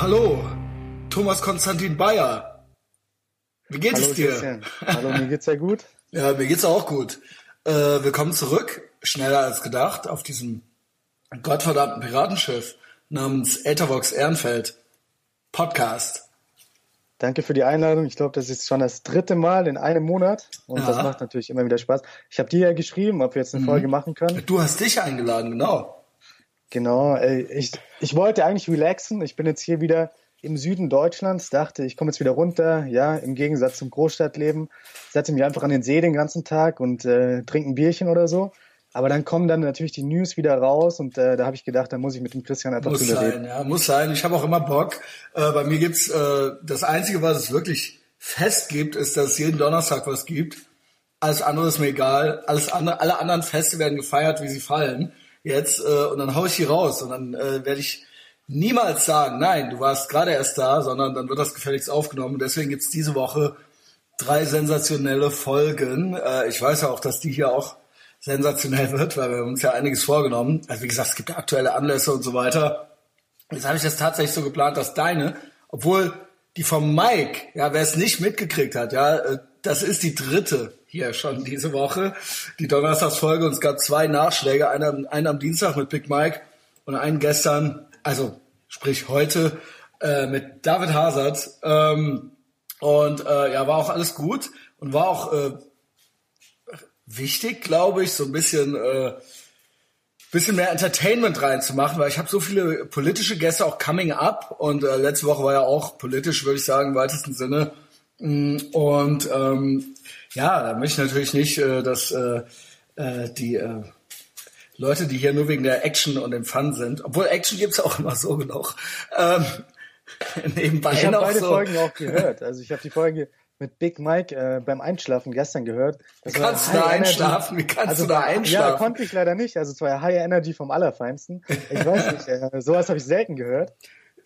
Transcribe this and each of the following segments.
Hallo, Thomas Konstantin Bayer. Wie geht Hallo, es dir? Christian. Hallo, mir geht's sehr gut. Ja, mir geht's auch gut. Äh, willkommen zurück, schneller als gedacht, auf diesem gottverdammten Piratenschiff namens Ethervox Ehrenfeld Podcast. Danke für die Einladung. Ich glaube, das ist schon das dritte Mal in einem Monat und Ja. das macht natürlich immer wieder Spaß. Ich habe dir ja geschrieben, ob wir jetzt eine Mhm. Folge machen können. Du hast dich eingeladen, genau. Genau. ey, Ich, ich wollte eigentlich relaxen. Ich bin jetzt hier wieder im Süden Deutschlands, dachte, ich komme jetzt wieder runter. Ja, im Gegensatz zum Großstadtleben, setze mich einfach an den See den ganzen Tag und äh, trinke ein Bierchen oder so. Aber dann kommen dann natürlich die News wieder raus und äh, da habe ich gedacht, da muss ich mit dem Christian einfach Muss drüber sein, reden. ja, muss sein. Ich habe auch immer Bock. Äh, bei mir gibt's äh, das Einzige, was es wirklich fest gibt, ist, dass es jeden Donnerstag was gibt. Alles andere ist mir egal. Alles andere, alle anderen Feste werden gefeiert, wie sie fallen. Jetzt äh, und dann hau ich die raus und dann äh, werde ich niemals sagen, nein, du warst gerade erst da, sondern dann wird das gefälligst aufgenommen. Deswegen gibt's diese Woche drei sensationelle Folgen. Äh, ich weiß ja auch, dass die hier auch sensationell wird, weil wir haben uns ja einiges vorgenommen. Also wie gesagt, es gibt aktuelle Anlässe und so weiter. Jetzt habe ich das tatsächlich so geplant, dass deine, obwohl die vom Mike, ja, wer es nicht mitgekriegt hat, ja, äh, das ist die dritte hier schon diese Woche, die Donnerstagsfolge und es gab zwei Nachschläge, einer, einen am Dienstag mit Big Mike und einen gestern, also sprich heute äh, mit David Hazard. Ähm, und äh, ja, war auch alles gut und war auch äh, wichtig, glaube ich, so ein bisschen äh, bisschen mehr Entertainment reinzumachen, weil ich habe so viele politische Gäste auch coming up und äh, letzte Woche war ja auch politisch, würde ich sagen, im weitesten Sinne. Mm, Und ähm, ja, da möchte ich natürlich nicht, äh, dass äh, äh, die äh, Leute, die hier nur wegen der Action und dem Fun sind, obwohl Action gibt's auch immer so genug, ähm, nebenbei Ich habe beide so. Folgen auch gehört. Also ich habe die Folge mit Big Mike äh, beim Einschlafen gestern gehört. Das kannst du da High Energy. einschlafen? Wie kannst also du da einschlafen? Ja, konnte ich leider nicht. Also es war ja High Energy vom Allerfeinsten. Ich weiß nicht, äh, sowas habe ich selten gehört.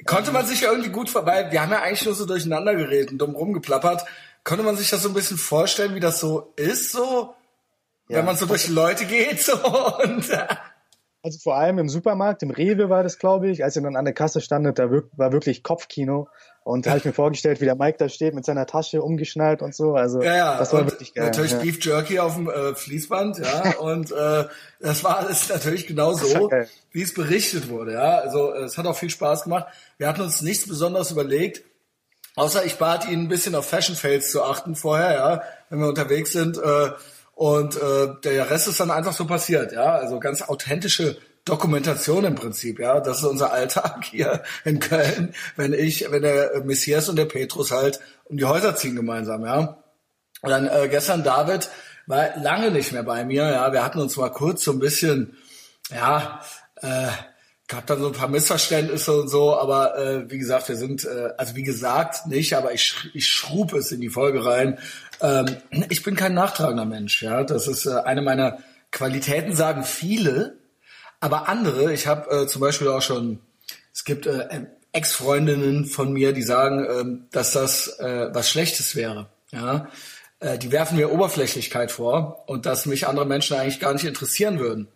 Konnte man sich irgendwie gut vorbei, wir haben ja eigentlich nur so durcheinander geredet und dumm rumgeplappert. Konnte man sich das so ein bisschen vorstellen, wie das so ist, so, Ja. wenn man so durch die Leute geht, so, und, äh, Also vor allem im Supermarkt, im Rewe war das, glaube ich, als ihr dann an der Kasse standet, da war wirklich Kopfkino. Und da habe ich mir vorgestellt, wie der Mike da steht mit seiner Tasche umgeschnallt und so. Also ja, ja, das war und wirklich geil. natürlich ja. Beef Jerky auf dem äh, Fließband, ja, und äh, das war alles natürlich genau so, wie es berichtet wurde, ja. Also äh, es hat auch viel Spaß gemacht. Wir hatten uns nichts Besonderes überlegt, außer ich bat ihn ein bisschen auf Fashion Fails zu achten vorher, ja, wenn wir unterwegs sind. Äh, und äh, der Rest ist dann einfach so passiert, ja. Also ganz authentische Dokumentation im Prinzip, ja. Das ist unser Alltag hier in Köln, wenn ich, wenn der Messias und der Petrus halt um die Häuser ziehen gemeinsam, ja. Und dann äh, gestern David war lange nicht mehr bei mir, ja. Wir hatten uns mal kurz so ein bisschen, ja, äh, gab dann so ein paar Missverständnisse und so, aber äh, wie gesagt, wir sind, äh, also wie gesagt, nicht, aber ich, ich schrub es in die Folge rein. Ähm, ich bin kein nachtragender Mensch, ja. Das ist äh, eine meiner Qualitäten, sagen viele, aber andere, ich habe äh, zum Beispiel auch schon, es gibt äh, Ex-Freundinnen von mir, die sagen, ähm, dass das äh, was Schlechtes wäre. Ja, äh, die werfen mir Oberflächlichkeit vor und dass mich andere Menschen eigentlich gar nicht interessieren würden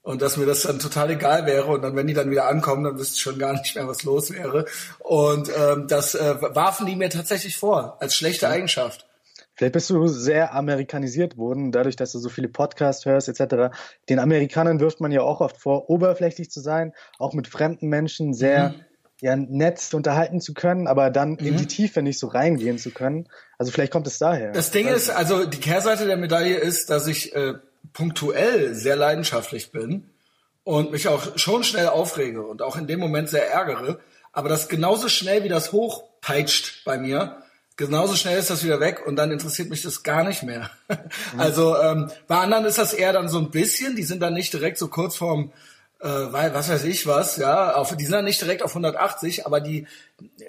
und dass mir das dann total egal wäre und dann, wenn die dann wieder ankommen, dann wüsste ich schon gar nicht mehr, was los wäre. Und ähm, das äh, warfen die mir tatsächlich vor als schlechte Eigenschaft. Vielleicht bist du sehr amerikanisiert worden, dadurch, dass du so viele Podcasts hörst etc. Den Amerikanern wirft man ja auch oft vor, oberflächlich zu sein, auch mit fremden Menschen sehr ja, nett unterhalten zu können, aber dann in die Tiefe nicht so reingehen zu können. Also vielleicht kommt es daher. Das Ding ist, also die Kehrseite der Medaille ist, dass ich äh, punktuell sehr leidenschaftlich bin und mich auch schon schnell aufrege und auch in dem Moment sehr ärgere, aber das genauso schnell wie das hochpeitscht bei mir, genauso schnell ist das wieder weg und dann interessiert mich das gar nicht mehr. Also ähm, bei anderen ist das eher dann so ein bisschen, die sind dann nicht direkt so kurz vorm äh, weil, was weiß ich was, ja, auf, die sind dann nicht direkt auf 180, aber die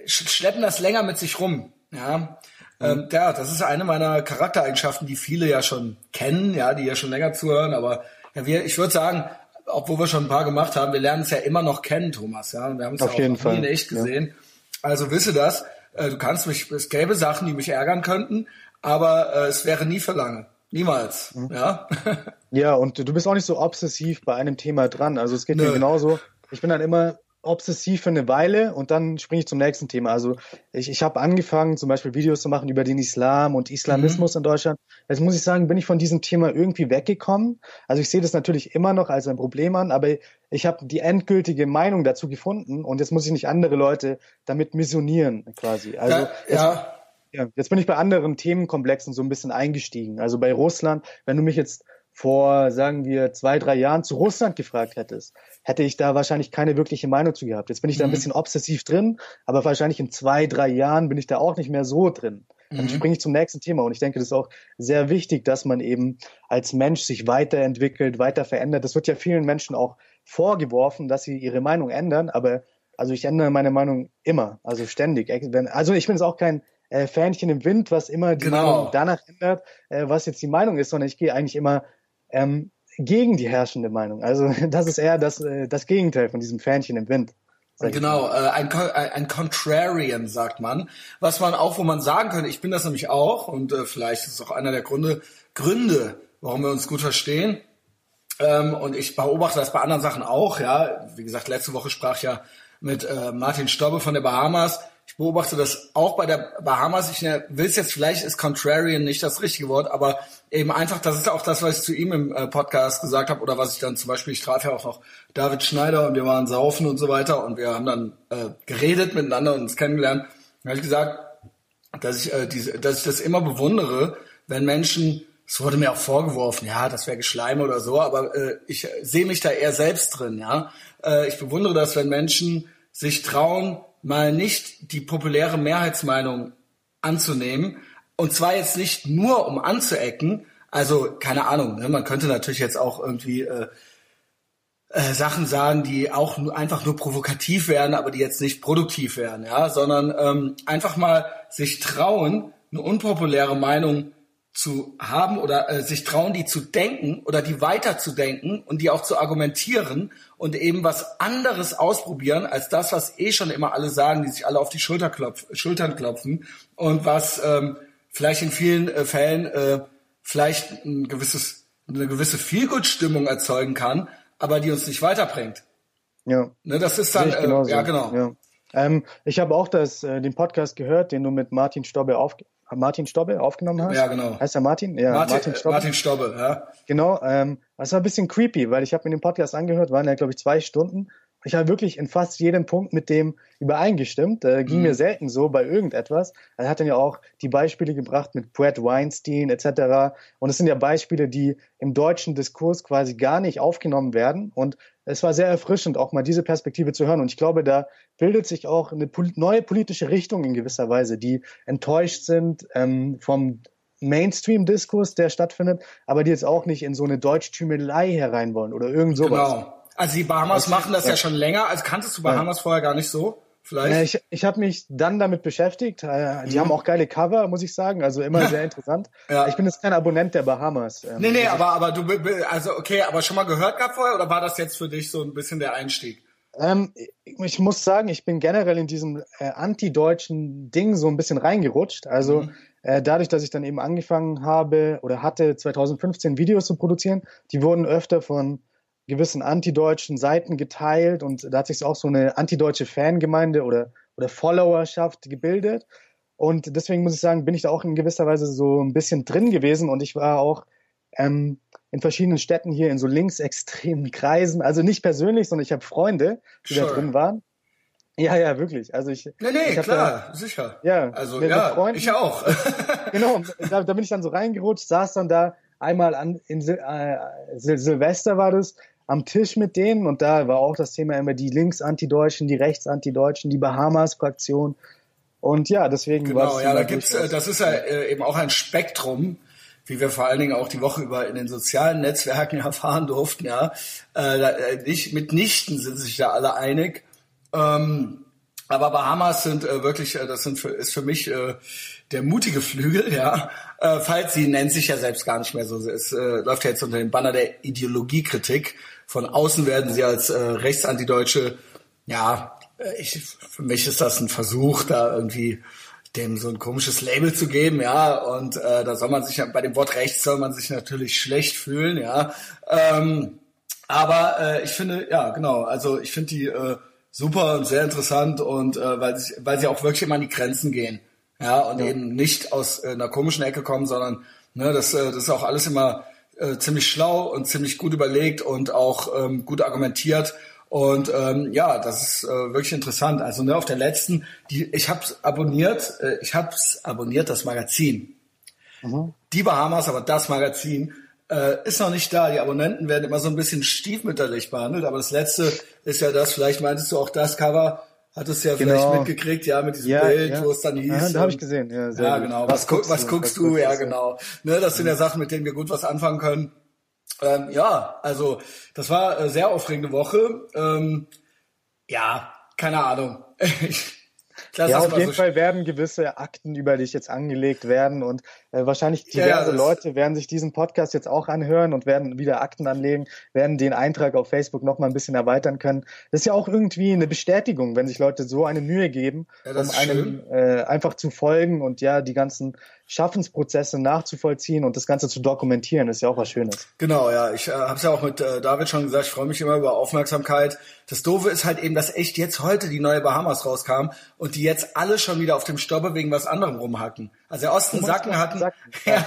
sch schleppen das länger mit sich rum, ja. Ähm, ja, das ist eine meiner Charaktereigenschaften, die viele ja schon kennen, ja, die ja schon länger zuhören, aber ja, wir, ich würde sagen, obwohl wir schon ein paar gemacht haben, wir lernen es ja immer noch kennen, Thomas, ja, und wir haben es ja auch nie in echt ja. gesehen. Also wisse das, äh, du kannst mich, es gäbe Sachen, die mich ärgern könnten, aber äh, es wäre nie für lange. Niemals, Mhm. ja. Ja, und du bist auch nicht so obsessiv bei einem Thema dran. Also es geht Nö. mir genauso. Ich bin dann immer obsessiv für eine Weile und dann springe ich zum nächsten Thema. Also ich, ich habe angefangen, zum Beispiel Videos zu machen über den Islam und Islamismus mhm. in Deutschland. Jetzt muss ich sagen, bin ich von diesem Thema irgendwie weggekommen. Also ich sehe das natürlich immer noch als ein Problem an, aber ich habe die endgültige Meinung dazu gefunden und jetzt muss ich nicht andere Leute damit missionieren quasi. Also ja, jetzt, ja. ja, jetzt bin ich bei anderen Themenkomplexen so ein bisschen eingestiegen. Also bei Russland, wenn du mich jetzt vor, sagen wir, zwei, drei Jahren zu Russland gefragt hättest, hätte ich da wahrscheinlich keine wirkliche Meinung zu gehabt. Jetzt bin ich da ein mhm. bisschen obsessiv drin, aber wahrscheinlich in zwei, drei Jahren bin ich da auch nicht mehr so drin. Dann mhm. springe ich zum nächsten Thema und ich denke, das ist auch sehr wichtig, dass man eben als Mensch sich weiterentwickelt, weiter verändert. Das wird ja vielen Menschen auch vorgeworfen, dass sie ihre Meinung ändern, aber also ich ändere meine Meinung immer, also ständig. Also ich bin jetzt auch kein äh, Fähnchen im Wind, was immer die genau. Meinung danach ändert, äh, was jetzt die Meinung ist, sondern ich gehe eigentlich immer ähm, gegen die herrschende Meinung. Also das ist eher das, äh, das Gegenteil von diesem Fähnchen im Wind. Genau, äh, ein, ein Contrarian sagt man, was man auch, wo man sagen könnte, ich bin das nämlich auch und äh, vielleicht ist es auch einer der Gründe, Gründe, warum wir uns gut verstehen. Ähm, und ich beobachte das bei anderen Sachen auch, ja. Wie gesagt, letzte Woche sprach ich ja mit äh, Martin Stobbe von der Bahamas ich beobachte das auch bei der Bahamas. Ich ne, will es jetzt, vielleicht ist Contrarian nicht das richtige Wort, aber eben einfach, das ist auch das, was ich zu ihm im äh, Podcast gesagt habe oder was ich dann zum Beispiel, ich traf ja auch noch David Schneider und wir waren saufen und so weiter und wir haben dann äh, geredet miteinander und uns kennengelernt. Da habe ich gesagt, dass ich, äh, diese, dass ich das immer bewundere, wenn Menschen es wurde mir auch vorgeworfen, ja, das wäre Geschleim oder so, aber äh, ich sehe mich da eher selbst drin, ja. Äh, ich bewundere das, wenn Menschen sich trauen, mal nicht die populäre Mehrheitsmeinung anzunehmen. Und zwar jetzt nicht nur, um anzuecken. Also, keine Ahnung, ne? man könnte natürlich jetzt auch irgendwie äh, äh, Sachen sagen, die auch nur, einfach nur provokativ wären, aber die jetzt nicht produktiv wären, ja, sondern ähm, einfach mal sich trauen, eine unpopuläre Meinung zu haben oder äh, sich trauen, die zu denken oder die weiterzudenken und die auch zu argumentieren und eben was anderes ausprobieren als das, was eh schon immer alle sagen, die sich alle auf die Schulter klopf, Schultern klopfen und was ähm, vielleicht in vielen äh, Fällen äh, vielleicht ein gewisses, eine gewisse Feelgood-Stimmung erzeugen kann, aber die uns nicht weiterbringt. Ja. Ne, das ist dann, äh, ja genau. Ja. Ähm, ich habe auch das, äh, den Podcast gehört, den du mit Martin Stobbe auf, Martin Stobbe aufgenommen hast. Ja, genau. Heißt er Martin? Ja, Martin, Martin Stobbe. Martin Stobbe, ja. Genau, ähm, das war ein bisschen creepy, weil ich habe mir den Podcast angehört, waren ja, glaube ich, zwei Stunden. Ich habe wirklich in fast jedem Punkt mit dem übereingestimmt. Äh, ging mhm. mir selten so bei irgendetwas. Er hat dann ja auch die Beispiele gebracht mit Brad Weinstein etc. Und es sind ja Beispiele, die im deutschen Diskurs quasi gar nicht aufgenommen werden. Und es war sehr erfrischend, auch mal diese Perspektive zu hören. Und ich glaube, da bildet sich auch eine neue politische Richtung in gewisser Weise, die enttäuscht sind ähm, vom Mainstream-Diskurs, der stattfindet, aber die jetzt auch nicht in so eine Deutschtümelei herein wollen oder irgend sowas. Genau. Also die Bahamas machen das ja. ja. schon länger. Also kanntest du Bahamas ja. vorher gar nicht so? Vielleicht? Ja, ich ich habe mich dann damit beschäftigt. Äh, die mhm. haben auch geile Cover, muss ich sagen. Also immer sehr interessant. ja. Ich bin jetzt kein Abonnent der Bahamas. Ähm, nee, nee, aber, aber du, also okay, aber schon mal gehört gehabt vorher oder war das jetzt für dich so ein bisschen der Einstieg? Ähm, ich muss sagen, ich bin generell in diesem äh, anti-deutschen Ding so ein bisschen reingerutscht. Also mhm. äh, dadurch, dass ich dann eben angefangen habe oder hatte 2015 Videos zu produzieren, die wurden öfter von gewissen antideutschen Seiten geteilt und da hat sich auch so eine antideutsche Fangemeinde oder, oder Followerschaft gebildet. Und deswegen muss ich sagen, bin ich da auch in gewisser Weise so ein bisschen drin gewesen und ich war auch ähm, in verschiedenen Städten hier in so linksextremen Kreisen, also nicht persönlich, sondern ich habe Freunde, die sure. da drin waren. Ja, ja, wirklich. Also ich. Nee, nee, ich klar, da, sicher. Ja, also ja, Freunden, ich auch. genau, da, da bin ich dann so reingerutscht, saß dann da einmal an in Sil äh, Sil Silvester war das, am Tisch mit denen und da war auch das Thema immer die Links-Antideutschen, die Rechts-Antideutschen, die Bahamas-Fraktion. Und ja, deswegen genau, war es. ja, da gibt's, äh, das ist ja äh, eben auch ein Spektrum, wie wir vor allen Dingen auch die Woche über in den sozialen Netzwerken erfahren durften, ja. Äh, äh nicht, mitnichten sind sich da alle einig. Ähm, aber Bahamas sind äh, wirklich, äh, das sind für, ist für mich äh, der mutige Flügel, ja. Äh, falls sie nennt sich ja selbst gar nicht mehr so. Es äh, läuft ja jetzt unter dem Banner der Ideologiekritik. Von außen werden sie als äh, rechtsanti-deutsche, ja, äh, ich, für mich ist das ein Versuch, da irgendwie dem so ein komisches Label zu geben, ja, und äh, da soll man sich bei dem Wort rechts soll man sich natürlich schlecht fühlen, ja. Ähm, aber äh, ich finde, ja, genau, also ich finde die äh, super und sehr interessant und äh, weil, sie, weil sie auch wirklich immer an die Grenzen gehen. Ja, und ja. eben nicht aus äh, einer komischen Ecke kommen, sondern ne, das, äh, das ist auch alles immer äh, ziemlich schlau und ziemlich gut überlegt und auch ähm, gut argumentiert. Und ähm, ja, das ist äh, wirklich interessant. Also ne, auf der letzten, die, ich habe abonniert, äh, ich habe abonniert das Magazin. Mhm. Die Bahamas, aber das Magazin äh, ist noch nicht da. Die Abonnenten werden immer so ein bisschen stiefmütterlich behandelt. Aber das letzte ist ja das. Vielleicht meintest du auch das Cover. Hattest du ja genau. vielleicht mitgekriegt, ja, mit diesem ja, Bild, ja. wo es dann hieß. Ja, da habe ich gesehen. Ja, ja genau. Was, guckst, was guckst du? du? Ja, genau. Ne, das sind ja Sachen, mit denen wir gut was anfangen können. Ähm, ja, also das war eine sehr aufregende Woche. Ähm, ja, keine Ahnung. Ja, auf jeden so Fall werden gewisse Akten über dich jetzt angelegt werden und äh, wahrscheinlich diverse ja, Leute werden sich diesen Podcast jetzt auch anhören und werden wieder Akten anlegen, werden den Eintrag auf Facebook noch mal ein bisschen erweitern können. Das ist ja auch irgendwie eine Bestätigung, wenn sich Leute so eine Mühe geben, ja, um einem äh, einfach zu folgen und ja die ganzen Schaffensprozesse nachzuvollziehen und das Ganze zu dokumentieren, ist ja auch was Schönes. Genau, ja. Ich äh, habe es ja auch mit äh, David schon gesagt, ich freue mich immer über Aufmerksamkeit. Das Doofe ist halt eben, dass echt jetzt heute die neue Bahamas rauskam und die jetzt alle schon wieder auf dem Stobbe wegen was anderem rumhacken. Also der Osten Sacken hatten, ja,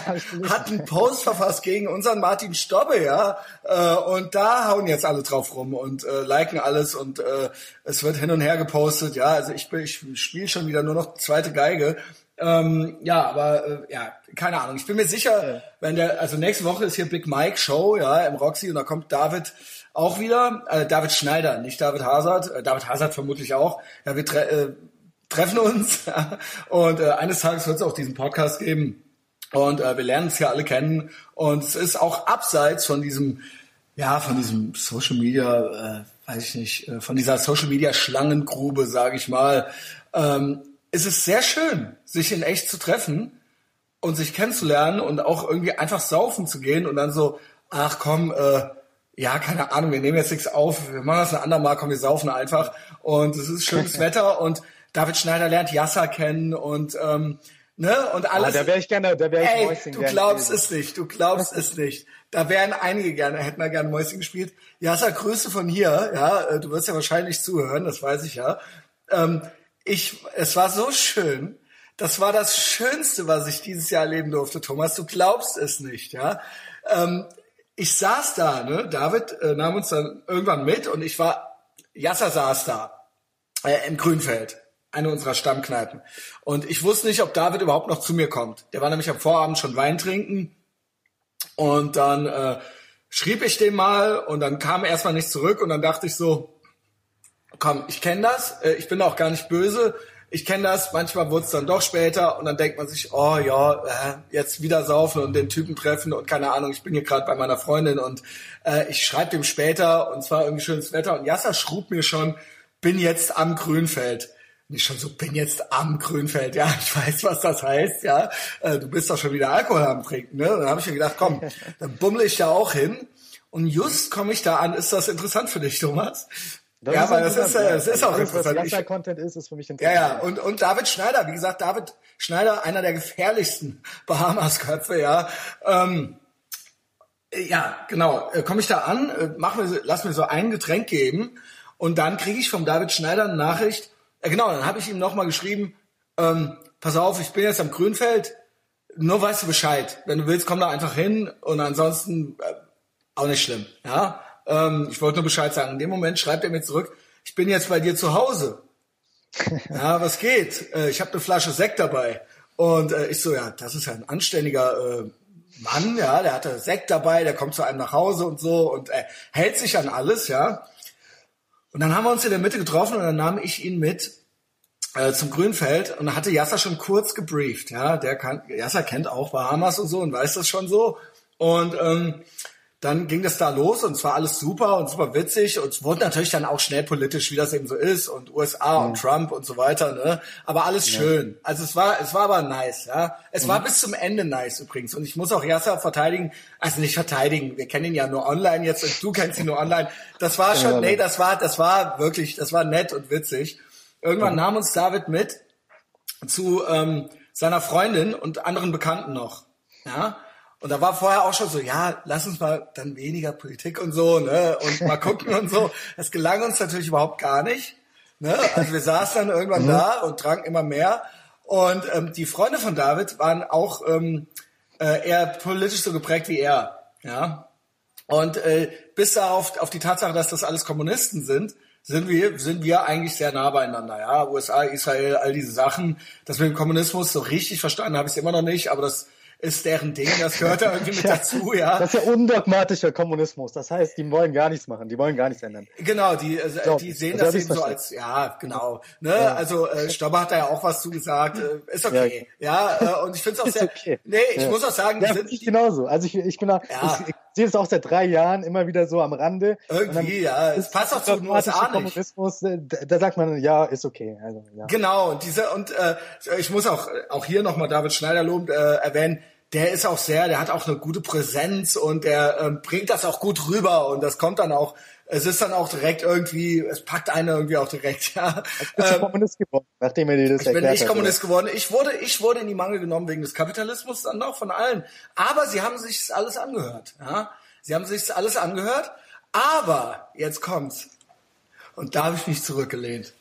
hat einen Post verfasst gegen unseren Martin Stobbe, ja. Äh, und da hauen jetzt alle drauf rum und äh, liken alles und äh, es wird hin und her gepostet. Ja, also ich, ich spiele schon wieder nur noch zweite Geige ähm, ja, aber äh, ja, keine Ahnung. Ich bin mir sicher, ja. wenn der, also nächste Woche ist hier Big Mike Show, ja, im Roxy und da kommt David auch wieder, äh, David Schneider, nicht David Hazard, äh, David Hazard vermutlich auch. Ja, wir tre äh, treffen uns und äh, eines Tages wird es auch diesen Podcast geben. Und äh, wir lernen es ja alle kennen. Und es ist auch abseits von diesem, ja, von diesem Social Media, äh, weiß ich nicht, äh, von dieser Social Media Schlangengrube, sage ich mal. Ähm, es ist sehr schön, sich in echt zu treffen und sich kennenzulernen und auch irgendwie einfach saufen zu gehen und dann so, ach komm, äh, ja, keine Ahnung, wir nehmen jetzt nichts auf, wir machen das ein andermal, komm, wir saufen einfach. Und es ist schönes Wetter und David Schneider lernt Yasser kennen und ähm, ne und alles. Ah, da wäre ich gerne, da wäre ich Ey, Mäuschen du glaubst es nicht, du glaubst es nicht. Da wären einige gerne, hätten da gerne Mäuschen gespielt. Yasser, Grüße von hier, ja, äh, du wirst ja wahrscheinlich zuhören, das weiß ich ja. Ähm, ich, es war so schön. Das war das Schönste, was ich dieses Jahr erleben durfte, Thomas. Du glaubst es nicht, ja. Ähm, ich saß da, ne? David äh, nahm uns dann irgendwann mit und ich war, Yasser saß da äh, im Grünfeld, eine unserer Stammkneipen. Und ich wusste nicht, ob David überhaupt noch zu mir kommt. Der war nämlich am Vorabend schon Wein trinken. Und dann äh, schrieb ich dem mal und dann kam er erstmal nicht zurück. Und dann dachte ich so, komm, ich kenne das, äh, ich bin auch gar nicht böse, ich kenne das, manchmal wurde es dann doch später. Und dann denkt man sich, oh ja, äh, jetzt wieder saufen und den Typen treffen und keine Ahnung, ich bin hier gerade bei meiner Freundin. Und äh, ich schreibe dem später. Und zwar irgendwie schönes Wetter. Und Yasser schrub mir schon, bin jetzt am Grünfeld. Und ich schon so, bin jetzt am Grünfeld, ja, ich weiß, was das heißt, ja, äh, du bist doch schon wieder Alkohol am Trinken, ne? Und dann habe ich mir gedacht, komm, dann bummle ich da auch hin und just komme ich da an, ist das interessant für dich, Thomas? Das ja, aber das ist, ja, das ist auch alles, interessant. Was ich, Content ist, ist für mich interessant. Ja, ja, und, und David Schneider, wie gesagt, David Schneider, einer der gefährlichsten Bahamas-Köpfe, ja. Ähm, ja, genau. Äh, Komme ich da an, äh, mach mir, lass mir so ein Getränk geben und dann kriege ich vom David Schneider eine Nachricht. Äh, genau, dann habe ich ihm nochmal geschrieben, ähm, pass auf, ich bin jetzt am Grünfeld, nur weißt du Bescheid. Wenn du willst, komm da einfach hin und ansonsten äh, auch nicht schlimm, ja. Ähm, ich wollte nur Bescheid sagen. In dem Moment schreibt er mir zurück, ich bin jetzt bei dir zu Hause. ja, was geht? Äh, ich habe eine Flasche Sekt dabei. Und äh, ich so, ja, das ist ja ein anständiger äh, Mann, ja, der hatte Sekt dabei, der kommt zu einem nach Hause und so und äh, hält sich an alles, ja. Und dann haben wir uns in der Mitte getroffen und dann nahm ich ihn mit äh, zum Grünfeld und hatte Yasser schon kurz gebrieft, ja. Der kann, Yasser kennt auch Bahamas und so und weiß das schon so. Und ähm, dann ging das da los und es war alles super und super witzig und es wurde natürlich dann auch schnell politisch, wie das eben so ist und USA mhm. und Trump und so weiter, ne? Aber alles ja. schön. Also es war, es war aber nice, ja. Es mhm. war bis zum Ende nice übrigens und ich muss auch Yasser verteidigen, also nicht verteidigen, wir kennen ihn ja nur online jetzt und du kennst ihn nur online. Das war schon, ja, nee, das war, das war wirklich, das war nett und witzig. Irgendwann mhm. nahm uns David mit zu ähm, seiner Freundin und anderen Bekannten noch, ja. Und da war vorher auch schon so, ja, lass uns mal dann weniger Politik und so, ne, und mal gucken und so. Das gelang uns natürlich überhaupt gar nicht. Ne? Also wir saßen dann irgendwann mhm. da und tranken immer mehr. Und ähm, die Freunde von David waren auch ähm, äh, eher politisch so geprägt wie er. Ja. Und äh, bis auf, auf die Tatsache, dass das alles Kommunisten sind, sind wir, sind wir eigentlich sehr nah beieinander. Ja, USA, Israel, all diese Sachen. Das mit dem Kommunismus so richtig verstanden habe ich es immer noch nicht, aber das ist deren Ding, das gehört da irgendwie mit ja, dazu, ja. Das ist ja undogmatischer Kommunismus. Das heißt, die wollen gar nichts machen, die wollen gar nichts ändern. Genau, die, äh, die sehen also das eben so als, ja, genau. Ne? Ja. Also äh, Stobber hat da ja auch was zugesagt. Äh, ist okay. Ja, ja äh, und ich finde es auch sehr. Okay. Nee, ich muss auch sagen, ja, sind, ich genauso. Also ich, ich bin da, ich, ich sehe es auch seit drei Jahren immer wieder so am Rande. Irgendwie, ja. Es passt auch zu den USA nicht. Kommunismus, äh, da, da sagt man, ja, ist okay. Also, ja. Genau, und diese, und äh, ich muss auch, auch hier nochmal David Schneider lobend äh, erwähnen, der ist auch sehr, der hat auch eine gute Präsenz und der ähm, bringt das auch gut rüber und das kommt dann auch, es ist dann auch direkt irgendwie, es packt einen irgendwie auch direkt, ja. Bist ähm, Kommunist geworden, nachdem er dir das Ich bin nicht Kommunist geworden. Ich wurde, ich wurde in die Mangel genommen wegen des Kapitalismus dann auch von allen. Aber sie haben sich alles angehört, ja. Sie haben sich alles angehört, aber jetzt kommt's. Und da habe ich mich zurückgelehnt.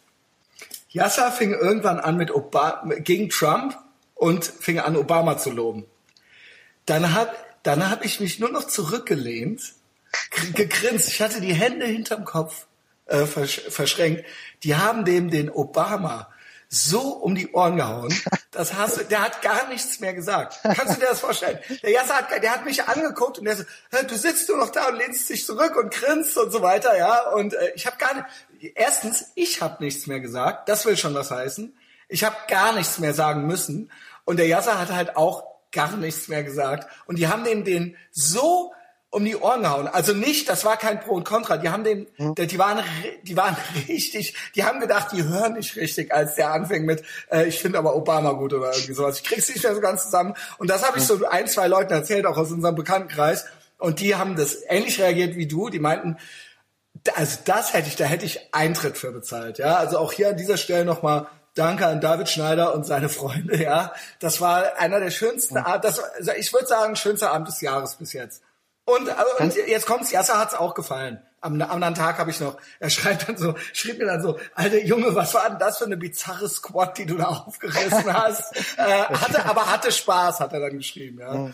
Yasser fing irgendwann an mit Obama, gegen Trump und fing an, Obama zu loben. Dann hab, dann hab ich mich nur noch zurückgelehnt, gegrinst. Ich hatte die Hände hinterm Kopf äh, versch verschränkt. Die haben dem den Obama so um die Ohren gehauen. Das hast du, der hat gar nichts mehr gesagt. Kannst du dir das vorstellen? Der Jasse hat, der hat mich angeguckt und der so, du sitzt nur noch da und lehnst dich zurück und grinst und so weiter, ja. Und äh, ich habe gar nicht. Erstens, ich habe nichts mehr gesagt. Das will schon was heißen. Ich habe gar nichts mehr sagen müssen. Und der Jasse hat halt auch gar nichts mehr gesagt. Und die haben den, den so um die Ohren gehauen. Also nicht, das war kein Pro und Contra. Die haben den, mhm. die waren, die waren richtig, die haben gedacht, die hören nicht richtig, als der anfing mit, äh, ich finde aber Obama gut oder irgendwie sowas. Ich krieg's nicht mehr so ganz zusammen. Und das habe ich so ein, zwei Leuten erzählt, auch aus unserem Bekanntenkreis. Und die haben das ähnlich reagiert wie du. Die meinten, also das hätte ich, da hätte ich Eintritt für bezahlt. Ja, also auch hier an dieser Stelle nochmal Danke an David Schneider und seine Freunde, ja. Das war einer der schönsten, Abend, das, ich würde sagen, schönster Abend des Jahres bis jetzt. Und, äh, und jetzt kommt's, Yasser hat's auch gefallen. Am, am anderen Tag habe ich noch, er schreibt dann so, schrieb mir dann so, alter Junge, was war denn das für eine bizarre Squad, die du da aufgerissen hast? äh, hatte, aber hatte Spaß, hat er dann geschrieben, ja.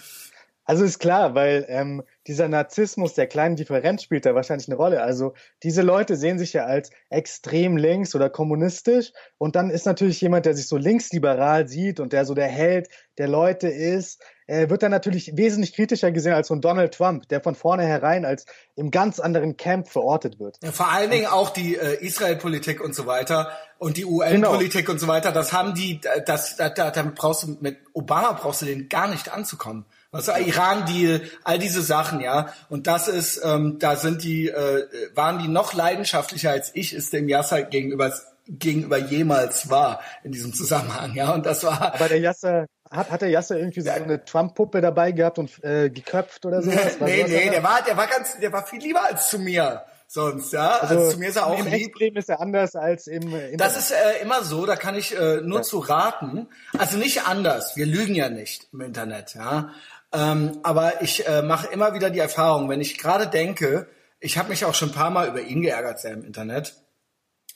Also ist klar, weil ähm, dieser Narzissmus der kleinen Differenz spielt da wahrscheinlich eine Rolle. Also diese Leute sehen sich ja als extrem links oder kommunistisch und dann ist natürlich jemand, der sich so linksliberal sieht und der so der Held der Leute ist, äh, wird dann natürlich wesentlich kritischer gesehen als so ein Donald Trump, der von vornherein als im ganz anderen Camp verortet wird. Ja, vor allen Dingen auch die äh, Israel-Politik und so weiter und die UN-Politik genau. und so weiter, das haben die, das, da, da, damit brauchst du, mit Obama brauchst du den gar nicht anzukommen. Was Iran-Deal, all diese Sachen, ja. Und das ist, ähm, da sind die, äh, waren die noch leidenschaftlicher als ich es dem Yasser gegenüber gegenüber jemals war in diesem Zusammenhang, ja. Und das war. Aber der Yasser hat, hat der Yasser irgendwie so eine Trump-Puppe dabei gehabt und äh, geköpft oder so? nee, nee, der war, der war ganz, der war viel lieber als zu mir sonst, ja. Also, also zu mir ist er auch im lieb. Extrem ist er anders als im Internet. Das ist äh, immer so, da kann ich äh, nur ja. zu raten. Also nicht anders. Wir lügen ja nicht im Internet, ja. Ähm, aber ich äh, mache immer wieder die Erfahrung, wenn ich gerade denke, ich habe mich auch schon ein paar Mal über ihn geärgert, sehr im Internet.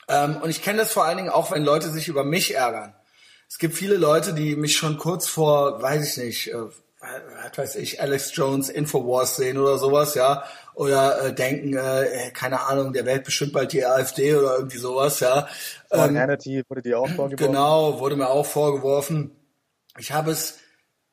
Ähm, und ich kenne das vor allen Dingen auch, wenn Leute sich über mich ärgern. Es gibt viele Leute, die mich schon kurz vor, weiß ich nicht, äh, was weiß ich, Alex Jones Infowars sehen oder sowas, ja, oder äh, denken, äh, keine Ahnung, der wählt bestimmt bald die AfD oder irgendwie sowas, ja. Ähm, Hannity wurde dir auch vorgeworfen. Genau, wurde mir auch vorgeworfen. Ich habe es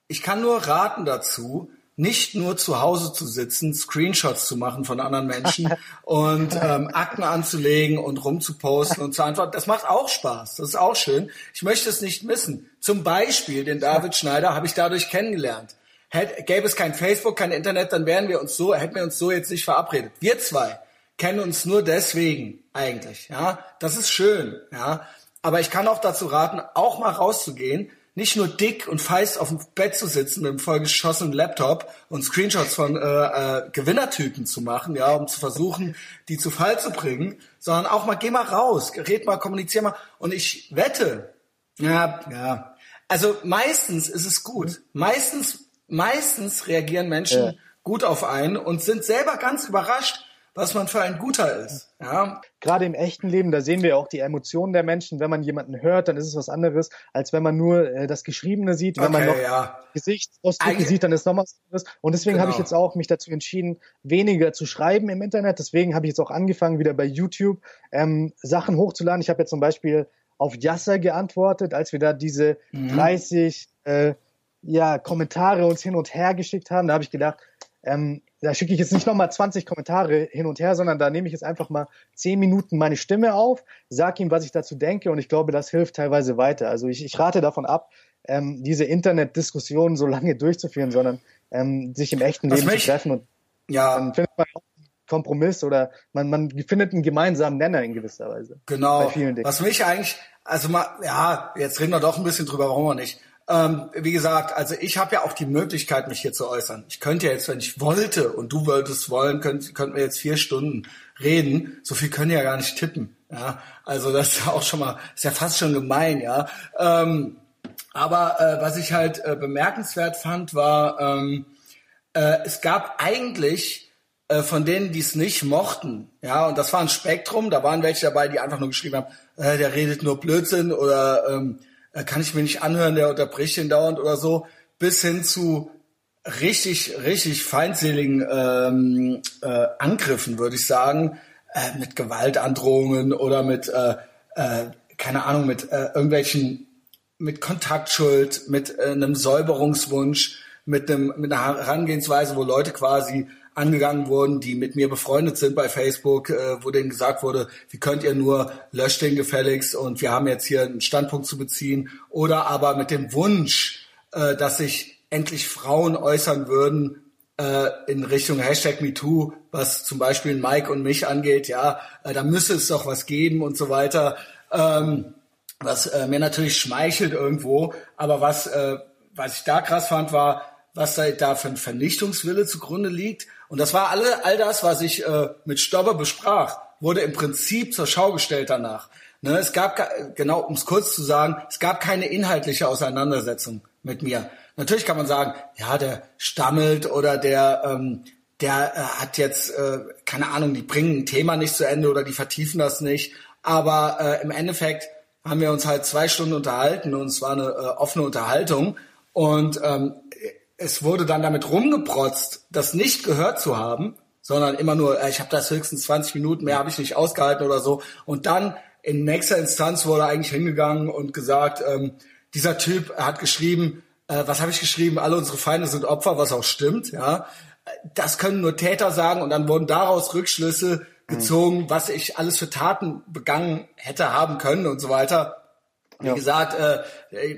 ich kann nur raten dazu, nicht nur zu Hause zu sitzen, Screenshots zu machen von anderen Menschen und ähm, Akten anzulegen und rumzuposten und zu antworten. Das macht auch Spaß. Das ist auch schön. Ich möchte es nicht missen. Zum Beispiel den David Schneider habe ich dadurch kennengelernt. Hätte, gäbe es kein Facebook, kein Internet, dann wären wir uns so, hätten wir uns so jetzt nicht verabredet. Wir zwei kennen uns nur deswegen eigentlich. Ja, das ist schön. Ja, aber ich kann auch dazu raten, auch mal rauszugehen, nicht nur dick und feist auf dem Bett zu sitzen mit einem vollgeschossenen Laptop und Screenshots von äh, äh, Gewinnertypen zu machen, ja, um zu versuchen, die zu Fall zu bringen, sondern auch mal geh mal raus, red mal, kommunizier mal. Und ich wette, ja, ja, also meistens ist es gut. Meistens, meistens reagieren Menschen ja. gut auf einen und sind selber ganz überrascht, was man für ein Guter ist. Ja. Gerade im echten Leben, da sehen wir auch die Emotionen der Menschen. Wenn man jemanden hört, dann ist es was anderes, als wenn man nur äh, das Geschriebene sieht. Wenn okay, man noch ja. Gesichtsausdrücke sieht, dann ist noch was anderes. Und deswegen genau. habe ich genau. jetzt auch mich dazu entschieden, weniger zu schreiben im Internet. Deswegen habe ich jetzt auch angefangen, wieder bei YouTube ähm, Sachen hochzuladen. Ich habe jetzt zum Beispiel auf Yasser geantwortet, als wir da diese mhm. 30 äh, ja, Kommentare uns hin und her geschickt haben. Da habe ich gedacht, ähm, da schicke ich jetzt nicht nochmal 20 Kommentare hin und her, sondern da nehme ich jetzt einfach mal 10 Minuten meine Stimme auf, sag ihm, was ich dazu denke und ich glaube, das hilft teilweise weiter. Also ich, ich rate davon ab, ähm, diese Internetdiskussionen so lange durchzuführen, sondern ähm, sich im echten Leben mich, zu treffen und ja. dann findet man auch einen Kompromiss oder man, man findet einen gemeinsamen Nenner in gewisser Weise. Genau. Bei vielen Dingen. Was mich eigentlich, also mal, ja, jetzt reden wir doch ein bisschen drüber, warum wir nicht. Ähm, wie gesagt, also ich habe ja auch die Möglichkeit, mich hier zu äußern. Ich könnte ja jetzt, wenn ich wollte und du wolltest wollen, könnt, könnten wir jetzt vier Stunden reden. So viel können ja gar nicht tippen. Ja, also das ist ja auch schon mal, ist ja fast schon gemein, ja. Ähm, aber äh, was ich halt äh, bemerkenswert fand, war, ähm, äh, es gab eigentlich äh, von denen, die es nicht mochten, ja, und das war ein Spektrum. Da waren welche dabei, die einfach nur geschrieben haben, äh, der redet nur Blödsinn oder ähm, äh, kann ich mir nicht anhören, der unterbricht ihn dauernd oder so, bis hin zu richtig, richtig feindseligen ähm, äh, Angriffen, würde ich sagen, äh, mit Gewaltandrohungen oder mit, äh, äh, keine Ahnung, mit äh, irgendwelchen, mit Kontaktschuld, mit äh, einem Säuberungswunsch, mit einem, mit einer Herangehensweise, wo Leute quasi angegangen wurden, die mit mir befreundet sind bei Facebook, äh, wo denen gesagt wurde, wie könnt ihr nur, löscht den gefälligst und wir haben jetzt hier einen Standpunkt zu beziehen. Oder aber mit dem Wunsch, äh, dass sich endlich Frauen äußern würden äh, in Richtung Hashtag MeToo, was zum Beispiel Mike und mich angeht, ja, äh, da müsse es doch was geben und so weiter. Ähm, was äh, mir natürlich schmeichelt irgendwo, aber was, äh, was ich da krass fand, war, was da, da für ein Vernichtungswille zugrunde liegt und das war alle, all das, was ich äh, mit Stobber besprach, wurde im Prinzip zur Schau gestellt danach. Ne, es gab, genau, um es kurz zu sagen, es gab keine inhaltliche Auseinandersetzung mit mir. Natürlich kann man sagen, ja, der stammelt oder der, ähm, der äh, hat jetzt, äh, keine Ahnung, die bringen ein Thema nicht zu Ende oder die vertiefen das nicht. Aber äh, im Endeffekt haben wir uns halt zwei Stunden unterhalten und es war eine äh, offene Unterhaltung. Und ähm, es wurde dann damit rumgeprotzt, das nicht gehört zu haben, sondern immer nur, äh, ich habe das höchstens 20 Minuten, mehr habe ich nicht ausgehalten oder so. Und dann in nächster Instanz wurde eigentlich hingegangen und gesagt, ähm, dieser Typ hat geschrieben, äh, was habe ich geschrieben? Alle unsere Feinde sind Opfer, was auch stimmt, ja. Das können nur Täter sagen und dann wurden daraus Rückschlüsse gezogen, mhm. was ich alles für Taten begangen hätte haben können und so weiter. Wie ja. gesagt, äh,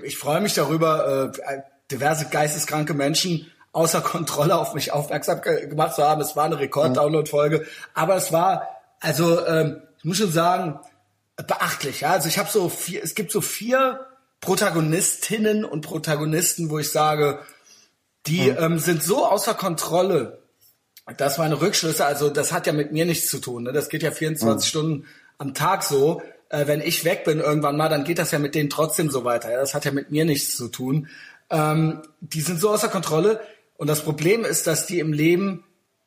ich freue mich darüber. Äh, diverse geisteskranke Menschen außer Kontrolle auf mich aufmerksam gemacht zu haben. Es war eine Rekord-Download-Folge, aber es war, also ähm, ich muss schon sagen, beachtlich. Ja? Also ich habe so vier, es gibt so vier Protagonistinnen und Protagonisten, wo ich sage, die mhm. ähm, sind so außer Kontrolle, dass meine Rückschlüsse, also das hat ja mit mir nichts zu tun. Ne? Das geht ja 24 mhm. Stunden am Tag so. Äh, wenn ich weg bin irgendwann mal, dann geht das ja mit denen trotzdem so weiter. Ja? Das hat ja mit mir nichts zu tun. Ähm, die sind so außer Kontrolle. Und das Problem ist, dass die im Leben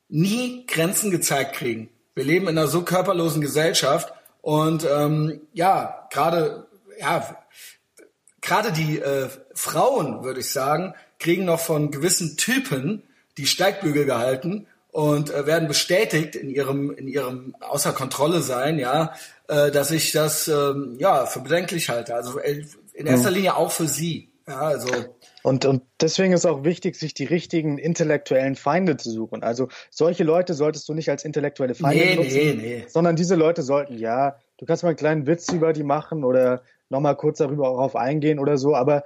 nie Grenzen gezeigt kriegen. Wir leben in einer so körperlosen Gesellschaft und ähm, ja, gerade ja, gerade die äh, Frauen, würde ich sagen, kriegen noch von gewissen Typen die Steigbügel gehalten und äh, werden bestätigt in ihrem in ihrem außer Kontrolle sein, ja, äh, dass ich das ähm, ja für bedenklich halte. Also äh, in erster Linie auch für sie. Ja, also und, und deswegen ist auch wichtig, sich die richtigen intellektuellen Feinde zu suchen. Also solche Leute solltest du nicht als intellektuelle Feinde nee, nutzen, nee, nee. sondern diese Leute sollten, ja, du kannst mal einen kleinen Witz über die machen oder nochmal kurz darüber darauf eingehen oder so, aber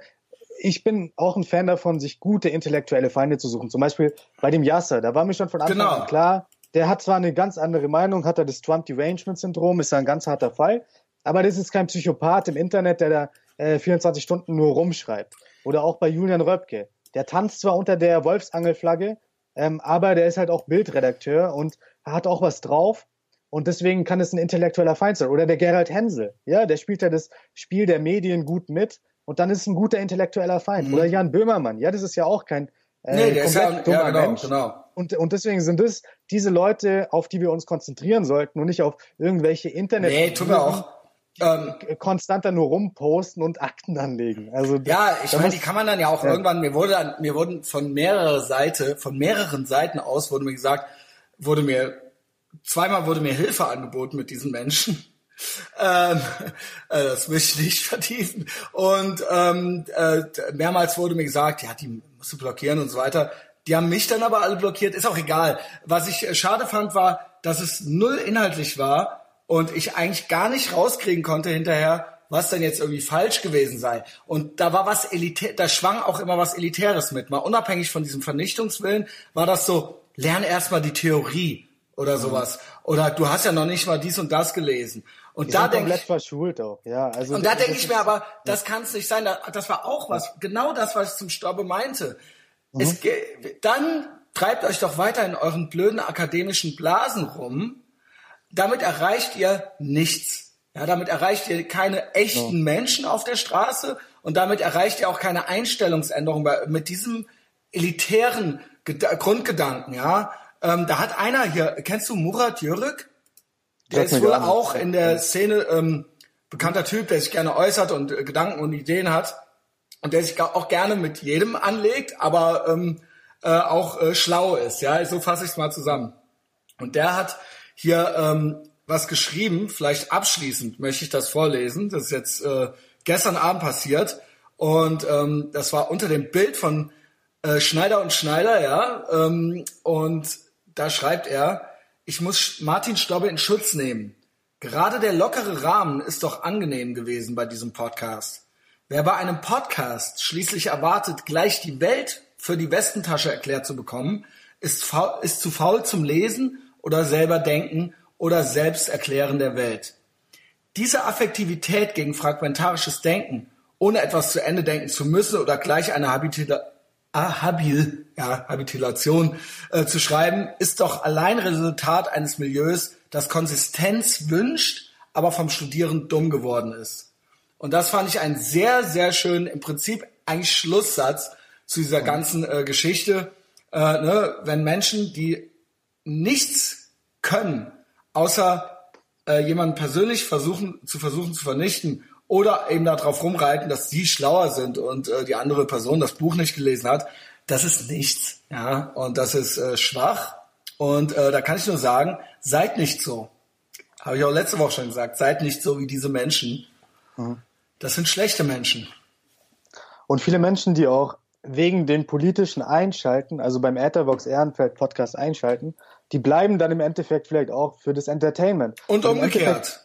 ich bin auch ein Fan davon, sich gute intellektuelle Feinde zu suchen. Zum Beispiel bei dem Yasser, da war mir schon von Anfang genau. an klar, der hat zwar eine ganz andere Meinung, hat er das Trump Derangement Syndrom, ist ein ganz harter Fall, aber das ist kein Psychopath im Internet, der da äh, 24 Stunden nur rumschreibt. Oder auch bei Julian Röpke. Der tanzt zwar unter der Wolfsangelflagge, ähm, aber der ist halt auch Bildredakteur und hat auch was drauf. Und deswegen kann es ein intellektueller Feind sein. Oder der Gerald Hensel. Ja, der spielt ja das Spiel der Medien gut mit. Und dann ist es ein guter intellektueller Feind. Mhm. Oder Jan Böhmermann. Ja, das ist ja auch kein äh, Nee, der ist ja, komplett dummer ja genau, Mensch. genau. Und, und deswegen sind es diese Leute, auf die wir uns konzentrieren sollten und nicht auf irgendwelche Internet. Nee, tun wir auch. Ähm, konstant da nur rumposten und Akten anlegen. Also Ja, ich meine, die kann man dann ja auch Ja. irgendwann, mir wurde dann, mir wurden von mehrerer Seite, von mehreren Seiten aus wurde mir gesagt, wurde mir, zweimal wurde mir Hilfe angeboten mit diesen Menschen. Ähm, äh, das möchte ich nicht vertiefen. Und ähm, äh, mehrmals wurde mir gesagt, ja, die musst du blockieren und so weiter. Die haben mich dann aber alle blockiert, ist auch egal. Was ich äh, schade fand, war, dass es null inhaltlich war und ich eigentlich gar nicht rauskriegen konnte hinterher, was denn jetzt irgendwie falsch gewesen sei. Und da war was elitär, da schwang auch immer was Elitäres mit. Mal unabhängig von diesem Vernichtungswillen war das so, lern erstmal die Theorie oder sowas. Oder du hast ja noch nicht mal dies und das gelesen. Und die da denke komplett ich, verschult auch. Ja, also und da denke ich mir aber, das kann es nicht sein. Da- Das war auch was, genau das, was ich zum Stobbe meinte. Mhm. Es dann treibt euch doch weiter in euren blöden akademischen Blasen rum. Damit erreicht ihr nichts. Ja, damit erreicht ihr keine echten Menschen auf der Straße und damit erreicht ihr auch keine Einstellungsänderung bei, mit diesem elitären Geda Grundgedanken. Ja, ähm, da hat einer hier, kennst du Murat Yörük? Der ist wohl auch in der Szene ähm, bekannter Typ, der sich gerne äußert und äh, Gedanken und Ideen hat und der sich auch gerne mit jedem anlegt, aber ähm, äh, auch äh, schlau ist. Ja, so fasse ich es mal zusammen. Und der hat hier ähm, was geschrieben, vielleicht abschließend möchte ich das vorlesen. Das ist jetzt äh, gestern Abend passiert und ähm, das war unter dem Bild von äh, Schneider und Schneider, ja. Ähm, und da schreibt er, ich muss Martin Stobbe in Schutz nehmen. Gerade der lockere Rahmen ist doch angenehm gewesen bei diesem Podcast. Wer bei einem Podcast schließlich erwartet, gleich die Welt für die Westentasche erklärt zu bekommen, ist, faul, ist zu faul zum Lesen oder selber denken oder selbst erklären der Welt. Diese Affektivität gegen fragmentarisches Denken, ohne etwas zu Ende denken zu müssen oder gleich eine Habitila ah, Habil, ja, Habitilation äh, zu schreiben, ist doch allein Resultat eines Milieus, das Konsistenz wünscht, aber vom Studieren dumm geworden ist. Und das fand ich einen sehr, sehr schönen, im Prinzip eigentlich Schlusssatz zu dieser ganzen äh, Geschichte. Äh, ne, wenn Menschen, die nichts können, außer äh, jemanden persönlich versuchen zu versuchen zu vernichten oder eben darauf rumreiten, dass sie schlauer sind und äh, die andere Person das Buch nicht gelesen hat, das ist nichts, ja, und das ist äh, schwach. Und äh, da kann ich nur sagen, seid nicht so. Habe ich auch letzte Woche schon gesagt, seid nicht so wie diese Menschen. Das sind schlechte Menschen. Und viele Menschen, die auch wegen den politischen Einschalten, also beim Etherbox Ehrenfeld Podcast einschalten, die bleiben dann im Endeffekt vielleicht auch für das Entertainment. Und umgekehrt.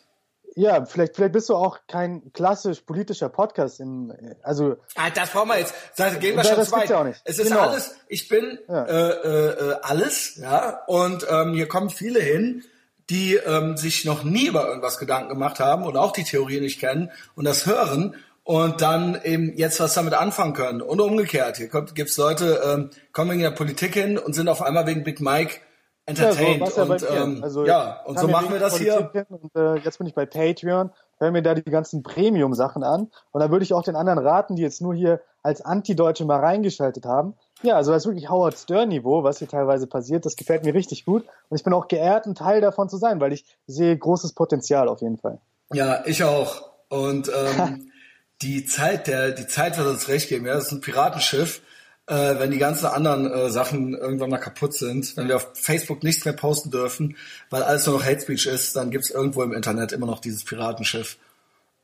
Ja, vielleicht, vielleicht bist du auch kein klassisch politischer Podcast im, also, Ah, das brauchen wir jetzt. Das gehen wir Ja, schon das weit. ja auch nicht. Es ist Genau. alles, ich bin Ja. äh, äh, äh, alles, ja. Und ähm, hier kommen viele hin, die ähm, sich noch nie über irgendwas Gedanken gemacht haben und auch die Theorie nicht kennen und das hören und dann eben jetzt was damit anfangen können. Und umgekehrt, hier kommt, gibt's Leute, ähm, kommen in der Politik hin und sind auf einmal wegen Big Mike entertained. ja bei und mir. ähm, Also, ja, und so ja machen wir das hier. Und, äh, jetzt bin ich bei Patreon, höre mir da die ganzen Premium-Sachen an. Und da würde ich auch den anderen raten, die jetzt nur hier als Anti-Deutsche mal reingeschaltet haben. Ja, also das ist wirklich Howard Stern-Niveau, was hier teilweise passiert. Das gefällt mir richtig gut. Und ich bin auch geehrt, ein Teil davon zu sein, weil ich sehe großes Potenzial auf jeden Fall. Ja, ich auch. Und ähm, die Zeit, der, die Zeit wird uns recht geben. Ja, das ist ein Piratenschiff. Äh, wenn die ganzen anderen äh, Sachen irgendwann mal kaputt sind, wenn wir auf Facebook nichts mehr posten dürfen, weil alles nur noch Hate Speech ist, dann gibt's irgendwo im Internet immer noch dieses Piratenschiff.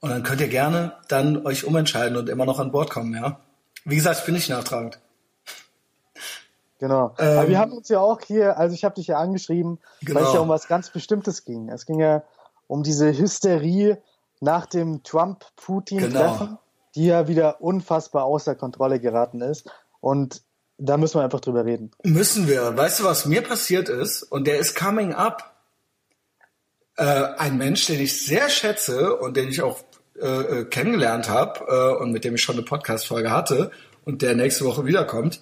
Und dann könnt ihr gerne dann euch umentscheiden und immer noch an Bord kommen, ja. Wie gesagt, ich bin nicht nachtragend. Genau. Ähm, Aber wir haben uns ja auch hier, also ich habe dich ja angeschrieben, weil Genau. es ja um was ganz Bestimmtes ging. Es ging ja um diese Hysterie nach dem Trump-Putin-Treffen, Genau. die ja wieder unfassbar außer Kontrolle geraten ist. Und da müssen wir einfach drüber reden. Müssen wir. Weißt du, was mir passiert ist? Und der ist coming up. Äh, ein Mensch, den ich sehr schätze und den ich auch äh, äh, kennengelernt habe äh, und mit dem ich schon eine Podcast-Folge hatte und der nächste Woche wiederkommt.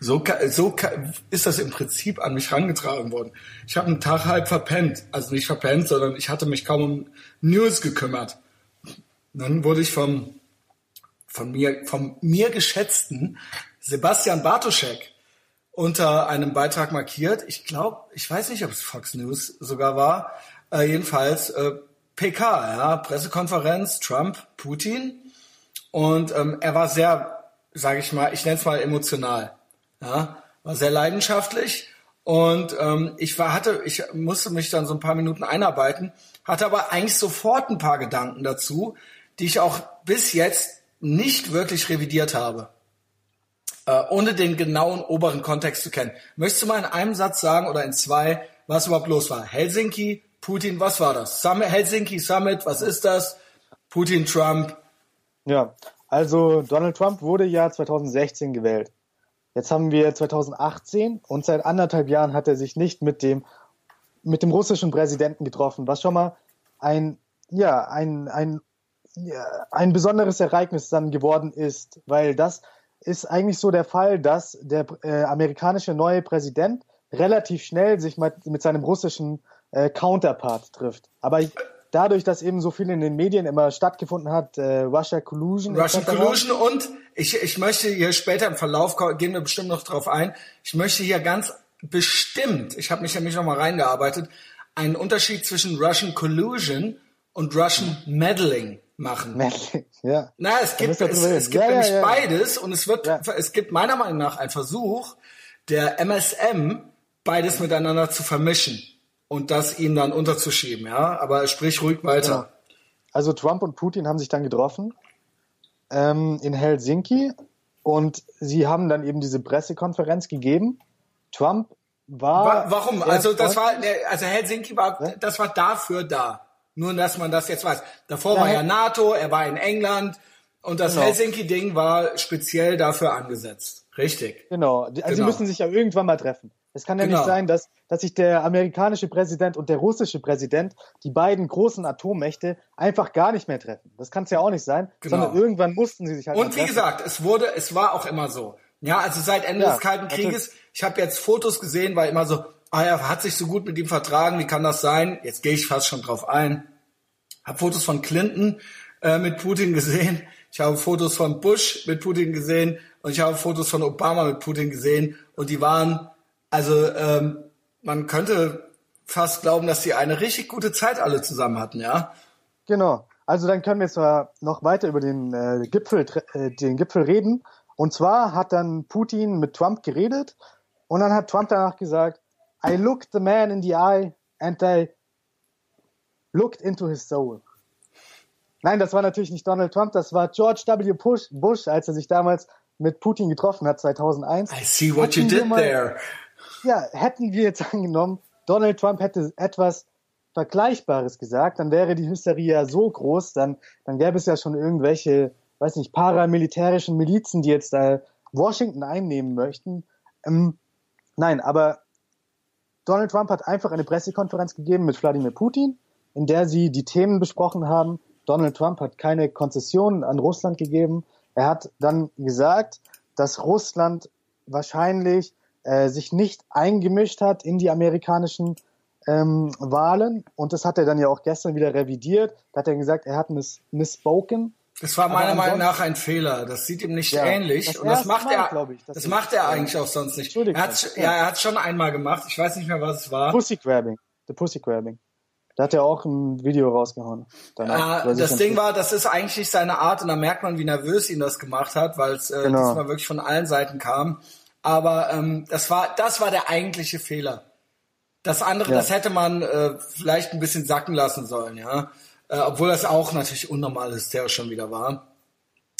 So, so ist das im Prinzip an mich rangetragen worden. Ich habe einen Tag halb verpennt. Also nicht verpennt, sondern ich hatte mich kaum um News gekümmert. Dann wurde ich vom von mir, vom mir geschätzten Sebastian Bartoschek unter einem Beitrag markiert. Ich glaube, ich weiß nicht, ob es Fox News sogar war. Äh, jedenfalls äh, PK, ja, Pressekonferenz, Trump, Putin. Und ähm, er war sehr, sage ich mal, ich nenne es mal emotional. Ja, war sehr leidenschaftlich. Und ähm, ich war, hatte, ich musste mich dann so ein paar Minuten einarbeiten, hatte aber eigentlich sofort ein paar Gedanken dazu, die ich auch bis jetzt nicht wirklich revidiert habe, äh, ohne den genauen oberen Kontext zu kennen. Möchtest du mal in einem Satz sagen oder in zwei, was überhaupt los war? Helsinki, Putin, was war das? Summit, Helsinki Summit, was ist das? Putin, Trump. Ja, also Donald Trump wurde ja 2016 gewählt. Jetzt haben wir 2018 und seit anderthalb Jahren hat er sich nicht mit dem, mit dem russischen Präsidenten getroffen, was schon mal ein, ja, ein, ein, ja, ein besonderes Ereignis dann geworden ist, weil das ist eigentlich so der Fall, dass der äh, amerikanische neue Präsident relativ schnell sich mit, mit seinem russischen äh, Counterpart trifft. Aber ich, dadurch, dass eben so viel in den Medien immer stattgefunden hat, äh, Russia Collusion. Russian Collusion und ich, ich möchte hier später im Verlauf, gehen wir bestimmt noch drauf ein, ich möchte hier ganz bestimmt, ich habe mich nämlich noch mal reingearbeitet, einen Unterschied zwischen Russian Collusion und Russian Meddling machen. Ja. Na, es gibt, es, es, gibt ja, nämlich ja, beides und es wird, es gibt meiner Meinung nach einen Versuch, der MSM beides miteinander zu vermischen und das ihm dann unterzuschieben, ja. Aber sprich ruhig weiter. Genau. Also Trump und Putin haben sich dann getroffen ähm, in Helsinki und sie haben dann eben diese Pressekonferenz gegeben. Trump war. Warum? Also das war, also Helsinki war, das war dafür da. Nur, dass man das jetzt weiß. Davor ja, war ja NATO, er war in England und das genau. Helsinki-Ding war speziell dafür angesetzt. Richtig. Genau. Also genau. sie müssen sich ja irgendwann mal treffen. Es kann ja genau. nicht sein, dass, dass sich der amerikanische Präsident und der russische Präsident, die beiden großen Atommächte, einfach gar nicht mehr treffen. Das kann es ja auch nicht sein, genau. sondern irgendwann mussten sie sich halt. Und wie gesagt, es wurde, es war auch immer so. Ja, also seit Ende ja, des Kalten Krieges, natürlich. ich habe jetzt Fotos gesehen, weil immer so, ah ja, hat sich so gut mit ihm vertragen, wie kann das sein? Jetzt gehe ich fast schon drauf ein. Hab Fotos von Clinton äh, mit Putin gesehen, ich habe Fotos von Bush mit Putin gesehen und ich habe Fotos von Obama mit Putin gesehen und die waren also ähm, man könnte fast glauben, dass die eine richtig gute Zeit alle zusammen hatten, ja. Genau. Also dann können wir zwar noch weiter über den äh, Gipfel, äh, den Gipfel reden. Und zwar hat dann Putin mit Trump geredet und dann hat Trump danach gesagt, I looked the man in the eye and I looked into his soul. Nein, das war natürlich nicht Donald Trump, das war George W. Bush, Bush als er sich damals mit Putin getroffen hat, 2001. I see what you did there ja, hätten wir jetzt angenommen, Donald Trump hätte etwas Vergleichbares gesagt, dann wäre die Hysterie ja so groß, dann, dann gäbe es ja schon irgendwelche, weiß nicht, paramilitärischen Milizen, die jetzt da Washington einnehmen möchten. Ähm, nein, aber Donald Trump hat einfach eine Pressekonferenz gegeben mit Wladimir Putin, in der sie die Themen besprochen haben. Donald Trump hat keine Konzessionen an Russland gegeben. Er hat dann gesagt, dass Russland wahrscheinlich äh, sich nicht eingemischt hat in die amerikanischen ähm, Wahlen. Und das hat er dann ja auch gestern wieder revidiert. Da hat er gesagt, er hat miss misspoken. Das war meiner Meinung nach ein Fehler. Das sieht ihm nicht ja, ähnlich. Das und das macht Mal, er, ich, das, das macht er eigentlich auch sonst nicht. Er hat, ja, er hat schon einmal gemacht. Ich weiß nicht mehr, was es war. Pussy Grabbing. The Pussy Grabbing. Da hat er auch ein Video rausgehauen. Danach, ah, das Ding war, das ist eigentlich seine Art und da merkt man, wie nervös ihn das gemacht hat, weil es äh, genau. diesmal wirklich von allen Seiten kam. Aber ähm, das war das war der eigentliche Fehler. Das andere, ja. das hätte man äh, vielleicht ein bisschen sacken lassen sollen, ja. Äh, obwohl das auch natürlich unnormal hysterisch schon wieder war.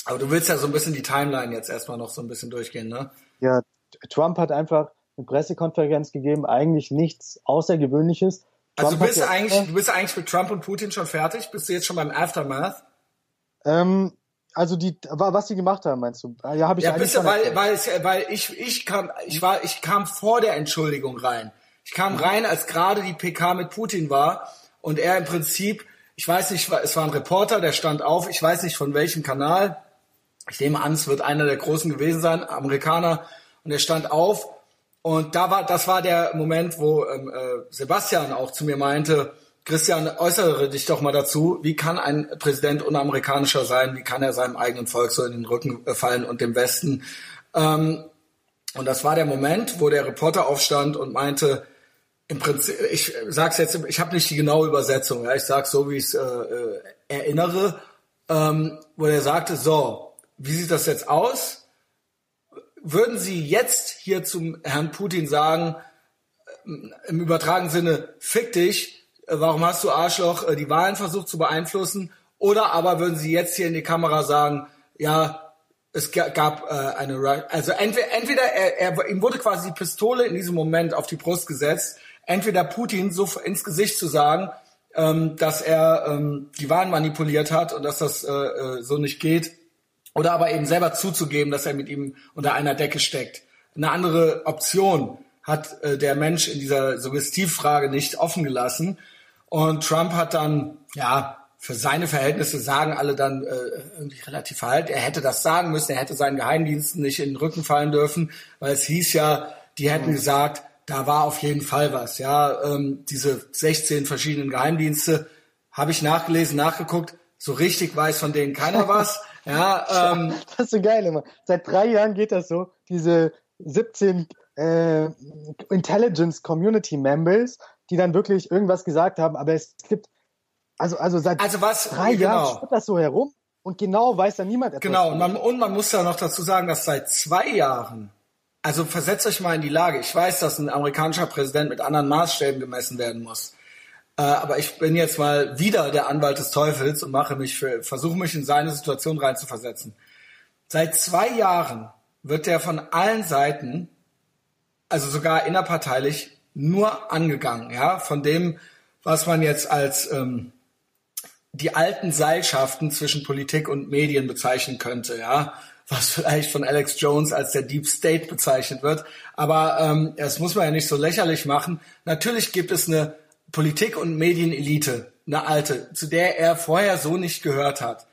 Aber du willst ja so ein bisschen die Timeline jetzt erstmal noch so ein bisschen durchgehen, ne? Ja, Trump hat einfach eine Pressekonferenz gegeben, eigentlich nichts Außergewöhnliches. Also Trump also du bist eigentlich, du bist eigentlich mit Trump und Putin schon fertig? Bist du jetzt schon beim Aftermath? Ähm, also die, was sie gemacht haben, meinst du? Ja, habe ich ja, bist du, weil, weil, es, weil ich, ich kam, ich war, ich kam vor der Entschuldigung rein. Ich kam mhm. rein, als gerade die PK mit Putin war und er im Prinzip, ich weiß nicht, es war ein Reporter, der stand auf, ich weiß nicht von welchem Kanal. Ich nehme an, es wird einer der großen gewesen sein, Amerikaner, und er stand auf und da war, das war der Moment, wo ähm, äh, Sebastian auch zu mir meinte, Christian, äußere dich doch mal dazu. Wie kann ein Präsident unamerikanischer sein? Wie kann er seinem eigenen Volk so in den Rücken fallen und dem Westen? Ähm, und das war der Moment, wo der Reporter aufstand und meinte, im Prinzip, ich sag's jetzt, ich habe nicht die genaue Übersetzung, ja, ich sag's so, wie ich es äh, äh, erinnere, ähm, wo er sagte, so, wie sieht das jetzt aus? Würden Sie jetzt hier zum Herrn Putin sagen, im übertragenen Sinne, fick dich, warum hast du Arschloch äh, die Wahlen versucht zu beeinflussen? Oder aber würden Sie jetzt hier in die Kamera sagen, ja, es gab äh, eine, also entweder, entweder er, er, ihm wurde quasi die Pistole in diesem Moment auf die Brust gesetzt, entweder Putin so ins Gesicht zu sagen, ähm, dass er ähm, die Wahlen manipuliert hat und dass das äh, äh, so nicht geht, oder aber eben selber zuzugeben, dass er mit ihm unter einer Decke steckt. Eine andere Option hat äh, der Mensch in dieser Suggestivfrage nicht offen gelassen. Und Trump hat dann, ja, für seine Verhältnisse sagen alle dann äh, irgendwie relativ verhalten. Er hätte das sagen müssen, er hätte seinen Geheimdiensten nicht in den Rücken fallen dürfen, weil es hieß ja, die hätten gesagt, da war auf jeden Fall was. Ja, ähm, diese 16 verschiedenen Geheimdienste habe ich nachgelesen, nachgeguckt. So richtig weiß von denen keiner was. Ja, ähm, das ist so geil immer. Seit drei Jahren geht das so. Diese 17 äh, Intelligence Community Members, die dann wirklich irgendwas gesagt haben, aber es gibt also also seit also was, drei genau. Jahren steht das so herum und genau weiß da niemand etwas. Genau und man, und man muss ja noch dazu sagen, dass seit zwei Jahren also versetzt euch mal in die Lage. Ich weiß, dass ein amerikanischer Präsident mit anderen Maßstäben gemessen werden muss. Äh, aber ich bin jetzt mal wieder der Anwalt des Teufels und mache mich für, versuche mich in seine Situation reinzuversetzen. Seit zwei Jahren wird der von allen Seiten, also sogar innerparteilich, nur angegangen, ja, von dem, was man jetzt als ähm, die alten Seilschaften zwischen Politik und Medien bezeichnen könnte, ja was vielleicht von Alex Jones als der Deep State bezeichnet wird. Aber ähm, das muss man ja nicht so lächerlich machen. Natürlich gibt es eine Politik- und Medienelite, eine alte, zu der er vorher so nicht gehört hat.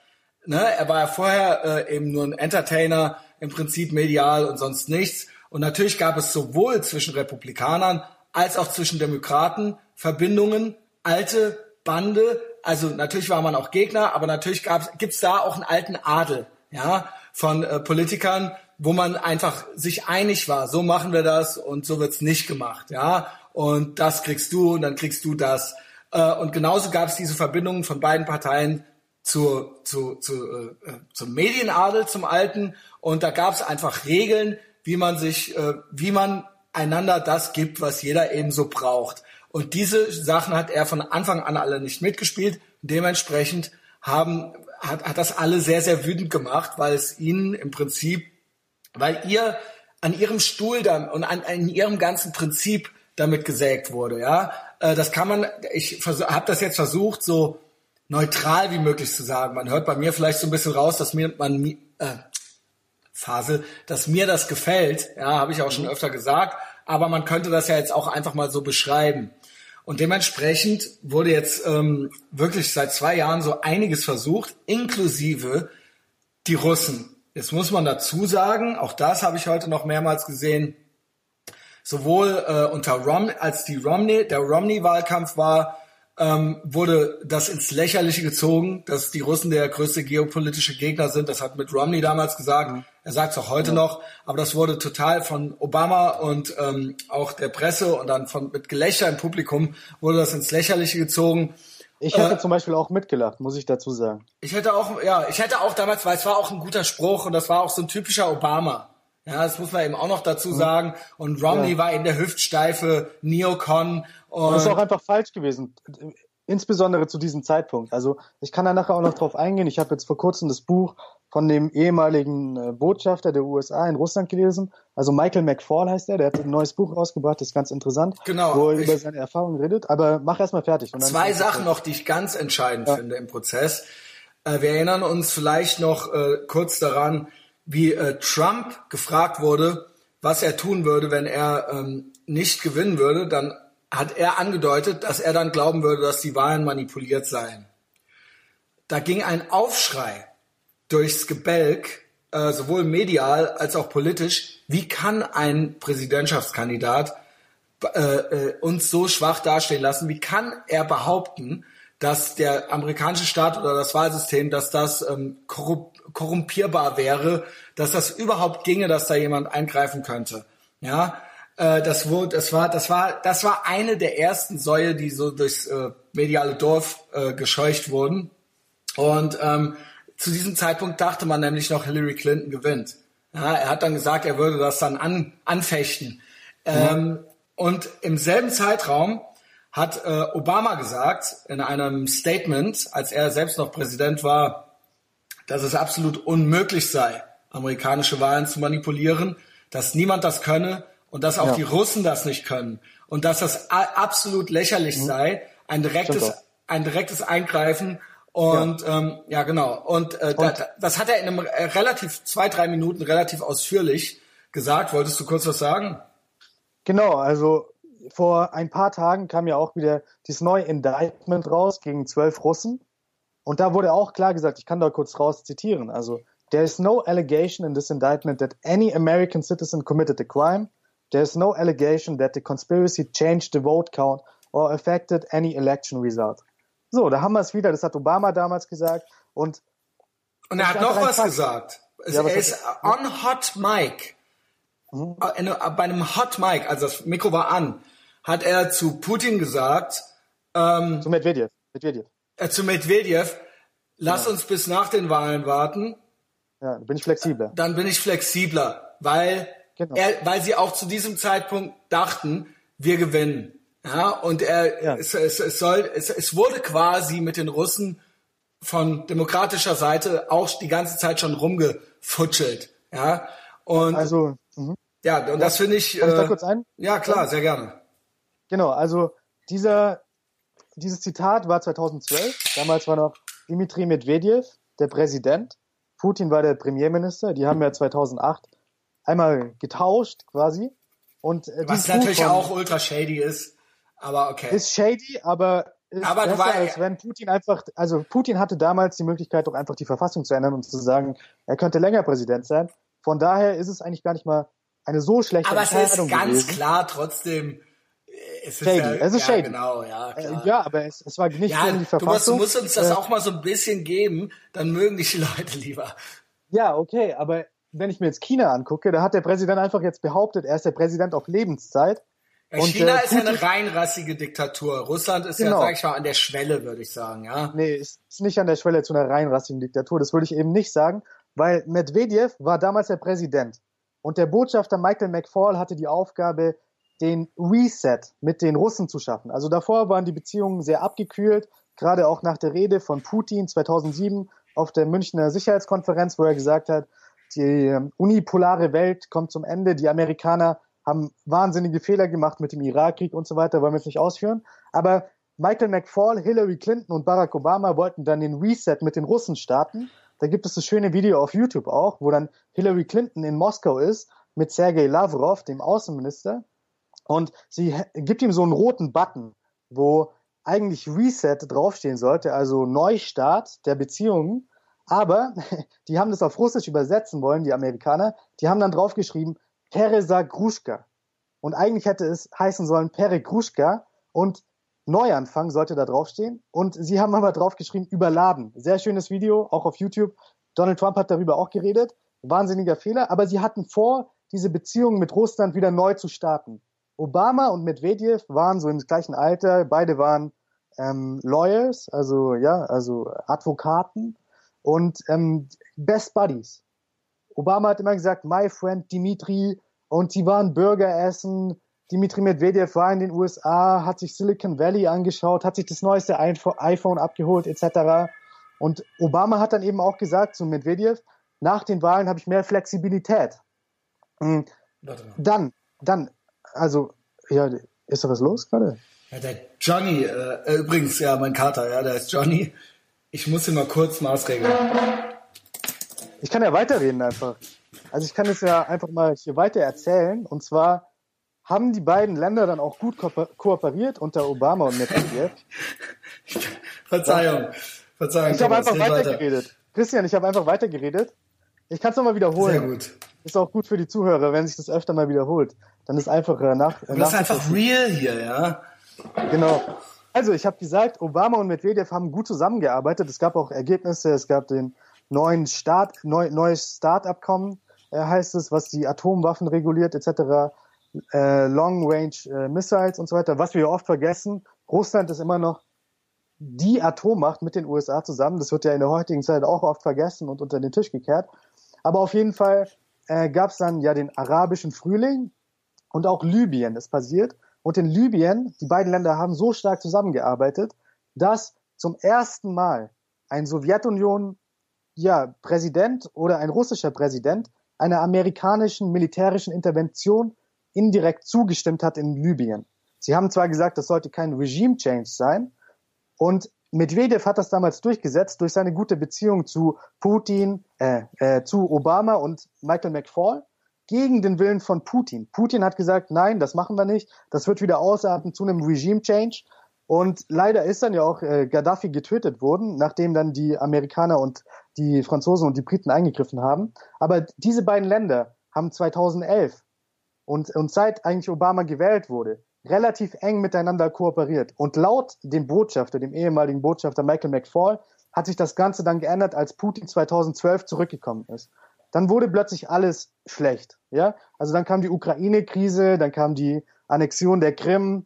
Ne? Er war ja vorher äh, eben nur ein Entertainer, im Prinzip medial und sonst nichts. Und natürlich gab es sowohl zwischen Republikanern als auch zwischen Demokraten Verbindungen, alte Bande. Also natürlich war man auch Gegner, aber natürlich gibt es da auch einen alten Adel. Ja, von äh, Politikern, wo man einfach sich einig war, so machen wir das und so wird's nicht gemacht, ja. Und das kriegst du und dann kriegst du das. Äh, und genauso gab es diese Verbindungen von beiden Parteien zu, zu, zu, äh, äh zum Medienadel, zum Alten. Und da gab es einfach Regeln, wie man sich, äh, wie man einander das gibt, was jeder eben so braucht. Und diese Sachen hat er von Anfang an alle nicht mitgespielt. Dementsprechend haben hat, hat das alle sehr, sehr wütend gemacht, weil es ihnen im Prinzip, weil ihr an ihrem Stuhl dann und an, an ihrem ganzen Prinzip damit gesägt wurde, ja. Äh, das kann man, ich habe das jetzt versucht, so neutral wie möglich zu sagen. Man hört bei mir vielleicht so ein bisschen raus, dass mir man äh, Phase, dass mir das gefällt, ja, habe ich auch schon öfter gesagt, aber man könnte das ja jetzt auch einfach mal so beschreiben. Und dementsprechend wurde jetzt ähm, wirklich seit zwei Jahren so einiges versucht, inklusive die Russen. Jetzt muss man dazu sagen, auch das habe ich heute noch mehrmals gesehen, sowohl äh, unter Rom als die Romney, der Romney-Wahlkampf war, ähm, wurde das ins Lächerliche gezogen, dass die Russen der größte geopolitische Gegner sind. Das hat mit Romney damals gesagt. Mhm. Er sagt es auch heute ja. noch. Aber das wurde total von Obama und ähm, auch der Presse und dann von mit Gelächter im Publikum wurde das ins Lächerliche gezogen. Ich hätte äh, zum Beispiel auch mitgelacht, muss ich dazu sagen. Ich hätte auch, ja, ich hätte auch damals, weil es war auch ein guter Spruch und das war auch so ein typischer Obama. Ja, das muss man eben auch noch dazu mhm. sagen. Und Romney ja. war in der Hüftsteife Neocon. Und das ist auch einfach falsch gewesen. Insbesondere zu diesem Zeitpunkt. Also ich kann da nachher auch noch drauf eingehen. Ich habe jetzt vor kurzem das Buch von dem ehemaligen äh, Botschafter der USA in Russland gelesen. Also Michael McFall heißt er, der hat ein neues Buch rausgebracht, das ist ganz interessant, genau, wo er über seine Erfahrungen redet. Aber mach erst mal fertig. zwei Sachen noch, die ich ganz entscheidend ja. finde im Prozess. Äh, wir erinnern uns vielleicht noch äh, kurz daran, wie äh, Trump gefragt wurde, was er tun würde, wenn er ähm, nicht gewinnen würde, dann hat er angedeutet, dass er dann glauben würde, dass die Wahlen manipuliert seien. Da ging ein Aufschrei durchs Gebälk, äh, sowohl medial als auch politisch. Wie kann ein Präsidentschaftskandidat äh, äh, uns so schwach dastehen lassen? Wie kann er behaupten, dass der amerikanische Staat oder das Wahlsystem, dass das ähm, korrumpierbar wäre, dass das überhaupt ginge, dass da jemand eingreifen könnte. Ja, äh, das wurde, das war, das war, das war eine der ersten Säue, die so durchs äh, mediale Dorf äh, gescheucht wurden. Und ähm, zu diesem Zeitpunkt dachte man nämlich noch, Hillary Clinton gewinnt. Ja, er hat dann gesagt, er würde das dann an, anfechten. Ähm, und im selben Zeitraum hat äh, Obama gesagt, in einem Statement, als er selbst noch Präsident war, dass es absolut unmöglich sei, amerikanische Wahlen zu manipulieren, dass niemand das könne und dass auch ja. die Russen das nicht können und dass das absolut lächerlich mhm. sei, ein direktes, ein direktes Eingreifen und ja, ähm, ja genau. Und, äh, und da, das hat er in einem äh, relativ zwei drei Minuten relativ ausführlich gesagt. Wolltest du kurz was sagen? Genau, also vor ein paar Tagen kam ja auch wieder dieses neue Indictment raus gegen zwölf Russen. Und da wurde auch klar gesagt, ich kann da kurz raus zitieren. Also, there is no allegation in this indictment that any American citizen committed a crime. There is no allegation that the conspiracy changed the vote count or affected any election result. So, da haben wir es wieder. Das hat Obama damals gesagt. Und, und er hat noch was Fakt. gesagt. Ja, er ist on Hot Mic. Mhm. Äh, bei einem Hot Mic, also das Mikro war an, hat er zu Putin gesagt, ähm, zu Medvedev, Medvedev. Äh, zu Medvedev, lass ja. uns bis nach den Wahlen warten. Ja, dann bin ich flexibler. Dann bin ich flexibler, weil genau. er, weil sie auch zu diesem Zeitpunkt dachten, wir gewinnen. Ja, und er, ja. Es, es, es, soll, es, es wurde quasi mit den Russen von demokratischer Seite auch die ganze Zeit schon rumgefutschelt. Ja, und also, mh. ja, und ja. das finde ich. Kann ich da äh, kurz ein? Ja, klar, sehr gerne. Genau, also dieser, dieses Zitat war 2012. Damals war noch Dmitri Medvedev der Präsident. Putin war der Premierminister. Die haben ja 2008 einmal getauscht quasi. Und äh, Was natürlich von, auch ultra shady ist. Aber okay. Ist shady, aber ist aber besser, als wenn Putin einfach, also Putin hatte damals die Möglichkeit, doch einfach die Verfassung zu ändern und zu sagen, er könnte länger Präsident sein. Von daher ist es eigentlich gar nicht mal eine so schlechte aber Entscheidung Aber es ist ganz gewesen. klar trotzdem, es ist shady. Ja, es ist ja, shady. Genau, ja, äh, klar. ja, aber es, es war nicht ja, gegen die Verfassung. Du musst, du musst uns das äh, auch mal so ein bisschen geben, dann mögen dich die Leute lieber. Ja, okay, aber wenn ich mir jetzt China angucke, da hat der Präsident einfach jetzt behauptet, er ist der Präsident auf Lebenszeit ja, und, China äh, ist ja eine reinrassige Diktatur. Russland ist genau. ja, sag ich mal, an der Schwelle, würde ich sagen, ja. Nee, ist, ist nicht an der Schwelle zu einer reinrassigen Diktatur. Das würde ich eben nicht sagen, weil Medvedev war damals der Präsident. Und der Botschafter Michael McFall hatte die Aufgabe, den Reset mit den Russen zu schaffen. Also davor waren die Beziehungen sehr abgekühlt, gerade auch nach der Rede von Putin 2007 auf der Münchner Sicherheitskonferenz, wo er gesagt hat, die ähm, unipolare Welt kommt zum Ende, die Amerikaner haben wahnsinnige Fehler gemacht mit dem Irakkrieg und so weiter, wollen wir jetzt nicht ausführen. Aber Michael McFaul, Hillary Clinton und Barack Obama wollten dann den Reset mit den Russen starten. Da gibt es das schöne Video auf YouTube auch, wo dann Hillary Clinton in Moskau ist mit Sergei Lavrov, dem Außenminister. Und sie gibt ihm so einen roten Button, wo eigentlich Reset draufstehen sollte, also Neustart der Beziehungen. Aber die haben das auf Russisch übersetzen wollen, die Amerikaner. Die haben dann draufgeschrieben, Teresa Gruschka. Und eigentlich hätte es heißen sollen Pere Gruschka und Neuanfang sollte da draufstehen. Und sie haben aber draufgeschrieben, überladen. Sehr schönes Video, auch auf YouTube. Donald Trump hat darüber auch geredet. Wahnsinniger Fehler. Aber sie hatten vor, diese Beziehungen mit Russland wieder neu zu starten. Obama und Medvedev waren so im gleichen Alter. Beide waren ähm, Lawyers, also ja, also Advokaten und ähm, Best Buddies. Obama hat immer gesagt, my friend Dimitri, und sie waren Burger essen. Dimitri Medvedev war in den USA, hat sich Silicon Valley angeschaut, hat sich das neueste iPhone abgeholt, etc. Und Obama hat dann eben auch gesagt zu Medvedev, nach den Wahlen habe ich mehr Flexibilität. Mhm. Dann, dann, also, ja, ist da was los gerade? Ja, der Johnny, äh, übrigens, ja, mein Kater, ja, der ist Johnny. Ich muss ihn mal kurz maßregeln. Ich kann ja weiterreden einfach. Also ich kann es ja einfach mal hier weiter erzählen. Und zwar haben die beiden Länder dann auch gut ko kooperiert unter Obama und Medvedev. Verzeihung. Verzeihung. Ich habe einfach weitergeredet. Weiter. Christian, ich habe einfach weitergeredet. Ich kann es nochmal wiederholen. Sehr gut. Ist auch gut für die Zuhörer, wenn sich das öfter mal wiederholt. Dann ist einfacher nach. Das ist einfach real hier, ja. Genau. Also, ich habe gesagt, Obama und Medvedev haben gut zusammengearbeitet. Es gab auch Ergebnisse. Es gab den neuen Start, neu, neues Start-Abkommen, äh, heißt es, was die Atomwaffen reguliert, etc. Äh, Long Range äh, Missiles und so weiter. Was wir oft vergessen, Russland ist immer noch die Atommacht mit den USA zusammen. Das wird ja in der heutigen Zeit auch oft vergessen und unter den Tisch gekehrt. Aber auf jeden Fall äh, gab es dann ja den arabischen Frühling und auch Libyen ist passiert. Und in Libyen, die beiden Länder haben so stark zusammengearbeitet, dass zum ersten Mal ein Sowjetunion ja, Präsident oder ein russischer Präsident einer amerikanischen militärischen Intervention indirekt zugestimmt hat in Libyen. Sie haben zwar gesagt, das sollte kein Regime Change sein, und Medvedev hat das damals durchgesetzt durch seine gute Beziehung zu Putin, äh, äh, zu Obama und Michael McFaul gegen den Willen von Putin. Putin hat gesagt, nein, das machen wir nicht, das wird wieder ausarten zu einem Regime Change. Und leider ist dann ja auch äh, Gaddafi getötet worden, nachdem dann die Amerikaner und die Franzosen und die Briten eingegriffen haben. Aber diese beiden Länder haben 2011 und, und seit eigentlich Obama gewählt wurde, relativ eng miteinander kooperiert. Und laut dem Botschafter, dem ehemaligen Botschafter Michael McFaul, hat sich das Ganze dann geändert, als Putin 2012 zurückgekommen ist. Dann wurde plötzlich alles schlecht. Ja, also dann kam die Ukraine-Krise, dann kam die Annexion der Krim,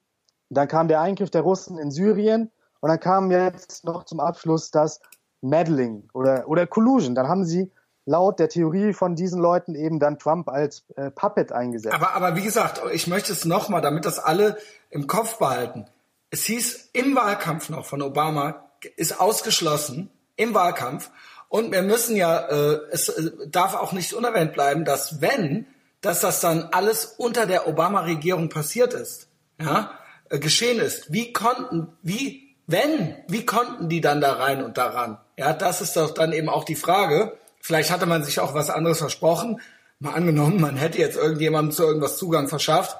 dann kam der Eingriff der Russen in Syrien und dann kam jetzt noch zum Abschluss das Meddling oder, oder Collusion. Dann haben sie laut der Theorie von diesen Leuten eben dann Trump als äh, Puppet eingesetzt. Aber, aber wie gesagt, ich möchte es nochmal, damit das alle im Kopf behalten. Es hieß im Wahlkampf noch von Obama, ist ausgeschlossen, im Wahlkampf. Und wir müssen ja, äh, es äh, darf auch nicht unerwähnt bleiben, dass wenn, dass das dann alles unter der Obama-Regierung passiert ist, ja, äh, geschehen ist. Wie konnten, wie, wenn, wie konnten die dann da rein und daran? Ja, das ist doch dann eben auch die Frage. Vielleicht hatte man sich auch was anderes versprochen. Mal angenommen, man hätte jetzt irgendjemandem zu irgendwas Zugang verschafft.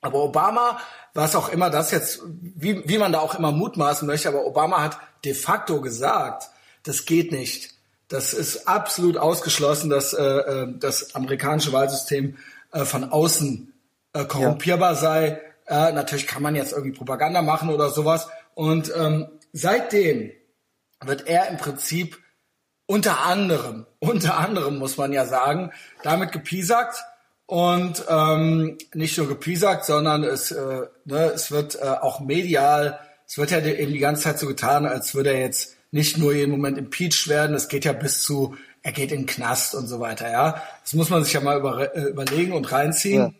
Aber Obama, was auch immer das jetzt, wie, wie man da auch immer mutmaßen möchte, aber Obama hat de facto gesagt, das geht nicht. Das ist absolut ausgeschlossen, dass äh, äh das amerikanische Wahlsystem äh, von außen äh, korrumpierbar ja. sei. Äh, natürlich kann man jetzt irgendwie Propaganda machen oder sowas. Und ähm, seitdem wird er im Prinzip unter anderem, unter anderem muss man ja sagen, damit gepiesackt und ähm, nicht nur gepiesackt, sondern es, äh, ne, es wird äh, auch medial, es wird ja eben die ganze Zeit so getan, als würde er jetzt nicht nur jeden Moment impeached werden, es geht ja bis zu, er geht in den Knast und so weiter, ja. Das muss man sich ja mal über, äh, überlegen und reinziehen.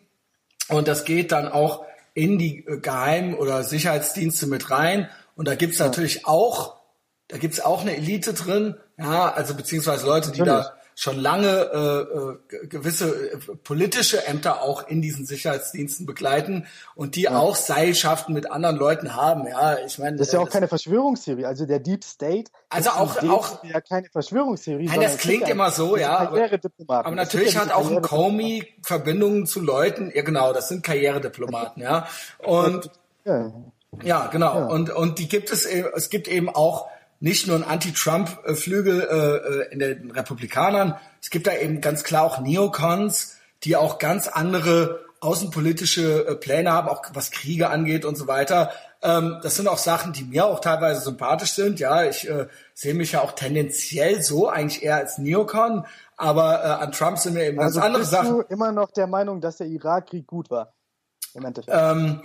Ja. Und das geht dann auch in die äh, Geheim- oder Sicherheitsdienste mit rein. Und da gibt's ja. natürlich auch da gibt's auch eine Elite drin, ja, also beziehungsweise Leute, die Natürlich. da schon lange äh, äh, gewisse äh, politische Ämter auch in diesen Sicherheitsdiensten begleiten und die ja. auch Seilschaften mit anderen Leuten haben. Ja, ich meine, das ist ja auch das, keine Verschwörungstheorie. Also der Deep State. Also auch auch ja keine Verschwörungstheorie. Nein, das klingt immer so, ja. Aber, aber natürlich hat auch ein Comey Verbindungen zu Leuten. Ja, genau, das sind Karrierediplomaten, ja. Und ja, ja genau. Und und die gibt es. Es gibt eben auch nicht nur ein Anti-Trump-Flügel äh, äh, in den Republikanern, es gibt da eben ganz klar auch Neocons, die auch ganz andere außenpolitische äh, Pläne haben, auch was Kriege angeht und so weiter. Ähm, das sind auch Sachen, die mir auch teilweise sympathisch sind. Ja, ich äh, sehe mich ja auch tendenziell so eigentlich eher als Neocon, aber äh, an Trump sind wir eben ganz also andere bist Sachen. Du immer noch der Meinung, dass der Irakkrieg gut war? Im Endeffekt. Ähm,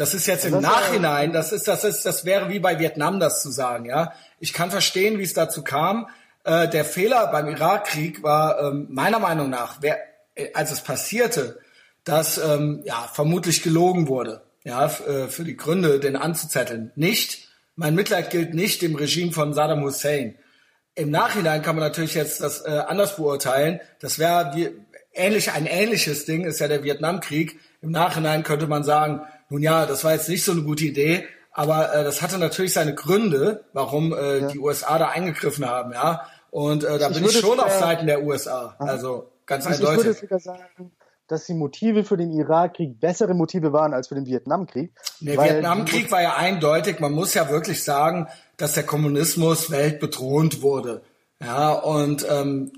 das ist jetzt im das Nachhinein, das ist, das ist, das wäre wie bei Vietnam, das zu sagen, ja. Ich kann verstehen, wie es dazu kam. Äh, der Fehler beim Irakkrieg war ähm, meiner Meinung nach, wer, äh, als es passierte, dass ähm, ja vermutlich gelogen wurde, ja, äh, für die Gründe, den anzuzetteln. Nicht, mein Mitleid gilt nicht dem Regime von Saddam Hussein. Im Nachhinein kann man natürlich jetzt das äh, anders beurteilen. Das wäre ähnlich ein ähnliches Ding ist ja der Vietnamkrieg. Im Nachhinein könnte man sagen, nun ja, das war jetzt nicht so eine gute Idee, aber äh, das hatte natürlich seine Gründe, warum äh, ja. die USA da eingegriffen haben, ja. Und äh, da ich bin ich schon auf Seiten der USA. Also ganz also eindeutig. Ich würde sogar sagen, dass die Motive für den Irakkrieg bessere Motive waren als für den Vietnamkrieg. Der Vietnamkrieg war ja eindeutig, man muss ja wirklich sagen, dass der Kommunismus weltbedrohend wurde. Ja, und ähm,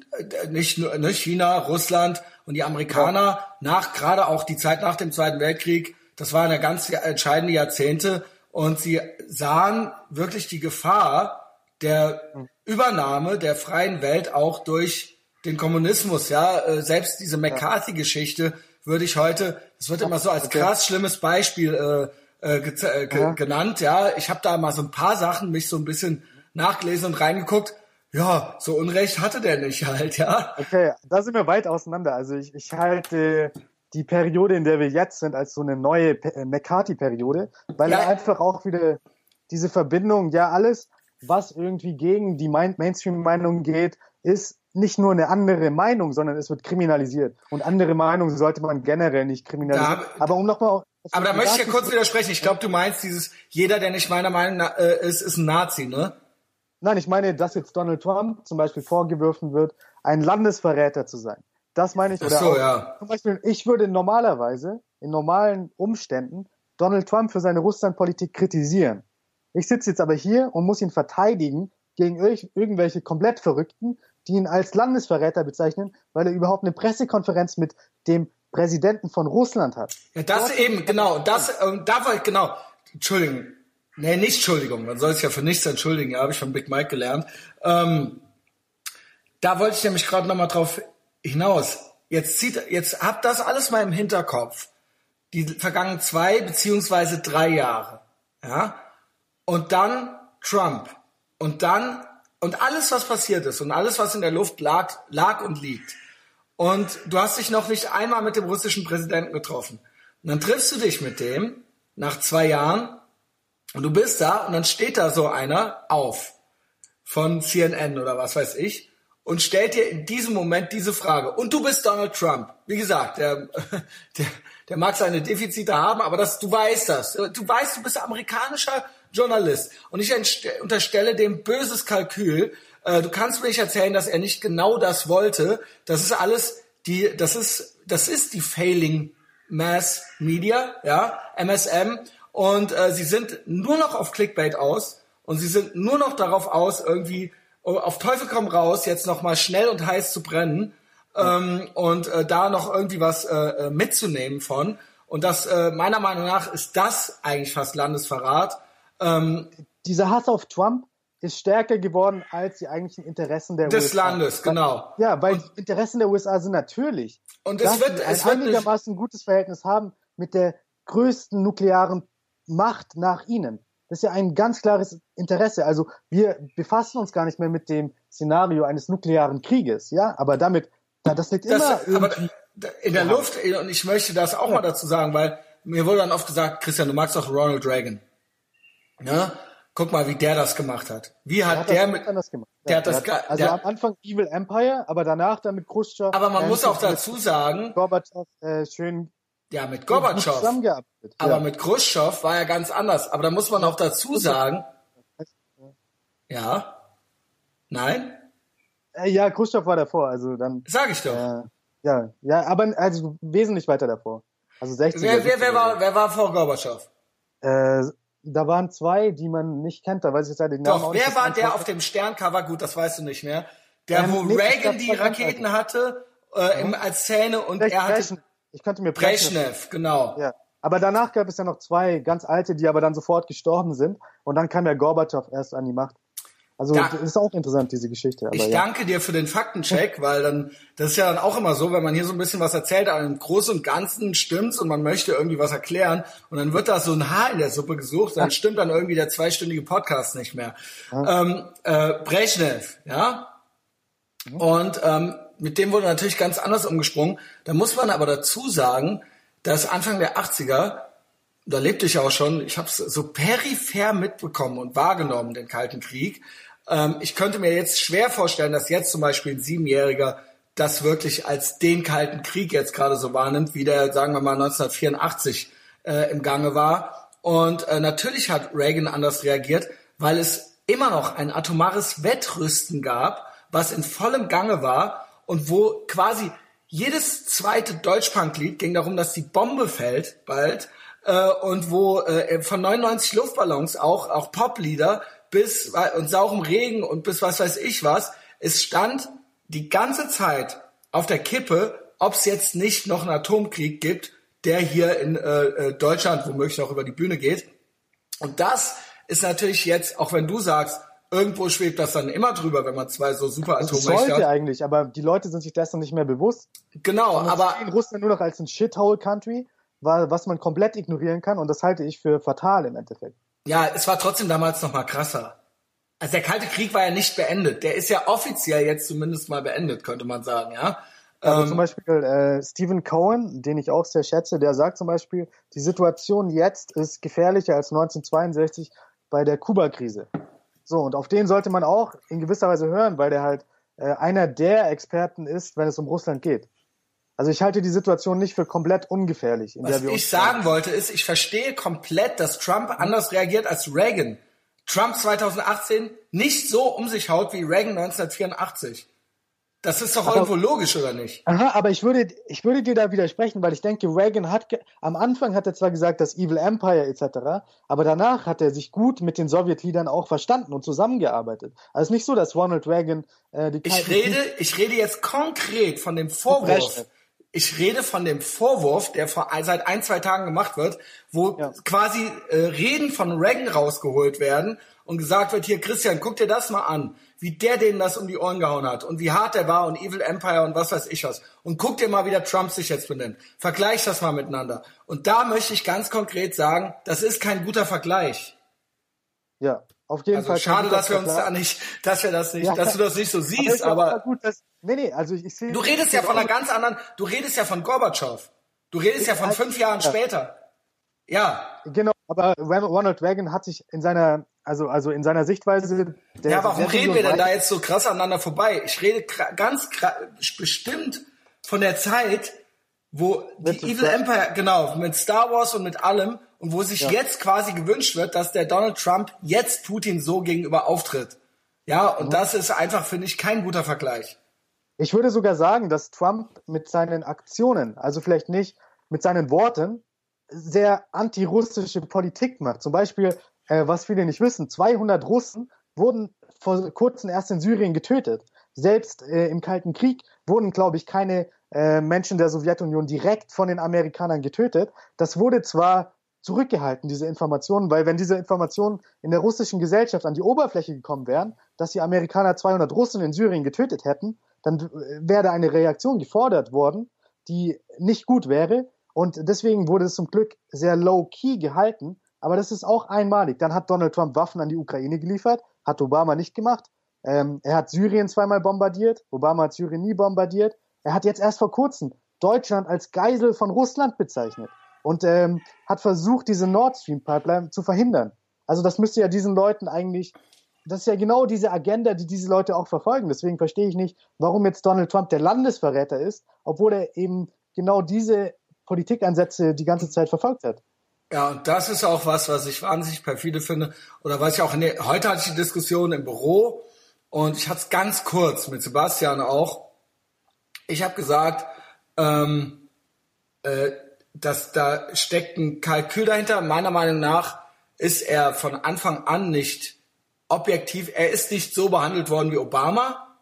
nicht nur nicht China, Russland und die Amerikaner ja. nach gerade auch die Zeit nach dem Zweiten Weltkrieg das waren ja ganz entscheidende Jahrzehnte und sie sahen wirklich die Gefahr der Übernahme der freien Welt auch durch den Kommunismus. Ja, äh, selbst diese McCarthy-Geschichte würde ich heute, das wird immer so als krass schlimmes Beispiel äh, äh, ge äh, ja. genannt. Ja, ich habe da mal so ein paar Sachen mich so ein bisschen nachgelesen und reingeguckt. Ja, so Unrecht hatte der nicht halt, ja. Okay, da sind wir weit auseinander. Also ich, ich halte die Periode, in der wir jetzt sind, als so eine neue äh, McCarthy-Periode, weil ja. er einfach auch wieder diese Verbindung, ja, alles, was irgendwie gegen die Mainstream-Meinung geht, ist nicht nur eine andere Meinung, sondern es wird kriminalisiert. Und andere Meinungen sollte man generell nicht kriminalisieren. Ja, aber um nochmal aber da möchte ich ja kurz widersprechen. Ich glaube, du meinst dieses, jeder, der nicht meiner Meinung äh, ist, ist ein Nazi, ne? Nein, ich meine, dass jetzt Donald Trump zum Beispiel vorgeworfen wird, ein Landesverräter zu sein. Das meine ich. Oder Ach so, auch, ja. Zum Beispiel, ich würde normalerweise, in normalen Umständen, Donald Trump für seine Russlandpolitik kritisieren. Ich sitze jetzt aber hier und muss ihn verteidigen gegen irgendwelche komplett Verrückten, die ihn als Landesverräter bezeichnen, weil er überhaupt eine Pressekonferenz mit dem Präsidenten von Russland hat. Ja, das Dort eben, genau, das, äh, da war ich, genau, Entschuldigung, nee, nicht Entschuldigung, man soll sich ja für nichts entschuldigen, ja, habe ich von Big Mike gelernt. Ähm, da wollte ich nämlich gerade nochmal drauf hinaus. Jetzt zieht, jetzt habt das alles mal im Hinterkopf. Die vergangenen zwei beziehungsweise drei Jahre, ja, und dann Trump und dann und alles, was passiert ist und alles, was in der Luft lag, lag und liegt. Und du hast dich noch nicht einmal mit dem russischen Präsidenten getroffen. Und dann triffst du dich mit dem nach zwei Jahren und du bist da und dann steht da so einer auf von CNN oder was weiß ich und stellt dir in diesem Moment diese Frage. Und du bist Donald Trump. Wie gesagt, der, der, der mag seine Defizite haben, aber das, du weißt das. Du weißt, du bist amerikanischer Journalist. Und ich unterstelle dem böses Kalkül. Äh, du kannst mir nicht erzählen, dass er nicht genau das wollte. Das ist alles die, das ist, das ist die Failing Mass Media, ja, MSM. Und äh, sie sind nur noch auf Clickbait aus und sie sind nur noch darauf aus, irgendwie auf Teufel komm raus, jetzt noch mal schnell und heiß zu brennen ähm, und äh, da noch irgendwie was äh, äh mitzunehmen von. Und das äh, meiner Meinung nach ist das eigentlich fast Landesverrat. Ähm, Dieser Hass auf Trump ist stärker geworden als die eigentlichen Interessen der des USA. Des Landes, genau. Ja, weil und, die Interessen der USA sind natürlich, und es wird, es ein wird einigermaßen gutes Verhältnis haben mit der größten nuklearen Macht nach ihnen. Das ist ja ein ganz klares Interesse. Also wir befassen uns gar nicht mehr mit dem Szenario eines nuklearen Krieges, ja, aber damit, das liegt das, immer aber in der ja. Luft. Und ich möchte das auch ja. mal dazu sagen, weil mir wurde dann oft gesagt, Christian, du magst doch Ronald Reagan. Ja? Guck mal, wie der das gemacht hat. Wie hat der, der mit, das gemacht. der hat das, der, also der, am Anfang Evil Empire, aber danach dann mit Khrushchev. Aber man muss auch dazu sagen, Gorbatschow, äh, schön. Ja, mit Gorbatschow. Aber ja. mit Khrushchev war ja ganz anders. Aber da muss man auch dazu sagen, ja, nein? Äh, ja, Khrushchev war davor, also dann. Sag ich doch. Äh, ja, ja, aber also wesentlich weiter davor. Also 60. Wer, wer, wer war, wer war vor Gorbatschow? Äh, da waren zwei, die man nicht kennt, da weiß ich jetzt den Namen Doch, wer war der auf dem Sterncover? Gut, das weißt du nicht mehr. Der, ähm, wo nee, Reagan die Raketen hatte, äh, im, als Zähne und Brech, er hatte... Ich könnte mir Brezhnev, genau. Ja. Aber danach gab es ja noch zwei ganz alte, die aber dann sofort gestorben sind. Und dann kam ja Gorbatschow erst an die Macht. Also da, das ist auch interessant, diese Geschichte. Ich ja. danke dir für den Faktencheck, weil dann, das ist ja dann auch immer so, wenn man hier so ein bisschen was erzählt, aber im Großen und Ganzen stimmt's und man möchte irgendwie was erklären und dann wird da so ein Haar in der Suppe gesucht, dann stimmt dann irgendwie der zweistündige Podcast nicht mehr. Ja. Ähm, äh, Brezhnev, ja? Und ähm, mit dem wurde natürlich ganz anders umgesprungen. Da muss man aber dazu sagen, dass Anfang der 80er da lebte ich auch schon, ich habe es so peripher mitbekommen und wahrgenommen, den Kalten Krieg. Ähm, ich könnte mir jetzt schwer vorstellen, dass jetzt zum Beispiel ein Siebenjähriger das wirklich als den Kalten Krieg jetzt gerade so wahrnimmt, wie der, sagen wir mal, 1984 äh, im Gange war. Und äh, natürlich hat Reagan anders reagiert, weil es immer noch ein atomares Wettrüsten gab, was in vollem Gange war und wo quasi jedes zweite Deutschpunklied ging darum, dass die Bombe fällt bald äh, und wo äh, von 99 Luftballons auch auch Poplieder bis und saurem Regen und bis was weiß ich was. Es stand die ganze Zeit auf der Kippe, ob es jetzt nicht noch einen Atomkrieg gibt, der hier in äh, äh, Deutschland womöglich auch über die Bühne geht. Und das ist natürlich jetzt, auch wenn du sagst, irgendwo schwebt das dann immer drüber, wenn man zwei so super Das Atommächte sollte hat. eigentlich, aber die Leute sind sich dessen nicht mehr bewusst. Genau, aber sehen Russland nur noch als ein Shithole-Country, wa- was man komplett ignorieren kann und das halte ich für fatal im Endeffekt. ja, es war trotzdem damals noch mal krasser. Also der Kalte Krieg war ja nicht beendet. Der ist ja offiziell jetzt zumindest mal beendet, könnte man sagen, ja. Also Ähm, zum Beispiel äh, Stephen Cohen, den ich auch sehr schätze, der sagt zum Beispiel, die Situation jetzt ist gefährlicher als 1962 bei der Kuba-Krise. So, und auf den sollte man auch in gewisser Weise hören, weil der halt äh, einer der Experten ist, wenn es um Russland geht. Also ich halte die Situation nicht für komplett ungefährlich, in Was der wir ich sagen wollte, ist, ich verstehe komplett, dass Trump anders reagiert als Reagan. Trump 2018 nicht so um sich haut wie Reagan 1984. Das ist doch irgendwo logisch, oder nicht? Aha, aber ich würde, ich würde dir da widersprechen, weil ich denke, Reagan hat, am Anfang hat er zwar gesagt, das Evil Empire etc., aber danach hat er sich gut mit den Sowjetleadern auch verstanden und zusammengearbeitet. Also nicht so, dass Ronald Reagan äh, die Ich rede, ich rede jetzt konkret von dem Vorwurf. Ich rede von dem Vorwurf, der vor seit ein, zwei Tagen gemacht wird, wo Ja. quasi äh, Reden von Reagan rausgeholt werden und gesagt wird, hier Christian, guck dir das mal an, wie der denen das um die Ohren gehauen hat und wie hart der war und Evil Empire und was weiß ich was. Und guck dir mal, wie der Trump sich jetzt benimmt. Vergleich das mal miteinander. Und da möchte ich ganz konkret sagen, das ist kein guter Vergleich. Ja, auf jeden Also Fall. schade, dass wir uns da nicht, dass wir das nicht, Ja. dass du das nicht so Aber siehst, aber auch gut, dass, nee, nee, also ich, ich sehe. Du redest ja von einer ganz anderen, du redest ja von Gorbatschow. Du redest ja von fünf Jahren Ja. später. Ja, Genau, aber Ron- Ronald Reagan hat sich in seiner, also, also in seiner Sichtweise. Der ja, warum reden wir denn da jetzt so krass aneinander vorbei? Ich rede ganz bestimmt von der Zeit, wo die Mit Evil Star- Empire, genau, mit Star Wars und mit allem, und wo sich jetzt quasi gewünscht wird, dass der Donald Trump jetzt Putin so gegenüber auftritt. Ja, und Mhm. das ist einfach, finde ich, kein guter Vergleich. Ich würde sogar sagen, dass Trump mit seinen Aktionen, also vielleicht nicht mit seinen Worten, sehr antirussische Politik macht. Zum Beispiel, äh, was viele nicht wissen, 200 Russen wurden vor kurzem erst in Syrien getötet. Selbst äh, im Kalten Krieg wurden, glaube ich, keine äh, Menschen der Sowjetunion direkt von den Amerikanern getötet. Das wurde zwar zurückgehalten, diese Informationen, weil wenn diese Informationen in der russischen Gesellschaft an die Oberfläche gekommen wären, dass die Amerikaner 200 Russen in Syrien getötet hätten, dann äh, wäre eine Reaktion gefordert worden, die nicht gut wäre. Und deswegen wurde es zum Glück sehr low-key gehalten. Aber das ist auch einmalig. Dann hat Donald Trump Waffen an die Ukraine geliefert, hat Obama nicht gemacht. Ähm, er hat Syrien zweimal bombardiert. Obama hat Syrien nie bombardiert. Er hat jetzt erst vor kurzem Deutschland als Geisel von Russland bezeichnet und ähm, hat versucht, diese Nord Stream Pipeline zu verhindern. Also das müsste ja diesen Leuten eigentlich, das ist ja genau diese Agenda, die diese Leute auch verfolgen. Deswegen verstehe ich nicht, warum jetzt Donald Trump der Landesverräter ist, obwohl er eben genau diese Politikansätze die ganze Zeit verfolgt hat. Ja, und das ist auch was, was ich wahnsinnig perfide finde. Oder was ich auch, der, heute hatte ich die Diskussion im Büro und ich hatte es ganz kurz mit Sebastian auch. Ich habe gesagt, ähm, äh, dass da steckt ein Kalkül dahinter. Meiner Meinung nach ist er von Anfang an nicht objektiv. Er ist nicht so behandelt worden wie Obama,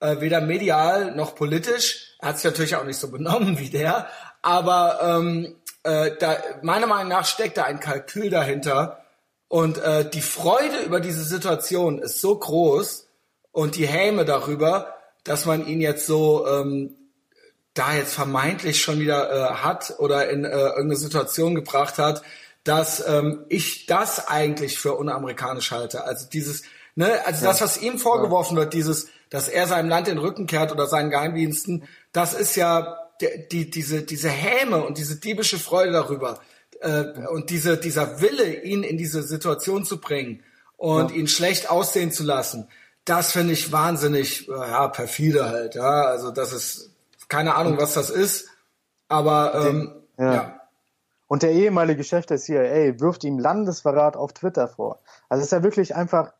äh, weder medial noch politisch. Er hat sich natürlich auch nicht so benommen wie der, aber ähm, äh, da, meiner Meinung nach steckt da ein Kalkül dahinter. Und äh, die Freude über diese Situation ist so groß und die Häme darüber, dass man ihn jetzt so ähm, da jetzt vermeintlich schon wieder äh, hat oder in äh, irgendeine Situation gebracht hat, dass ähm, ich das eigentlich für unamerikanisch halte. Also dieses, ne, also das, was ihm vorgeworfen wird, dieses, dass er seinem Land den Rücken kehrt oder seinen Geheimdiensten, das ist ja die, die, diese, diese Häme und diese diebische Freude darüber äh, und diese, dieser Wille, ihn in diese Situation zu bringen und ihn schlecht aussehen zu lassen, das finde ich wahnsinnig, äh, ja, perfide halt, ja, also das ist, keine Ahnung, was das ist, aber ähm, ja. ja. Und der ehemalige Chef der CIA wirft ihm Landesverrat auf Twitter vor. Also es ist ja wirklich einfach,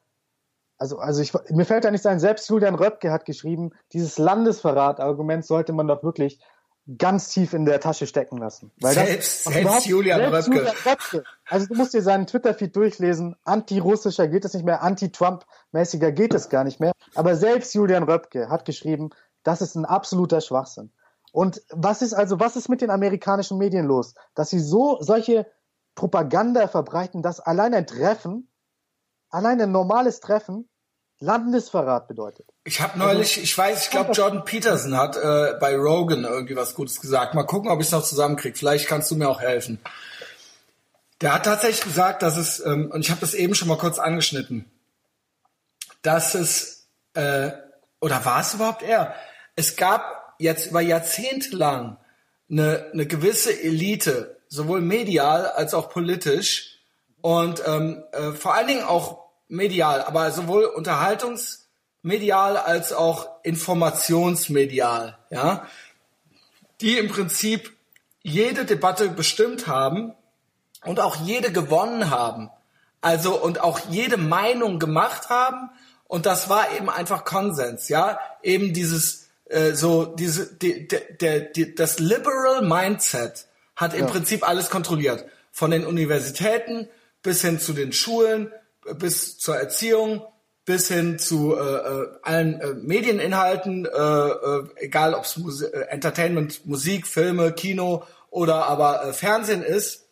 also, also ich, mir fällt da nicht sein, selbst Julian Röpke hat geschrieben, dieses Landesverrat-Argument sollte man doch wirklich ganz tief in der Tasche stecken lassen. Weil Selbst- das, selbst überhaupt- Julian selbst Röpke. Julian Röpke. Also du musst dir seinen Twitter-Feed durchlesen, anti-russischer geht es nicht mehr, anti-Trump-mäßiger geht es gar nicht mehr. Aber selbst Julian Röpke hat geschrieben, das ist ein absoluter Schwachsinn. Und was ist also, was ist mit den amerikanischen Medien los? Dass sie so solche Propaganda verbreiten, dass allein ein Treffen, allein ein normales Treffen Landesverrat bedeutet. Ich habe neulich, also, ich weiß, ich glaube Jordan Peterson hat äh, bei Rogan irgendwie was Gutes gesagt. Mal gucken, ob ich es noch zusammenkriege. Vielleicht kannst du mir auch helfen. Der hat tatsächlich gesagt, dass es, ähm, und ich habe das eben schon mal kurz angeschnitten, dass es, äh, oder war es überhaupt er? Es gab jetzt über Jahrzehnte lang eine, eine gewisse Elite, sowohl medial als auch politisch und ähm, äh, vor allen Dingen auch medial, aber sowohl unterhaltungsmedial als auch informationsmedial, ja, die im Prinzip jede Debatte bestimmt haben und auch jede gewonnen haben. Also und auch jede Meinung gemacht haben und das war eben einfach Konsens, ja, eben dieses äh, so diese die, der, die, das liberal Mindset hat im ja. Prinzip alles kontrolliert, von den Universitäten bis hin zu den Schulen, bis zur Erziehung, bis hin zu äh, äh allen äh, Medieninhalten, äh, äh, egal ob es Mus äh, Entertainment, Musik, Filme, Kino oder aber äh, Fernsehen ist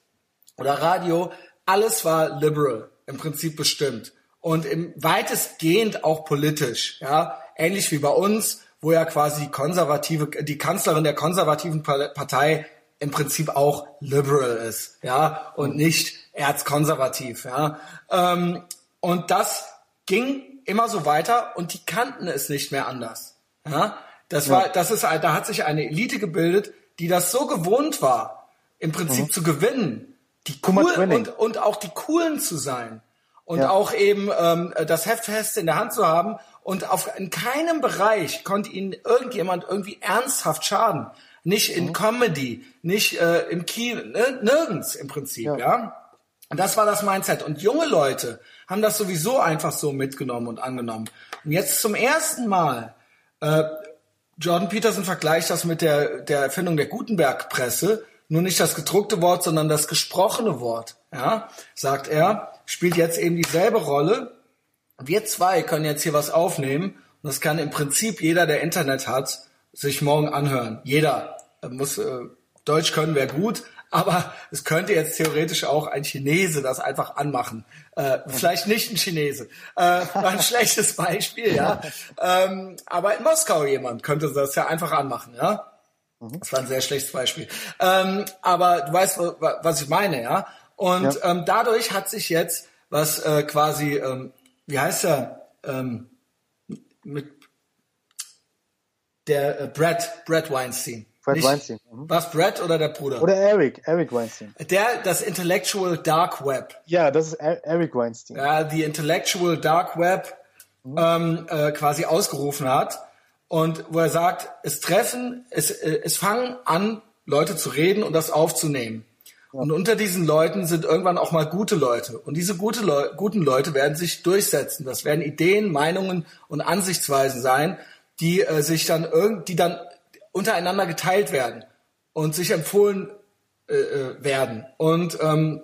oder Radio, alles war liberal im Prinzip bestimmt und im weitestgehend auch politisch, ja, ähnlich wie bei uns, wo ja quasi die konservative, die Kanzlerin der konservativen Partei im Prinzip auch liberal ist, ja, und nicht erzkonservativ, ja. Ähm, und das ging immer so weiter und die kannten es nicht mehr anders, ja. Das war, das ist, da hat sich eine Elite gebildet, die das so gewohnt war, im Prinzip mhm. zu gewinnen, die coolen und, und auch die coolen zu sein und ja. auch eben ähm, das Heft fest in der Hand zu haben und auf in keinem Bereich konnte ihnen irgendjemand irgendwie ernsthaft schaden, nicht in mhm. Comedy, nicht äh, im Kino, ne, nirgends im Prinzip, ja. ja. Und das war das Mindset. Und junge Leute haben das sowieso einfach so mitgenommen und angenommen. Und jetzt zum ersten Mal, äh, Jordan Peterson vergleicht das mit der, der Erfindung der Gutenberg-Presse, nur nicht das gedruckte Wort, sondern das gesprochene Wort. Ja, sagt er, spielt jetzt eben dieselbe Rolle. Wir zwei können jetzt hier was aufnehmen und das kann im Prinzip jeder, der Internet hat, sich morgen anhören. Jeder muss äh, Deutsch können, wäre gut, aber es könnte jetzt theoretisch auch ein Chinese das einfach anmachen. Äh, vielleicht nicht ein Chinese. Äh, war ein schlechtes Beispiel, ja. Ähm, aber in Moskau jemand könnte das ja einfach anmachen, ja. Mhm. Das war ein sehr schlechtes Beispiel. Ähm, aber du weißt, was ich meine, ja. Und ja. Ähm, dadurch hat sich jetzt was äh, quasi, ähm, wie heißt er, ähm, mit der äh, Brad, Brad Weinstein. Brad Nicht, Weinstein. Mhm. Was Brad oder der Bruder? Oder Eric, Eric Weinstein. Der, das Intellectual Dark Web. Ja, das ist Eric Weinstein. Ja, die Intellectual Dark Web mhm. ähm, äh, quasi ausgerufen hat und wo er sagt, es treffen, es, äh, es fangen an, Leute zu reden und das aufzunehmen. Ja. Und unter diesen Leuten sind irgendwann auch mal gute Leute. Und diese gute Leu guten Leute werden sich durchsetzen. Das werden Ideen, Meinungen und Ansichtsweisen sein, die äh, sich dann irgend, die dann untereinander geteilt werden und sich empfohlen äh, äh werden. Und ähm,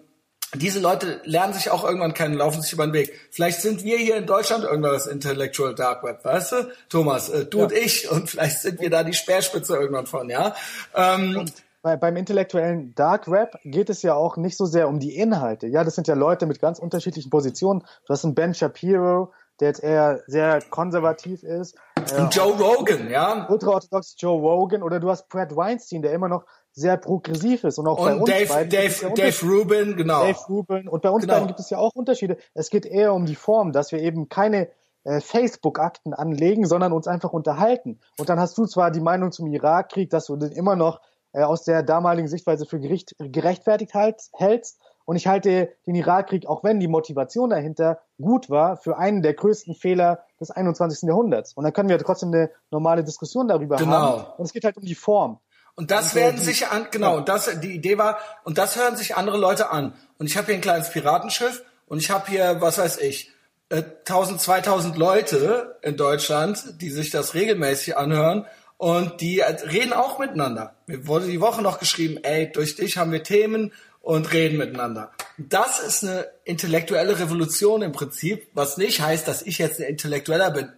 diese Leute lernen sich auch irgendwann kennen, laufen sich über den Weg. Vielleicht sind wir hier in Deutschland irgendwann das Intellectual Dark Web, weißt du? Thomas, äh, du ja. und ich. Und vielleicht sind wir da die Speerspitze irgendwann von, ja? Ähm, bei, beim intellektuellen Dark Web geht es ja auch nicht so sehr um die Inhalte. Ja, das sind ja Leute mit ganz unterschiedlichen Positionen. Du hast einen Ben Shapiro, der jetzt eher sehr konservativ ist. Und Joe Rogan, ja. Ultraorthodox Joe Rogan. Oder du hast Brad Weinstein, der immer noch sehr progressiv ist. Und auch und bei uns Dave, beiden Dave, ja Dave Rubin, genau. Dave Rubin. Und bei uns genau. beiden gibt es ja auch Unterschiede. Es geht eher um die Form, dass wir eben keine äh, Facebook-Akten anlegen, sondern uns einfach unterhalten. Und dann hast du zwar die Meinung zum Irakkrieg, dass du den immer noch äh, aus der damaligen Sichtweise für gericht, gerechtfertigt halt, hältst. Und ich halte den Irakkrieg, auch wenn die Motivation dahinter gut war, für einen der größten Fehler des 21. Jahrhunderts. Und dann können wir trotzdem eine normale Diskussion darüber genau. haben. Und es geht halt um die Form. Und das und werden die, sich an, genau, und das, die Idee war, und das hören sich andere Leute an. Und ich habe hier ein kleines Piratenschiff und ich habe hier, was weiß ich, 1000, äh, 2000 Leute in Deutschland, die sich das regelmäßig anhören und die reden auch miteinander. Mir wurde die Woche noch geschrieben, ey, durch dich haben wir Themen und reden miteinander. Das ist eine intellektuelle Revolution im Prinzip, was nicht heißt, dass ich jetzt ein Intellektueller bin.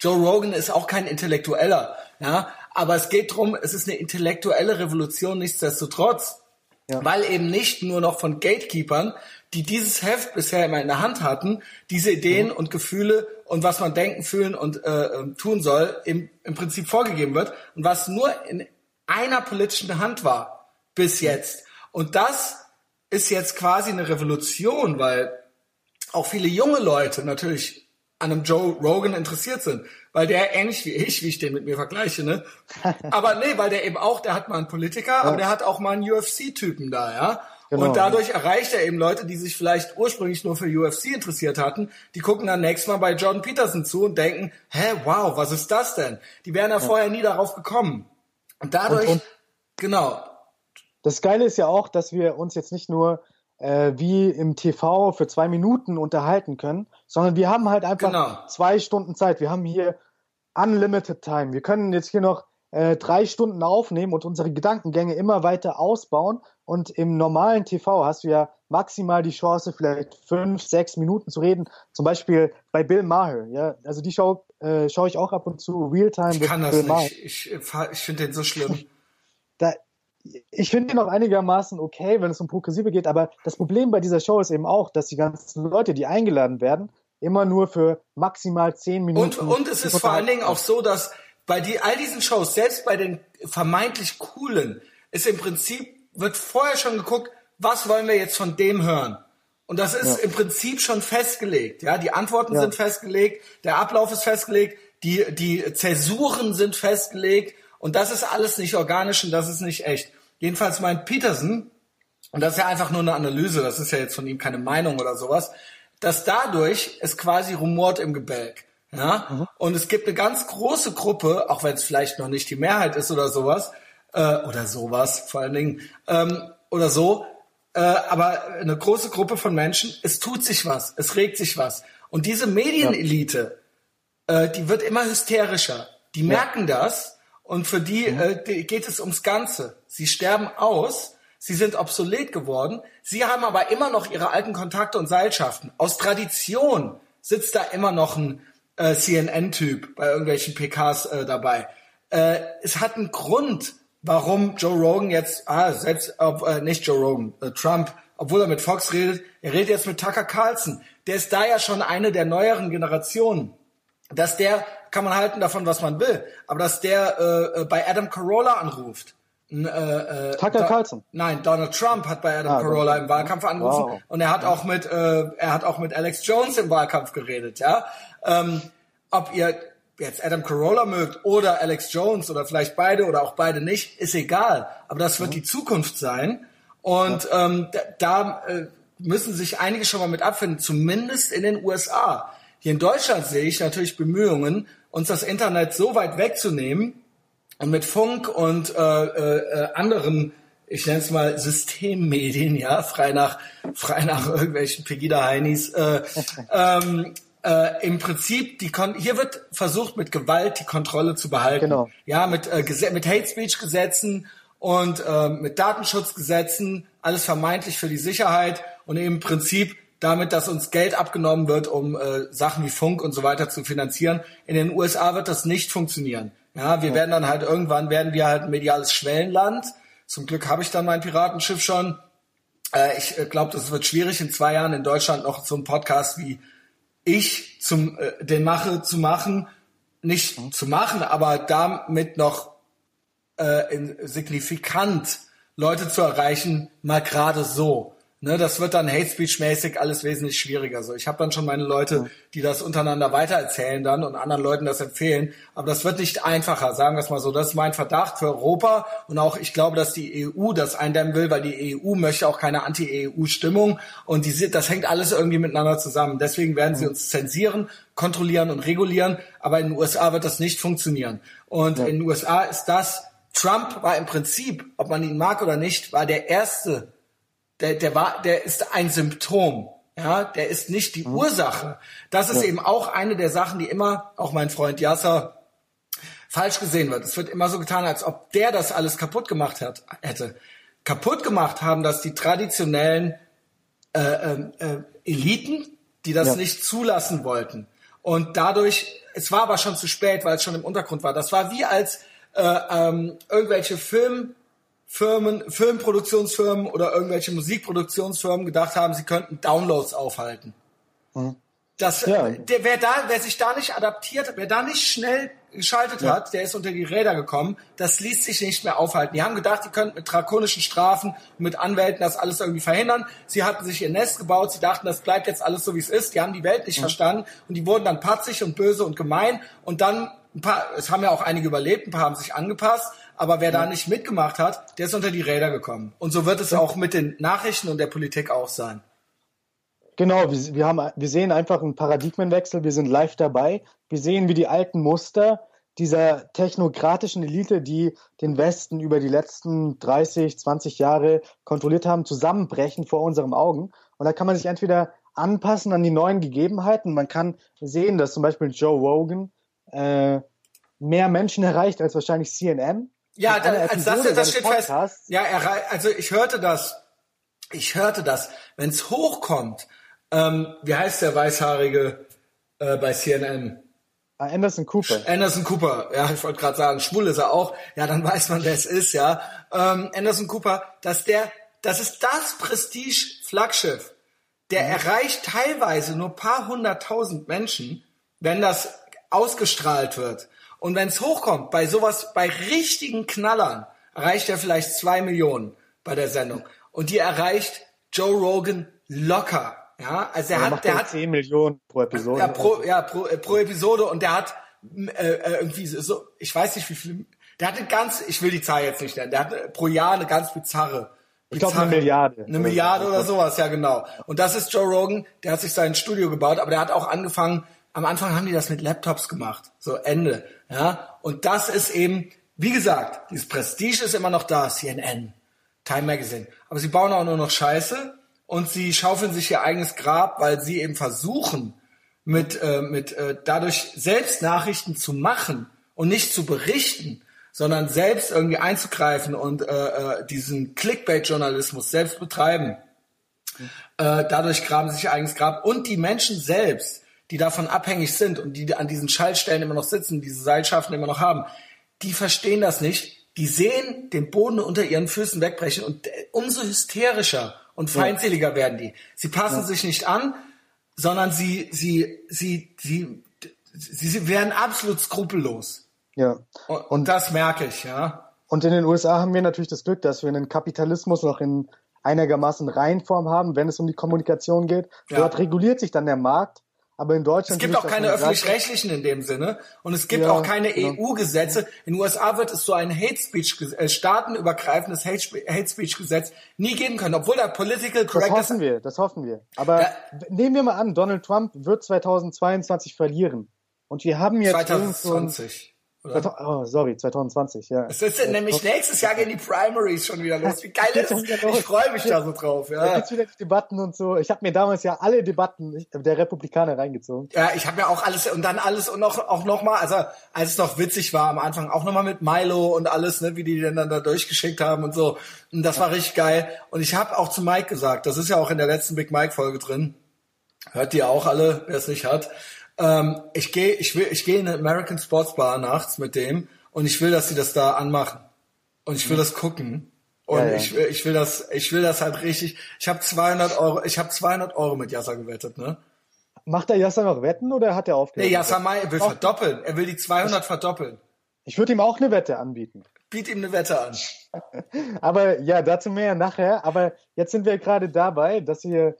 Joe Rogan ist auch kein Intellektueller, ja, aber es geht drum, es ist eine intellektuelle Revolution nichtsdestotrotz. Ja. Weil eben nicht nur noch von Gatekeepers, die dieses Heft bisher immer in der Hand hatten, diese Ideen mhm. und Gefühle und was man denken, fühlen und äh, ähm, tun soll, im, im Prinzip vorgegeben wird und was nur in einer politischen Hand war bis jetzt. Und das ist jetzt quasi eine Revolution, weil auch viele junge Leute natürlich an einem Joe Rogan interessiert sind, weil der ähnlich wie ich, wie ich den mit mir vergleiche, ne? Aber nee, weil der eben auch, der hat mal einen Politiker, ja. aber der hat auch mal einen UFC-Typen da, ja. Genau. Und dadurch erreicht er eben Leute, die sich vielleicht ursprünglich nur für UFC interessiert hatten, die gucken dann nächstes Mal bei Jordan Peterson zu und denken, hä, wow, was ist das denn? Die wären ja, ja. vorher nie darauf gekommen. Und dadurch, und, und genau. Das Geile ist ja auch, dass wir uns jetzt nicht nur äh, wie im TV für zwei Minuten unterhalten können, sondern wir haben halt einfach genau. zwei Stunden Zeit. Wir haben hier unlimited time. Wir können jetzt hier noch äh, drei Stunden aufnehmen und unsere Gedankengänge immer weiter ausbauen. Und im normalen TV hast du ja maximal die Chance, vielleicht fünf, sechs Minuten zu reden. Zum Beispiel bei Bill Maher. Ja, also die Show äh, schaue ich auch ab und zu Realtime. Ich kann das Bill nicht. Maher. Ich, ich finde den so schlimm. da, ich finde ihn auch einigermaßen okay, wenn es um Progressive geht, aber das Problem bei dieser Show ist eben auch, dass die ganzen Leute, die eingeladen werden, immer nur für maximal zehn Minuten. Und, und es ist vor allen Dingen auch so, dass bei die, all diesen Shows, selbst bei den vermeintlich coolen, ist im Prinzip, wird vorher schon geguckt, was wollen wir jetzt von dem hören? Und das ist ja. im Prinzip schon festgelegt. Ja, die Antworten ja. sind festgelegt, der Ablauf ist festgelegt, die, die Zäsuren sind festgelegt und das ist alles nicht organisch und das ist nicht echt. Jedenfalls meint Peterson, und das ist ja einfach nur eine Analyse, das ist ja jetzt von ihm keine Meinung oder sowas, dass dadurch es quasi rumort im Gebälk. Ja? Mhm. Und es gibt eine ganz große Gruppe, auch wenn es vielleicht noch nicht die Mehrheit ist oder sowas, äh, oder sowas vor allen Dingen, ähm, oder so, äh, aber eine große Gruppe von Menschen, es tut sich was, es regt sich was. Und diese Medienelite, ja. äh, die wird immer hysterischer. Die ja. merken das und für die, mhm. äh, geht es ums Ganze. Sie sterben aus, sie sind obsolet geworden, sie haben aber immer noch ihre alten Kontakte und Seilschaften. Aus Tradition sitzt da immer noch ein äh, CNN-Typ bei irgendwelchen PKs äh, dabei. Äh, es hat einen Grund, warum Joe Rogan jetzt, ah, selbst, äh, nicht Joe Rogan, äh, Trump, obwohl er mit Fox redet, er redet jetzt mit Tucker Carlson. Der ist da ja schon eine der neueren Generationen. Dass der kann man halten davon, was man will. Aber dass der äh, äh bei Adam Carolla anruft. Äh, äh, Tucker Carlson. Nein, Donald Trump hat bei Adam ah, Carolla im Wahlkampf angerufen wow. und er hat auch mit äh, er hat auch mit Alex Jones im Wahlkampf geredet, ja. Ähm, ob ihr jetzt Adam Carolla mögt oder Alex Jones oder vielleicht beide oder auch beide nicht, ist egal. Aber das wird mhm. die Zukunft sein und ja. ähm, da, da äh, müssen sich einige schon mal mit abfinden, zumindest in den USA. Hier in Deutschland sehe ich natürlich Bemühungen, uns das Internet so weit wegzunehmen und mit Funk und äh, äh, anderen, ich nenne es mal Systemmedien, ja, frei nach frei nach irgendwelchen Pegida-Heinis, äh, ähm, äh, im Prinzip die Kon hier wird versucht mit Gewalt die Kontrolle zu behalten. Genau. Ja, mit äh, mit Hate Speech Gesetzen und äh, mit Datenschutzgesetzen, alles vermeintlich für die Sicherheit und im Prinzip damit, dass uns Geld abgenommen wird, um äh, Sachen wie Funk und so weiter zu finanzieren. In den USA wird das nicht funktionieren. Ja, wir ja. werden dann halt irgendwann werden wir halt ein mediales Schwellenland. Zum Glück habe ich dann mein Piratenschiff schon. Äh, ich äh, glaube, das wird schwierig in zwei Jahren in Deutschland noch so einen Podcast wie ich zum äh, den mache zu machen, nicht mhm. zu machen, aber damit noch äh, in, signifikant Leute zu erreichen, mal gerade so. Ne, das wird dann Hate Speech mäßig alles wesentlich schwieriger. So, ich habe dann schon meine Leute, die das untereinander weitererzählen dann und anderen Leuten das empfehlen. Aber das wird nicht einfacher, sagen wir es mal so. Das ist mein Verdacht für Europa und auch ich glaube, dass die EU das eindämmen will, weil die EU möchte auch keine Anti-EU-Stimmung und die, das hängt alles irgendwie miteinander zusammen. Deswegen werden sie uns zensieren, kontrollieren und regulieren. Aber in den USA wird das nicht funktionieren. Und ja. in den USA ist das Trump war im Prinzip, ob man ihn mag oder nicht, war der erste der, der war, der ist ein Symptom. Ja, der ist nicht die mhm. Ursache. Das ist ja. eben auch eine der Sachen, die immer, auch mein Freund Yasser, falsch gesehen wird. Es wird immer so getan, als ob der das alles kaputt gemacht hat, hätte. Kaputt gemacht haben das die traditionellen äh, äh, äh Eliten, die das ja. nicht zulassen wollten. Und dadurch, es war aber schon zu spät, weil es schon im Untergrund war. Das war wie als äh, ähm, irgendwelche Film Firmen, Filmproduktionsfirmen oder irgendwelche Musikproduktionsfirmen gedacht haben, sie könnten Downloads aufhalten. Mhm. Das, ja. der, wer da, wer sich da nicht adaptiert, wer da nicht schnell geschaltet ja. hat, der ist unter die Räder gekommen. Das ließ sich nicht mehr aufhalten. Die haben gedacht, die könnten mit drakonischen Strafen und mit Anwälten das alles irgendwie verhindern. Sie hatten sich ihr Nest gebaut. Sie dachten, das bleibt jetzt alles so, wie es ist. Die haben die Welt nicht mhm. verstanden und die wurden dann patzig und böse und gemein. Und dann ein paar, es haben ja auch einige überlebt, ein paar haben sich angepasst. Aber wer ja. da nicht mitgemacht hat, der ist unter die Räder gekommen. Und so wird es auch mit den Nachrichten und der Politik auch sein. Genau, wir, wir, haben, wir sehen einfach einen Paradigmenwechsel, wir sind live dabei. Wir sehen, wie die alten Muster dieser technokratischen Elite, die den Westen über die letzten 30, 20 Jahre kontrolliert haben, zusammenbrechen vor unseren Augen. Und da kann man sich entweder anpassen an die neuen Gegebenheiten. Man kann sehen, dass zum Beispiel Joe Rogan äh, mehr Menschen erreicht als wahrscheinlich CNN. Ja, da, als das, das steht fest. Ja, er, also ich hörte das. Ich hörte das. Wenn es hochkommt, ähm, wie heißt der Weißhaarige äh, bei CNN? Ah, Anderson Cooper. Anderson Cooper, ja, ich wollte gerade sagen, schwul ist er auch. Ja, dann weiß man, wer es ist, ja. Ähm, Anderson Cooper, dass der, das ist das Prestige-Flaggschiff. Der mhm. erreicht teilweise nur paar hunderttausend Menschen, wenn das ausgestrahlt wird. Und wenn es hochkommt, bei sowas, bei richtigen Knallern, erreicht er vielleicht zwei Millionen bei der Sendung. Und die erreicht Joe Rogan locker. Ja, also er hat, der hat 10 Millionen pro Episode. Ja, pro, ja, pro, äh, pro Episode und der hat äh, äh, irgendwie so, ich weiß nicht wie viel, der hat eine ganz, ich will die Zahl jetzt nicht nennen, der hat äh, pro Jahr eine ganz bizarre. Ich glaube eine Milliarde. Eine Milliarde oder sowas, ja genau. Und das ist Joe Rogan, der hat sich sein Studio gebaut, aber der hat auch angefangen, am Anfang haben die das mit Laptops gemacht, so Ende, ja. Und das ist eben, wie gesagt, dieses Prestige ist immer noch da, CNN, Time Magazine. Aber sie bauen auch nur noch Scheiße und sie schaufeln sich ihr eigenes Grab, weil sie eben versuchen, mit, äh, mit äh, dadurch selbst Nachrichten zu machen und nicht zu berichten, sondern selbst irgendwie einzugreifen und äh, äh, diesen Clickbait-Journalismus selbst betreiben. Äh, dadurch graben sie sich ihr eigenes Grab und die Menschen selbst, die davon abhängig sind und die an diesen Schaltstellen immer noch sitzen, diese Seilschaften immer noch haben, die verstehen das nicht. Die sehen den Boden unter ihren Füßen wegbrechen und äh, umso hysterischer und feindseliger ja. werden die. Sie passen ja. sich nicht an, sondern sie, sie, sie, sie, sie, sie werden absolut skrupellos. Ja. Und, und das merke ich, ja. Und in den USA haben wir natürlich das Glück, dass wir einen Kapitalismus noch in einigermaßen Reinform haben, wenn es um die Kommunikation geht. Ja. Dort reguliert sich dann der Markt aber in Deutschland. Es gibt auch keine öffentlich-rechtlichen in dem Sinne. Und es gibt ja, auch keine genau. EU-Gesetze. In den USA wird es so ein Hate Speech, äh, staatenübergreifendes Hate Speech-Gesetz nie geben können, obwohl da Political Correctness. Das hoffen wir, das hoffen wir. Aber ja. nehmen wir mal an, Donald Trump wird 2022 verlieren. Und wir haben jetzt 2020. Oh, sorry, 2020, ja. Es ist nämlich nächstes Jahr gehen die Primaries schon wieder los. Wie geil ist das? Ich freue mich da so drauf. Ja. Da gibt's wieder Debatten und so. Ich habe mir damals ja alle Debatten der Republikaner reingezogen. Ja, ich habe ja auch alles und dann alles und noch auch noch mal, also als es noch witzig war am Anfang, auch noch mal mit Milo und alles, ne, wie die dann da durchgeschickt haben und so. Und das war richtig geil. Und ich habe auch zu Mike gesagt, das ist ja auch in der letzten Big Mike Folge drin. Hört ihr auch alle, wer es nicht hat. Ähm, ich gehe, ich will, ich gehe in eine American Sports Bar nachts mit dem und ich will, dass sie das da anmachen und ich will mhm. das gucken und ja, ja. ich, ich will das, ich will das halt richtig. Ich habe 200 Euro, ich habe 200 Euro mit Yasser gewettet, ne? Macht der Yasser noch Wetten oder hat er aufgehört? Nee, Yasser Mai will verdoppeln. Er will die 200 ich, verdoppeln. Ich würde ihm auch eine Wette anbieten. Biet ihm eine Wette an. Aber ja, dazu mehr nachher. Aber jetzt sind wir gerade dabei, dass wir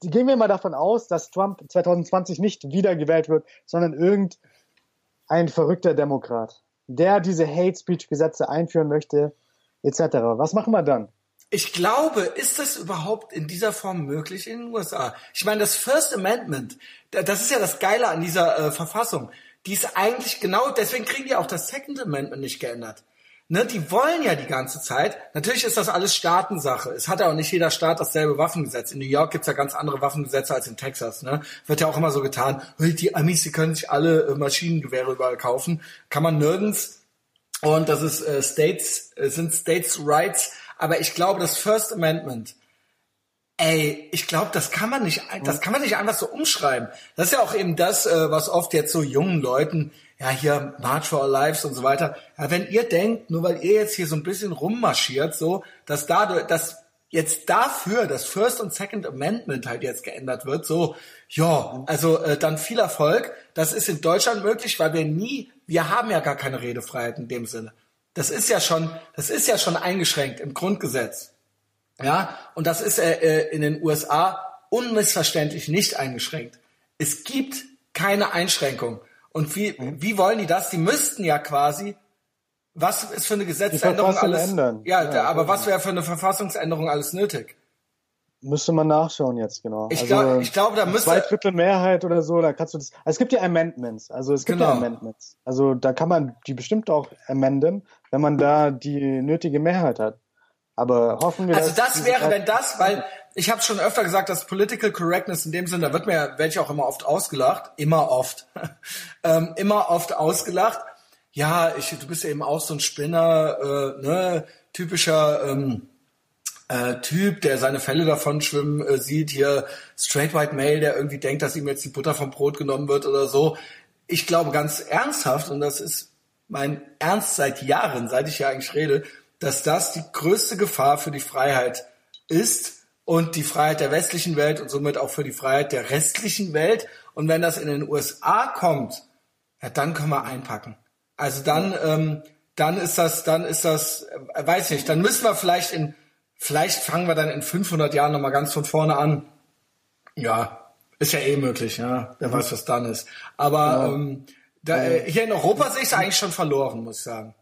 gehen wir mal davon aus, dass Trump 2020 nicht wiedergewählt wird, sondern irgendein verrückter Demokrat, der diese Hate Speech Gesetze einführen möchte, etc. Was machen wir dann? Ich glaube, ist das überhaupt in dieser Form möglich in den USA? Ich meine, das First Amendment, das ist ja das Geile an dieser äh, Verfassung. Die ist eigentlich genau, deswegen kriegen die auch das Second Amendment nicht geändert. Ne, die wollen ja die ganze Zeit. Natürlich ist das alles Staatensache. Es hat ja auch nicht jeder Staat dasselbe Waffengesetz. In New York gibt's ja ganz andere Waffengesetze als in Texas. Ne? Wird ja auch immer so getan. Die Amis, die können sich alle äh, Maschinengewehre überall kaufen. Kann man nirgends. Und das ist äh, States, äh, sind States Rights. Aber ich glaube, das First Amendment Ey, ich glaube, das kann man nicht, das kann man nicht einfach so umschreiben. Das ist ja auch eben das, äh, was oft jetzt so jungen Leuten, ja hier March for Our Lives und so weiter. Ja, wenn ihr denkt, nur weil ihr jetzt hier so ein bisschen rummarschiert, so, dass dadurch, dass jetzt dafür das First und Second Amendment halt jetzt geändert wird, so, ja, also äh, dann viel Erfolg. Das ist in Deutschland möglich, weil wir nie, wir haben ja gar keine Redefreiheit in dem Sinne. Das ist ja schon, das ist ja schon eingeschränkt im Grundgesetz. Ja, und das ist äh, äh in den USA unmissverständlich nicht eingeschränkt. Es gibt keine Einschränkung. Und wie, wie wollen die das? Die müssten ja quasi was ist für eine Gesetzesänderung alles? Ändern. Ja, ja aber was wäre für eine Verfassungsänderung alles nötig? Müsste man nachschauen jetzt, genau. Ich, also, glaub, ich glaube, da müsste... Zwei Drittel Mehrheit oder so, da kannst du das... Also es gibt ja Amendments, also es gibt genau. ja Amendments. Also da kann man die bestimmt auch amenden, wenn man da die nötige Mehrheit hat. Aber hoffen wir... Also das wäre, wenn das, weil ich habe schon öfter gesagt, dass Political Correctness in dem Sinne, da wird mir, werde ich auch immer oft ausgelacht, immer oft, ähm, immer oft ausgelacht. Ja, ich, du bist ja eben auch so ein Spinner, äh, ne, typischer ähm, äh, Typ, der seine Fälle davon schwimmen äh, sieht, hier straight white male, der irgendwie denkt, dass ihm jetzt die Butter vom Brot genommen wird oder so. Ich glaube ganz ernsthaft, und das ist mein Ernst seit Jahren, seit ich ja eigentlich rede, dass das die größte Gefahr für die Freiheit ist und die Freiheit der westlichen Welt und somit auch für die Freiheit der restlichen Welt. Und wenn das in den USA kommt, ja, dann können wir einpacken. Also dann, ähm, dann ist das, dann ist das, äh, weiß nicht, dann müssen wir vielleicht in, vielleicht fangen wir dann in 500 Jahren nochmal ganz von vorne an. Ja, ist ja eh möglich, ja. Wer weiß, was dann ist. Aber ja. ähm, da, äh, hier in Europa sehe ich es eigentlich schon verloren, muss ich sagen.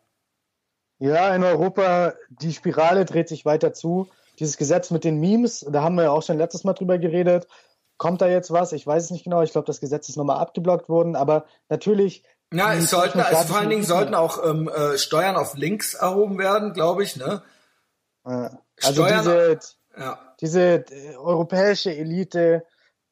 Ja, in Europa, die Spirale dreht sich weiter zu. Dieses Gesetz mit den Memes, da haben wir ja auch schon letztes Mal drüber geredet. Kommt da jetzt was? Ich weiß es nicht genau. Ich glaube, das Gesetz ist nochmal abgeblockt worden. Aber natürlich ja, es sollten, also vor allen Dingen sollten auch ähm, äh, Steuern auf Links erhoben werden, glaube ich, ne? Also Steuern, diese, ja. diese europäische Elite,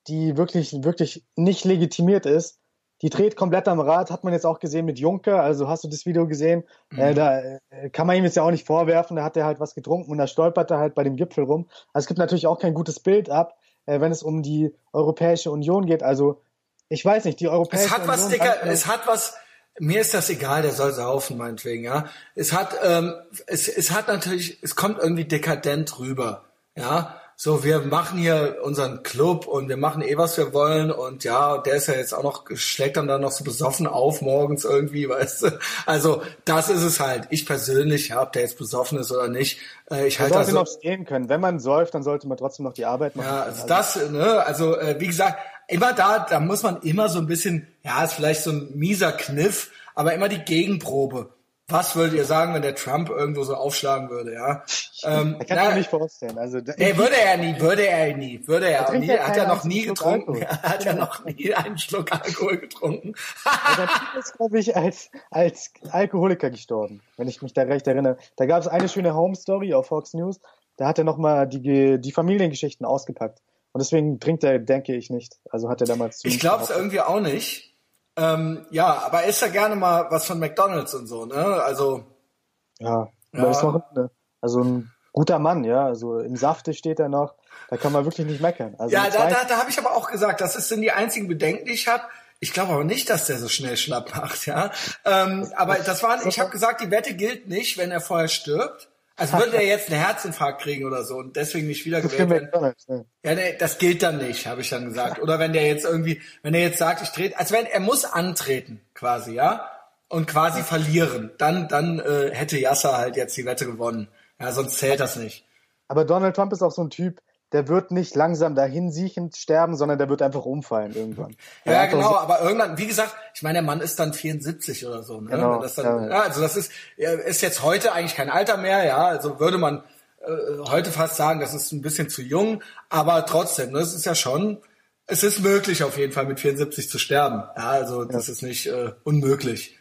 die wirklich, wirklich nicht legitimiert ist, die dreht komplett am Rad, hat man jetzt auch gesehen mit Juncker, also hast du das Video gesehen, äh, mhm. äh, da äh, kann man ihm jetzt ja auch nicht vorwerfen, da hat er halt was getrunken und da stolpert er halt bei dem Gipfel rum. Also es gibt natürlich auch kein gutes Bild ab, äh, wenn es um die Europäische Union geht, also ich weiß nicht, die europäische Es hat was, Union Dicker, es hat was, mir ist das egal, der soll saufen, meinetwegen, ja. Es hat, ähm, es, es hat natürlich, es kommt irgendwie dekadent rüber, ja. So, wir machen hier unseren Club und wir machen eh, was wir wollen und ja, der ist ja jetzt auch noch, schlägt dann da noch so besoffen auf morgens irgendwie, weißt du. Also, das ist es halt. Ich persönlich, ja, ob der jetzt besoffen ist oder nicht, äh, ich halte das so. noch stehen können. Wenn man säuft, dann sollte man trotzdem noch die Arbeit machen. Ja, also, also das, ne, also, äh, wie gesagt, immer da, da muss man immer so ein bisschen, ja, ist vielleicht so ein mieser Kniff, aber immer die Gegenprobe. Was würdet ihr sagen, wenn der Trump irgendwo so aufschlagen würde, ja? Ähm, ich kann mir nicht vorstellen. Also, nee, würde er nie, würde er nie, würde er auch nie. Er hat ja noch nie getrunken. Er hat ja noch nie einen Schluck Alkohol getrunken. der Typ ist, glaube ich, als, als Alkoholiker gestorben, wenn ich mich da recht erinnere. Da gab es eine schöne Home Story auf Fox News. Da hat er nochmal die, die Familiengeschichten ausgepackt. Und deswegen trinkt er, denke ich, nicht. Also hat er damals zu Ich glaube es irgendwie auch nicht. Ähm, ja, aber isst ja gerne mal was von McDonalds und so, ne? Also. Ja, ja. Ist noch, also ein guter Mann, ja. Also im Safte steht er noch. Da kann man wirklich nicht meckern. Also ja, da, da, da habe ich aber auch gesagt, das sind die einzigen Bedenken, die ich habe. Ich glaube aber nicht, dass der so schnell schlapp macht, ja. Ähm, aber das war, ich habe gesagt, die Wette gilt nicht, wenn er vorher stirbt. Also würde er jetzt einen Herzinfarkt kriegen oder so und deswegen nicht wiedergewählt werden. Ne? Ja, nee, das gilt dann nicht, habe ich dann gesagt. Oder wenn der jetzt irgendwie, wenn er jetzt sagt, ich trete, also wenn er muss antreten, quasi, ja, und quasi verlieren, dann, dann äh, hätte Yasser halt jetzt die Wette gewonnen. Ja, sonst zählt das nicht. Aber Donald Trump ist auch so ein Typ, der wird nicht langsam dahin siechend sterben, sondern der wird einfach umfallen irgendwann. Ja, ja genau, so aber irgendwann, wie gesagt, ich meine, der Mann ist dann 74 oder so. Ne? Genau, das dann, ja. ja. also das ist, ist jetzt heute eigentlich kein Alter mehr, ja, also würde man äh, heute fast sagen, das ist ein bisschen zu jung, aber trotzdem, das ne, ist ja schon, es ist möglich auf jeden Fall mit 74 zu sterben. Ja, also das ja. ist nicht äh, unmöglich.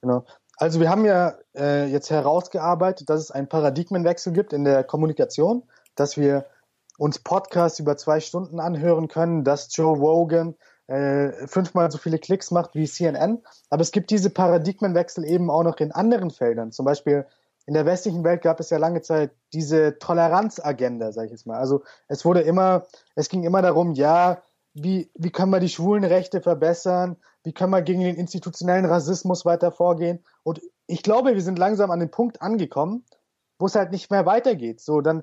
Genau. Also wir haben ja äh, jetzt herausgearbeitet, dass es einen Paradigmenwechsel gibt in der Kommunikation, dass wir uns Podcasts über zwei Stunden anhören können, dass Joe Rogan äh, fünfmal so viele Klicks macht wie CNN. Aber es gibt diese Paradigmenwechsel eben auch noch in anderen Feldern. Zum Beispiel in der westlichen Welt gab es ja lange Zeit diese Toleranzagenda, sag ich jetzt mal. Also es wurde immer, es ging immer darum, ja, wie, wie können wir die Schwulenrechte verbessern? Wie können wir gegen den institutionellen Rassismus weiter vorgehen? Und ich glaube, wir sind langsam an den Punkt angekommen, wo es halt nicht mehr weitergeht. So, dann,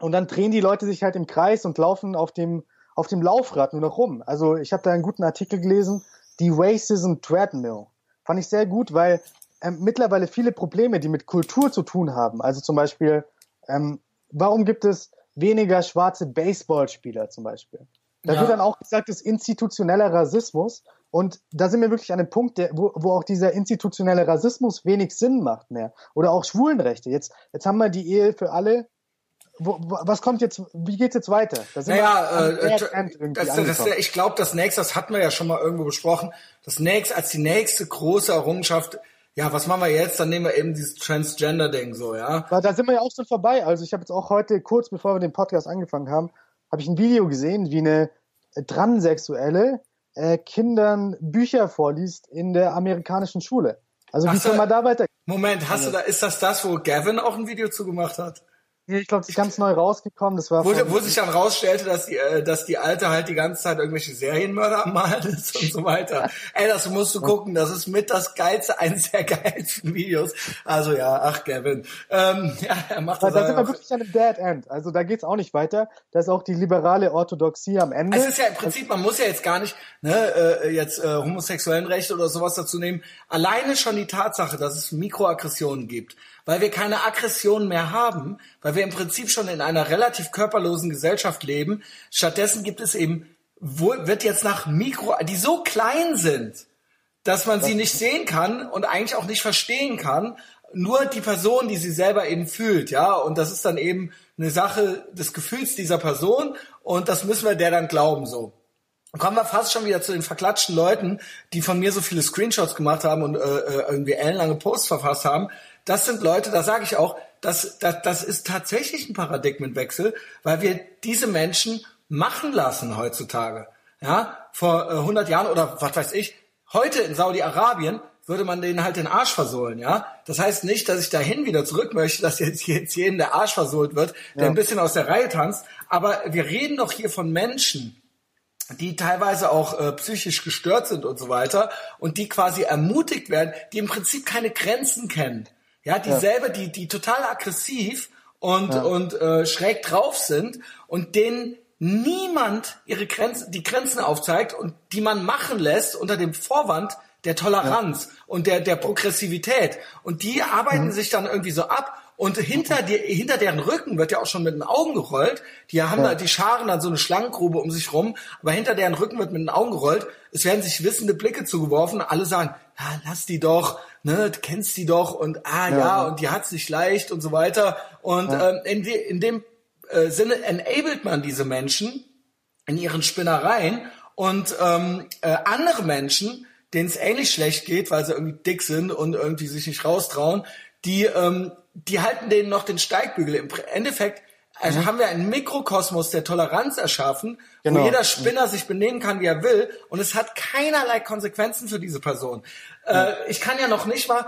und dann drehen die Leute sich halt im Kreis und laufen auf dem, auf dem Laufrad nur noch rum. Also ich habe da einen guten Artikel gelesen, die Racism Treadmill. Fand ich sehr gut, weil ähm, mittlerweile viele Probleme, die mit Kultur zu tun haben, also zum Beispiel, ähm, warum gibt es weniger schwarze Baseballspieler zum Beispiel? Da ja. wird dann auch gesagt, das ist institutioneller Rassismus. Und da sind wir wirklich an einem Punkt, der, wo, wo auch dieser institutionelle Rassismus wenig Sinn macht mehr. Oder auch Schwulenrechte. Jetzt, jetzt haben wir die Ehe für alle. Wo, was kommt jetzt, wie geht's jetzt weiter? Da naja, äh, das, das, ich glaube, das nächste, das hatten wir ja schon mal irgendwo besprochen, das nächste, als die nächste große Errungenschaft ja, was machen wir jetzt? Dann nehmen wir eben dieses Transgender-Ding so, ja. Weil da sind wir ja auch schon vorbei. Also ich habe jetzt auch heute, kurz bevor wir den Podcast angefangen haben, habe ich ein Video gesehen, wie eine Transsexuelle äh, Kindern Bücher vorliest in der amerikanischen Schule. Also wie soll man da weiter? Moment, hast du da, ist das das, wo Gavin auch ein Video zugemacht hat? Ich glaube, das ist ganz neu rausgekommen. Das war wo, wo sich dann rausstellte, dass die, äh, dass die Alte halt die ganze Zeit irgendwelche Serienmörder am Malen ist und so weiter. Ey, das musst du gucken. Das ist mit das geilste, eines der geilsten Videos. Also ja, ach Gavin. Ähm, ja, er macht das. Da sind wir wirklich an einem Dead End. Also da geht's auch nicht weiter. Da ist auch die liberale Orthodoxie am Ende. Es ist ja im Prinzip, man muss ja jetzt gar nicht ne, äh, jetzt äh, homosexuellen Rechte oder sowas dazu nehmen. Alleine schon die Tatsache, dass es Mikroaggressionen gibt weil wir keine Aggression mehr haben, weil wir im Prinzip schon in einer relativ körperlosen Gesellschaft leben. Stattdessen gibt es eben, wird jetzt nach Mikro, die so klein sind, dass man sie nicht sehen kann und eigentlich auch nicht verstehen kann. Nur die Person, die sie selber eben fühlt, ja. Und das ist dann eben eine Sache des Gefühls dieser Person und das müssen wir der dann glauben, so. kommen wir fast schon wieder zu den verklatschten Leuten, die von mir so viele Screenshots gemacht haben und äh, äh irgendwie ellenlange Posts verfasst haben das sind Leute, da sage ich auch, das, das, das ist tatsächlich ein Paradigmenwechsel, weil wir diese Menschen machen lassen heutzutage. Ja, vor äh, 100 Jahren oder was weiß ich, heute in Saudi-Arabien würde man denen halt den Arsch versohlen, ja. Das heißt nicht, dass ich dahin wieder zurück möchte, dass jetzt, jetzt jedem der Arsch versohlt wird, der ja. ein bisschen aus der Reihe tanzt. Aber wir reden doch hier von Menschen, die teilweise auch äh, psychisch gestört sind und so weiter und die quasi ermutigt werden, die im Prinzip keine Grenzen kennen. Ja, dieselbe, ja. die, die total aggressiv und, ja. und äh, schräg drauf sind und denen niemand ihre Grenzen, die Grenzen aufzeigt und die man machen lässt unter dem Vorwand der Toleranz ja. und der, der Progressivität. Und die arbeiten mhm. sich dann irgendwie so ab und hinter, die, hinter deren Rücken wird ja auch schon mit den Augen gerollt. Die haben ja. da, die scharen dann so eine Schlangengrube um sich rum, aber hinter deren Rücken wird mit den Augen gerollt. Es werden sich wissende Blicke zugeworfen. Alle sagen, ja, lass die doch, ne, du kennst die doch und ah ja, ja und die hat's nicht leicht und so weiter. Und ja. ähm, in, de, in dem äh, Sinne enabled man diese Menschen in ihren Spinnereien und ähm, äh, andere Menschen, denen es ähnlich schlecht geht, weil sie irgendwie dick sind und irgendwie sich nicht raustrauen, die, ähm, die halten denen noch den Steigbügel. Im Endeffekt also mhm. haben wir einen Mikrokosmos der Toleranz erschaffen, genau. wo jeder Spinner sich benehmen kann, wie er will, und es hat keinerlei Konsequenzen für diese Person. Äh, ich kann ja noch nicht mal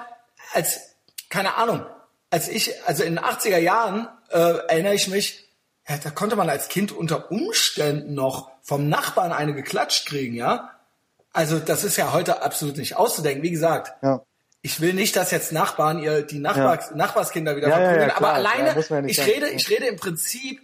als, keine Ahnung, als ich, also in den 80er Jahren äh, erinnere ich mich, ja, da konnte man als Kind unter Umständen noch vom Nachbarn eine geklatscht kriegen, ja. Also das ist ja heute absolut nicht auszudenken. Wie gesagt, ja ich will nicht, dass jetzt Nachbarn ihr die Nachbars, ja. Nachbarskinder wieder ja, verprügeln, aber alleine, ich rede, ich rede im Prinzip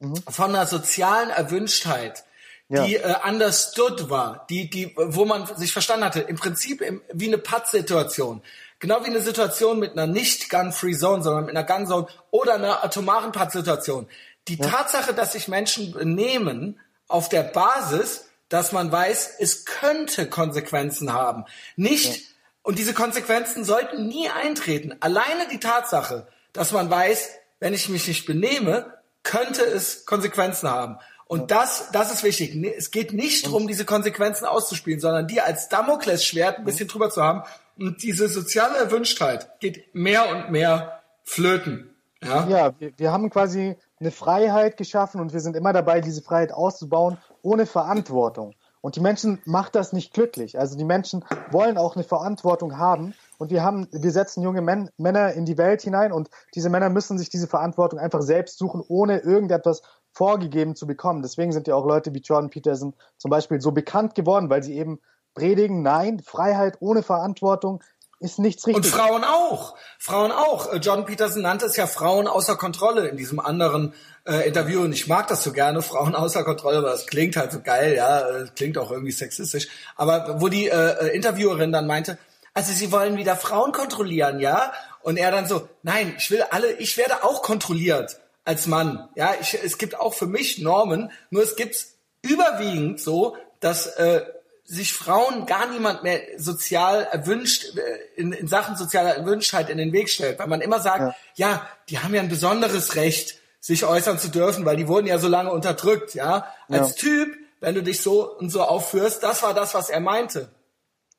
mhm. von einer sozialen Erwünschtheit, die äh, understood war, die, die, wo man sich verstanden hatte, im Prinzip im, wie eine Patt-Situation. Genau wie eine Situation mit einer nicht Gun-Free Zone, sondern mit einer Gun-Zone oder einer atomaren Patt-Situation. Die Tatsache, dass sich Menschen benehmen auf der Basis, dass man weiß, es könnte Konsequenzen haben. Nicht, und diese Konsequenzen sollten nie eintreten. Alleine die Tatsache, dass man weiß, wenn ich mich nicht benehme, könnte es Konsequenzen haben. Und das, das ist wichtig. Es geht nicht darum, diese Konsequenzen auszuspielen, sondern die als Damoklesschwert ein bisschen drüber zu haben. Und diese soziale Erwünschtheit geht mehr und mehr flöten. Ja, ja wir, wir haben quasi eine Freiheit geschaffen und wir sind immer dabei, diese Freiheit auszubauen, ohne Verantwortung. Und die Menschen macht das nicht glücklich. Also die Menschen wollen auch eine Verantwortung haben und wir haben, wir setzen junge Men Männer in die Welt hinein und diese Männer müssen sich diese Verantwortung einfach selbst suchen, ohne irgendetwas vorgegeben zu bekommen. Deswegen sind ja auch Leute wie Jordan Peterson zum Beispiel so bekannt geworden, weil sie eben predigen, nein, Freiheit ohne Verantwortung ist nichts Richtiges. Und Frauen auch. Frauen auch. Äh, John Peterson nannte es ja Frauen außer Kontrolle in diesem anderen äh, Interview. Und ich mag das so gerne, Frauen außer Kontrolle, weil das klingt halt so geil, ja. Das klingt auch irgendwie sexistisch. Aber wo die äh, äh, Interviewerin dann meinte, also sie wollen wieder Frauen kontrollieren, ja? Und er dann so, nein, ich will alle, ich werde auch kontrolliert als Mann. Ja, ich, es gibt auch für mich Normen, nur es gibt überwiegend so, dass äh, sich Frauen gar niemand mehr sozial erwünscht, äh, in, in Sachen sozialer Erwünschtheit in den Weg stellt, weil man immer sagt, ja. ja, die haben ja ein besonderes Recht, sich äußern zu dürfen, weil die wurden ja so lange unterdrückt, ja. Als ja. Typ, wenn du dich so und so aufführst, das war das, was er meinte.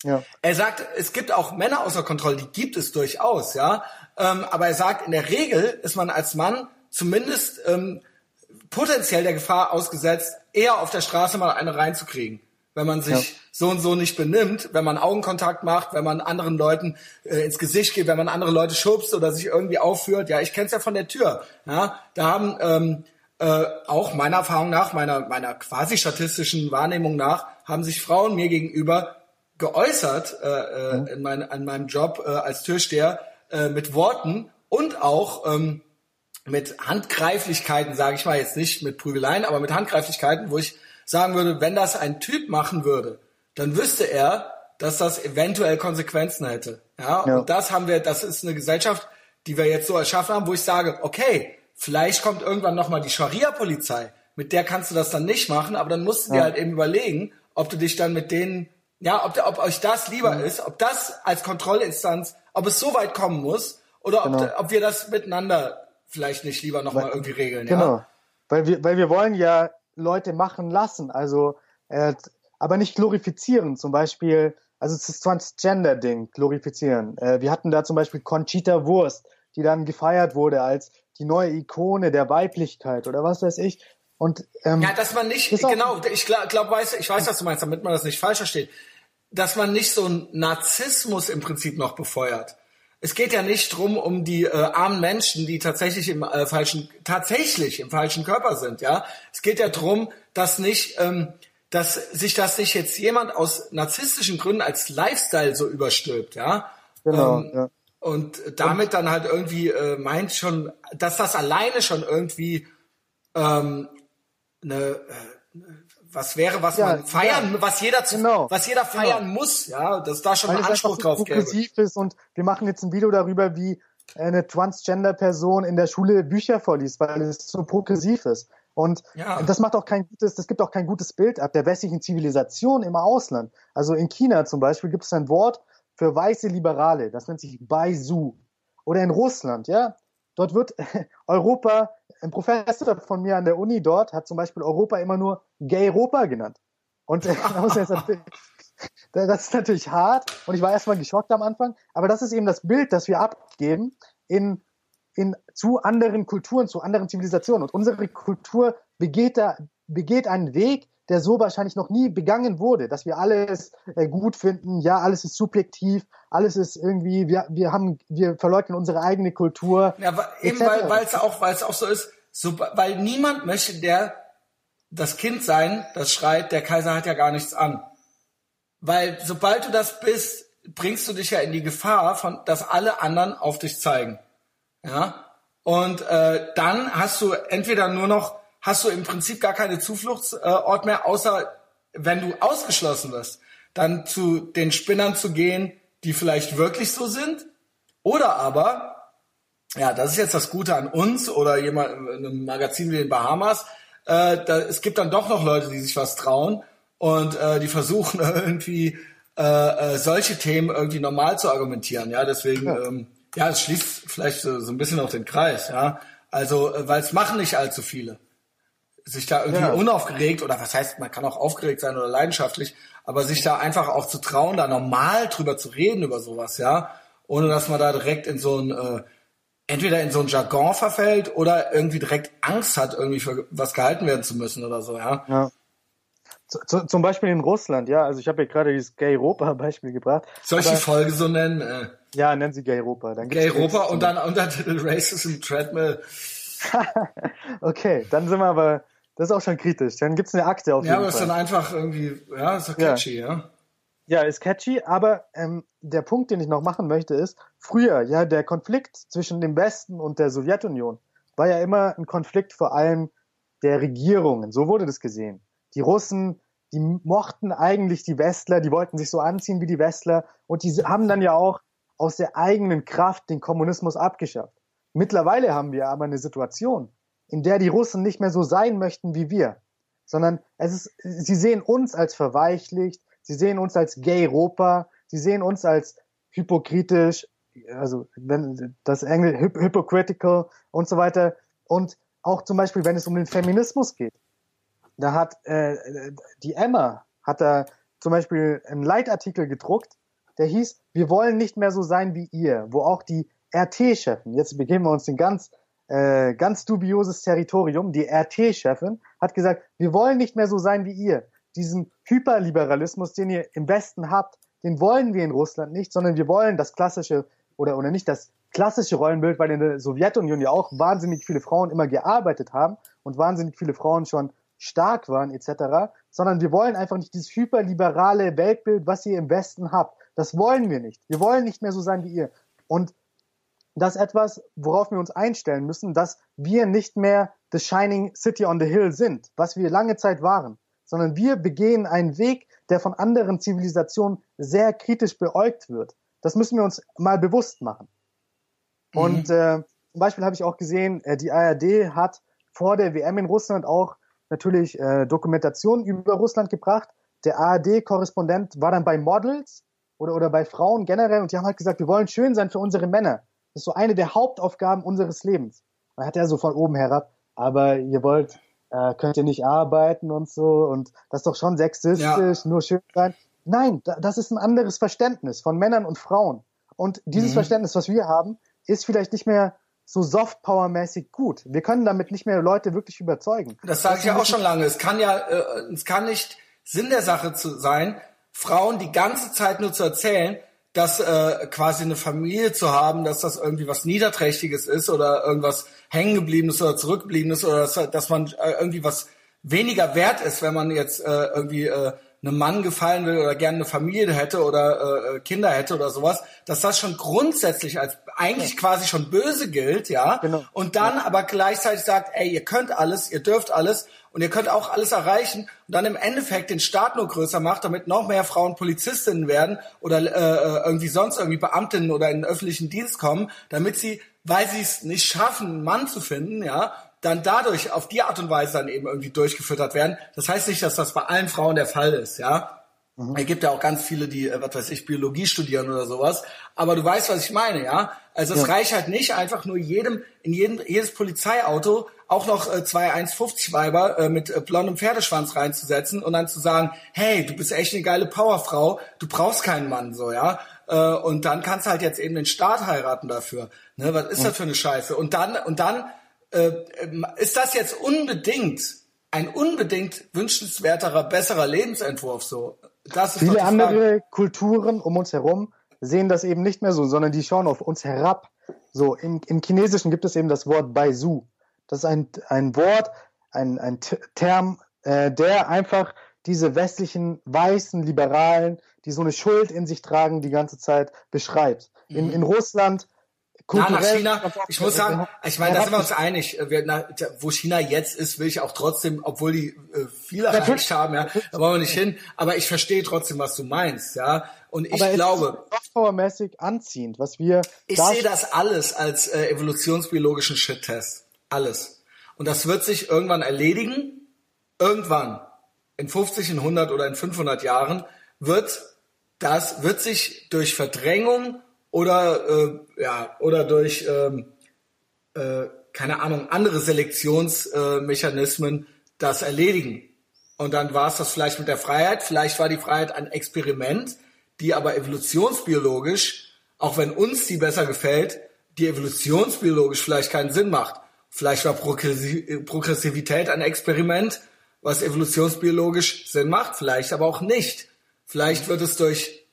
Ja. Er sagt, es gibt auch Männer außer Kontrolle, die gibt es durchaus, ja. Ähm, aber er sagt, in der Regel ist man als Mann zumindest ähm, potenziell der Gefahr ausgesetzt, eher auf der Straße mal eine reinzukriegen wenn man sich ja. so und so nicht benimmt, wenn man Augenkontakt macht, wenn man anderen Leuten äh, ins Gesicht geht, wenn man andere Leute schubst oder sich irgendwie aufführt. Ja, ich kenne es ja von der Tür. Ja, da haben ähm, äh, auch meiner Erfahrung nach, meiner meiner quasi statistischen Wahrnehmung nach, haben sich Frauen mir gegenüber geäußert äh, äh, mhm. in mein, an meinem Job äh, als Türsteher äh, mit Worten und auch ähm, mit Handgreiflichkeiten, sage ich mal jetzt nicht mit Prügeleien, aber mit Handgreiflichkeiten, wo ich sagen würde, wenn das ein Typ machen würde, dann wüsste er, dass das eventuell Konsequenzen hätte. Ja, ja. und das haben wir, das ist eine Gesellschaft, die wir jetzt so erschaffen haben, wo ich sage, okay, vielleicht kommt irgendwann nochmal die Scharia-Polizei, mit der kannst du das dann nicht machen, aber dann musst du ja. dir halt eben überlegen, ob du dich dann mit denen, ja, ob, ob euch das lieber mhm. ist, ob das als Kontrollinstanz, ob es so weit kommen muss, oder ob, genau. ob wir das miteinander vielleicht nicht lieber nochmal irgendwie regeln. Genau. Ja? Weil wir, weil wir wollen ja Leute machen lassen. Also, äh, aber nicht glorifizieren. Zum Beispiel, also das Transgender-Ding, glorifizieren. Äh, wir hatten da zum Beispiel Conchita Wurst, die dann gefeiert wurde als die neue Ikone der Weiblichkeit oder was weiß ich. Und, ähm, ja, dass man nicht, genau, ich glaube, glaub, weiß, ich weiß, was du meinst, damit man das nicht falsch versteht, dass man nicht so einen Narzissmus im Prinzip noch befeuert es geht ja nicht drum um die äh, armen Menschen, die tatsächlich im äh, falschen, tatsächlich im falschen Körper sind, ja. Es geht ja drum, dass nicht, ähm, dass sich das nicht jetzt jemand aus narzisstischen Gründen als Lifestyle so überstülpt, ja. Genau. Ähm, ja. Und damit dann halt irgendwie äh, meint schon, dass das alleine schon irgendwie ähm, eine, äh, was wäre, was ja, man feiern, ja, was jeder zu, genau, was jeder genau. feiern genau. muss, ja, dass da schon Weil ein Anspruch drauf gäbe. ist und wir machen jetzt ein Video darüber, wie eine Transgender-Person in der Schule Bücher vorliest, weil es so progressiv ist. Und ja. das macht auch kein gutes, das gibt auch kein gutes Bild ab der westlichen Zivilisation im Ausland. Also in China zum Beispiel gibt es ein Wort für weiße Liberale, das nennt sich Baisu. Oder in Russland, ja, dort wird Europa ein Professor von mir an der Uni dort hat zum Beispiel Europa immer nur Gay Europa genannt. Und äh, das ist natürlich hart und ich war erstmal geschockt am Anfang, aber das ist eben das Bild, das wir abgeben in, in, zu anderen Kulturen, zu anderen Zivilisationen. Und unsere Kultur begeht, da, begeht einen Weg, der so wahrscheinlich noch nie begangen wurde, dass wir alles äh, gut finden, ja, alles ist subjektiv, alles ist irgendwie, wir, wir haben, wir verleugnen unsere eigene Kultur. Ja, eben weil, weil es auch, weil es auch so ist, so, weil niemand möchte der, das Kind sein, das schreit, der Kaiser hat ja gar nichts an. Weil sobald du das bist, bringst du dich ja in die Gefahr, von, dass alle anderen auf dich zeigen. Ja. Und äh, dann hast du entweder nur noch hast du im Prinzip gar keine Zufluchtsort mehr, außer wenn du ausgeschlossen wirst, dann zu den Spinnern zu gehen, die vielleicht wirklich so sind. Oder aber, ja, das ist jetzt das Gute an uns oder jemand in einem Magazin wie den Bahamas, äh, da, es gibt dann doch noch Leute, die sich was trauen und äh, die versuchen irgendwie äh, äh, solche Themen irgendwie normal zu argumentieren. Ja, deswegen, ja, ähm, ja es schließt vielleicht so, so ein bisschen auch den Kreis. Ja, also äh, weil es machen nicht allzu viele sich da irgendwie ja. unaufgeregt oder was heißt, man kann auch aufgeregt sein oder leidenschaftlich, aber sich da einfach auch zu trauen, da normal drüber zu reden über sowas, ja, ohne dass man da direkt in so ein äh, entweder in so ein Jargon verfällt oder irgendwie direkt Angst hat, irgendwie für was gehalten werden zu müssen oder so, ja. ja. zu, zum Beispiel in Russland, ja. Also ich habe ja gerade dieses Gay-Europa-Beispiel gebracht. Soll ich die Folge so nennen? Äh, ja, nennen sie Gay-Europa. Gay-Europa und dann Untertitel Racism Treadmill. okay, dann sind wir aber, das ist auch schon kritisch. Dann gibt's eine Akte auf jeden Fall. Ja, aber ist dann einfach irgendwie, ja, ist doch catchy, ja. ja. Ja, ist catchy, aber ähm, der Punkt, den ich noch machen möchte, ist, früher, ja, der Konflikt zwischen dem Westen und der Sowjetunion war ja immer ein Konflikt vor allem der Regierungen. So wurde das gesehen. Die Russen, die mochten eigentlich die Westler, die wollten sich so anziehen wie die Westler und die haben dann ja auch aus der eigenen Kraft den Kommunismus abgeschafft. Mittlerweile haben wir aber eine Situation, in der die Russen nicht mehr so sein möchten wie wir, sondern es ist, sie sehen uns als verweichlicht, sie sehen uns als Gay-Europa, sie sehen uns als hypokritisch, also wenn das Englisch hypocritical und so weiter. Und auch zum Beispiel, wenn es um den Feminismus geht, da hat äh, die Emma hat da zum Beispiel einen Leitartikel gedruckt, der hieß, wir wollen nicht mehr so sein wie ihr, wo auch die RT-Chefin, jetzt begeben wir uns in ganz, äh, ganz dubioses Territorium, die RT-Chefin hat gesagt, wir wollen nicht mehr so sein wie ihr. Diesen Hyperliberalismus, den ihr im Westen habt, den wollen wir in Russland nicht, sondern wir wollen das klassische oder, oder nicht das klassische Rollenbild, weil in der Sowjetunion ja auch wahnsinnig viele Frauen immer gearbeitet haben und wahnsinnig viele Frauen schon stark waren etc., sondern wir wollen einfach nicht dieses hyperliberale Weltbild, was ihr im Westen habt. Das wollen wir nicht. Wir wollen nicht mehr so sein wie ihr. Und das ist etwas, worauf wir uns einstellen müssen, dass wir nicht mehr the shining city on the hill sind, was wir lange Zeit waren, sondern wir begehen einen Weg, der von anderen Zivilisationen sehr kritisch beäugt wird. Das müssen wir uns mal bewusst machen. Mhm. Und äh, zum Beispiel habe ich auch gesehen, äh, die ARD hat vor der WM in Russland auch natürlich äh, Dokumentationen über Russland gebracht. Der ARD-Korrespondent war dann bei Models oder, oder bei Frauen generell und die haben halt gesagt, wir wollen schön sein für unsere Männer. Das ist so eine der Hauptaufgaben unseres Lebens. Man hat ja so von oben herab, aber ihr wollt, äh, könnt ihr nicht arbeiten und so und das ist doch schon sexistisch, ja. nur schön sein. Nein, das ist ein anderes Verständnis von Männern und Frauen. Und dieses mhm. Verständnis, was wir haben, ist vielleicht nicht mehr so Softpower-mäßig gut. Wir können damit nicht mehr Leute wirklich überzeugen. Das sage ich ja auch schon lange. Es kann ja, äh, es kann nicht Sinn der Sache zu sein, Frauen die ganze Zeit nur zu erzählen, dass äh, quasi eine Familie zu haben, dass das irgendwie was Niederträchtiges ist oder irgendwas hängengebliebenes oder zurückgebliebenes oder dass, dass man äh, irgendwie was weniger wert ist, wenn man jetzt äh, irgendwie äh, einem Mann gefallen will oder gerne eine Familie hätte oder äh, Kinder hätte oder sowas, dass das schon grundsätzlich als eigentlich ja. quasi schon böse gilt, ja. Genau. Und dann ja. aber gleichzeitig sagt, ey, ihr könnt alles, ihr dürft alles und ihr könnt auch alles erreichen und dann im Endeffekt den Staat nur größer macht, damit noch mehr Frauen Polizistinnen werden oder äh, äh irgendwie sonst irgendwie Beamtinnen oder in den öffentlichen Dienst kommen, damit sie, weil sie es nicht schaffen, einen Mann zu finden, ja, dann dadurch auf die Art und Weise dann eben irgendwie durchgefüttert werden. Das heißt nicht, dass das bei allen Frauen der Fall ist, ja. Mhm. Es gibt ja auch ganz viele, die, äh, was weiß ich, Biologie studieren oder sowas. Aber du weißt, was ich meine, ja? Also es ja. reicht halt nicht einfach nur jedem, in jedem, jedes Polizeiauto auch noch äh, zwei 1,50 Weiber äh, mit äh, blondem Pferdeschwanz reinzusetzen und dann zu sagen, hey, du bist echt eine geile Powerfrau, du brauchst keinen Mann, so, ja? Äh, und dann kannst du halt jetzt eben den Staat heiraten dafür. Ne? Was ist mhm. das für eine Scheiße? Und dann, und dann äh, ist das jetzt unbedingt ein unbedingt wünschenswerterer, besserer Lebensentwurf so? Viele andere Kulturen um uns herum sehen das eben nicht mehr so, sondern die schauen auf uns herab. So, im, im Chinesischen gibt es eben das Wort Baizu. Das ist ein, ein Wort, ein, ein Term, äh, der einfach diese westlichen, weißen, liberalen, die so eine Schuld in sich tragen, die ganze Zeit beschreibt. In, mhm. in Russland na, nach China, ich muss sagen, ich meine, da sind wir uns einig. Wir, na, wo China jetzt ist, will ich auch trotzdem, obwohl die äh, viel erreicht haben, ja, da wollen wir nicht hin. Aber ich verstehe trotzdem, was du meinst, ja. Und ich aber glaube, softpowermäßig anziehend, was wir. Ich sehe das alles als äh, evolutionsbiologischen Shit-Test, alles. Und das wird sich irgendwann erledigen. Irgendwann, in 50, in 100 oder in 500 Jahren, wird das wird sich durch Verdrängung oder äh, ja oder durch ähm, äh, keine Ahnung andere Selektionsmechanismen äh, das erledigen. Und dann war es das vielleicht mit der Freiheit. Vielleicht war die Freiheit ein Experiment, die aber evolutionsbiologisch, auch wenn uns die besser gefällt, die evolutionsbiologisch vielleicht keinen Sinn macht. Vielleicht war Progressivität ein Experiment, was evolutionsbiologisch Sinn macht, vielleicht aber auch nicht. Vielleicht wird es durch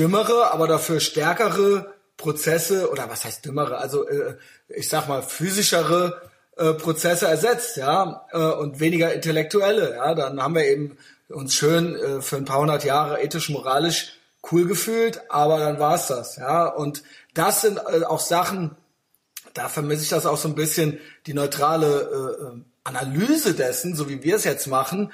dümmere, aber dafür stärkere Prozesse oder was heißt dümmere, also äh, ich sag mal physischere äh, Prozesse ersetzt, ja, äh, und weniger intellektuelle, ja, dann haben wir eben uns schön äh, für ein paar hundert Jahre ethisch moralisch cool gefühlt, aber dann war's das, ja, und das sind äh, auch Sachen, da vermisse ich das auch so ein bisschen die neutrale äh, äh, Analyse dessen, so wie wir es jetzt machen,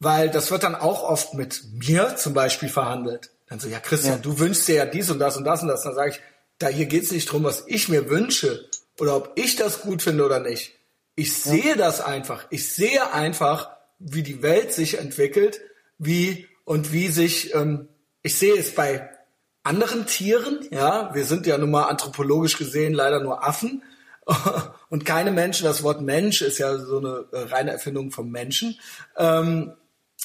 weil das wird dann auch oft mit mir zum Beispiel verhandelt. Dann so, ja Christian, ja. du wünschst dir ja dies und das und das und das. Dann sage ich, da hier geht's nicht drum, was ich mir wünsche oder ob ich das gut finde oder nicht. Ich sehe ja. das einfach. Ich sehe einfach, wie die Welt sich entwickelt, wie und wie sich, ähm, ich sehe es bei anderen Tieren, ja, wir sind ja nun mal anthropologisch gesehen leider nur Affen und keine Menschen. Das Wort Mensch ist ja so eine äh, reine Erfindung vom Menschen. Ähm,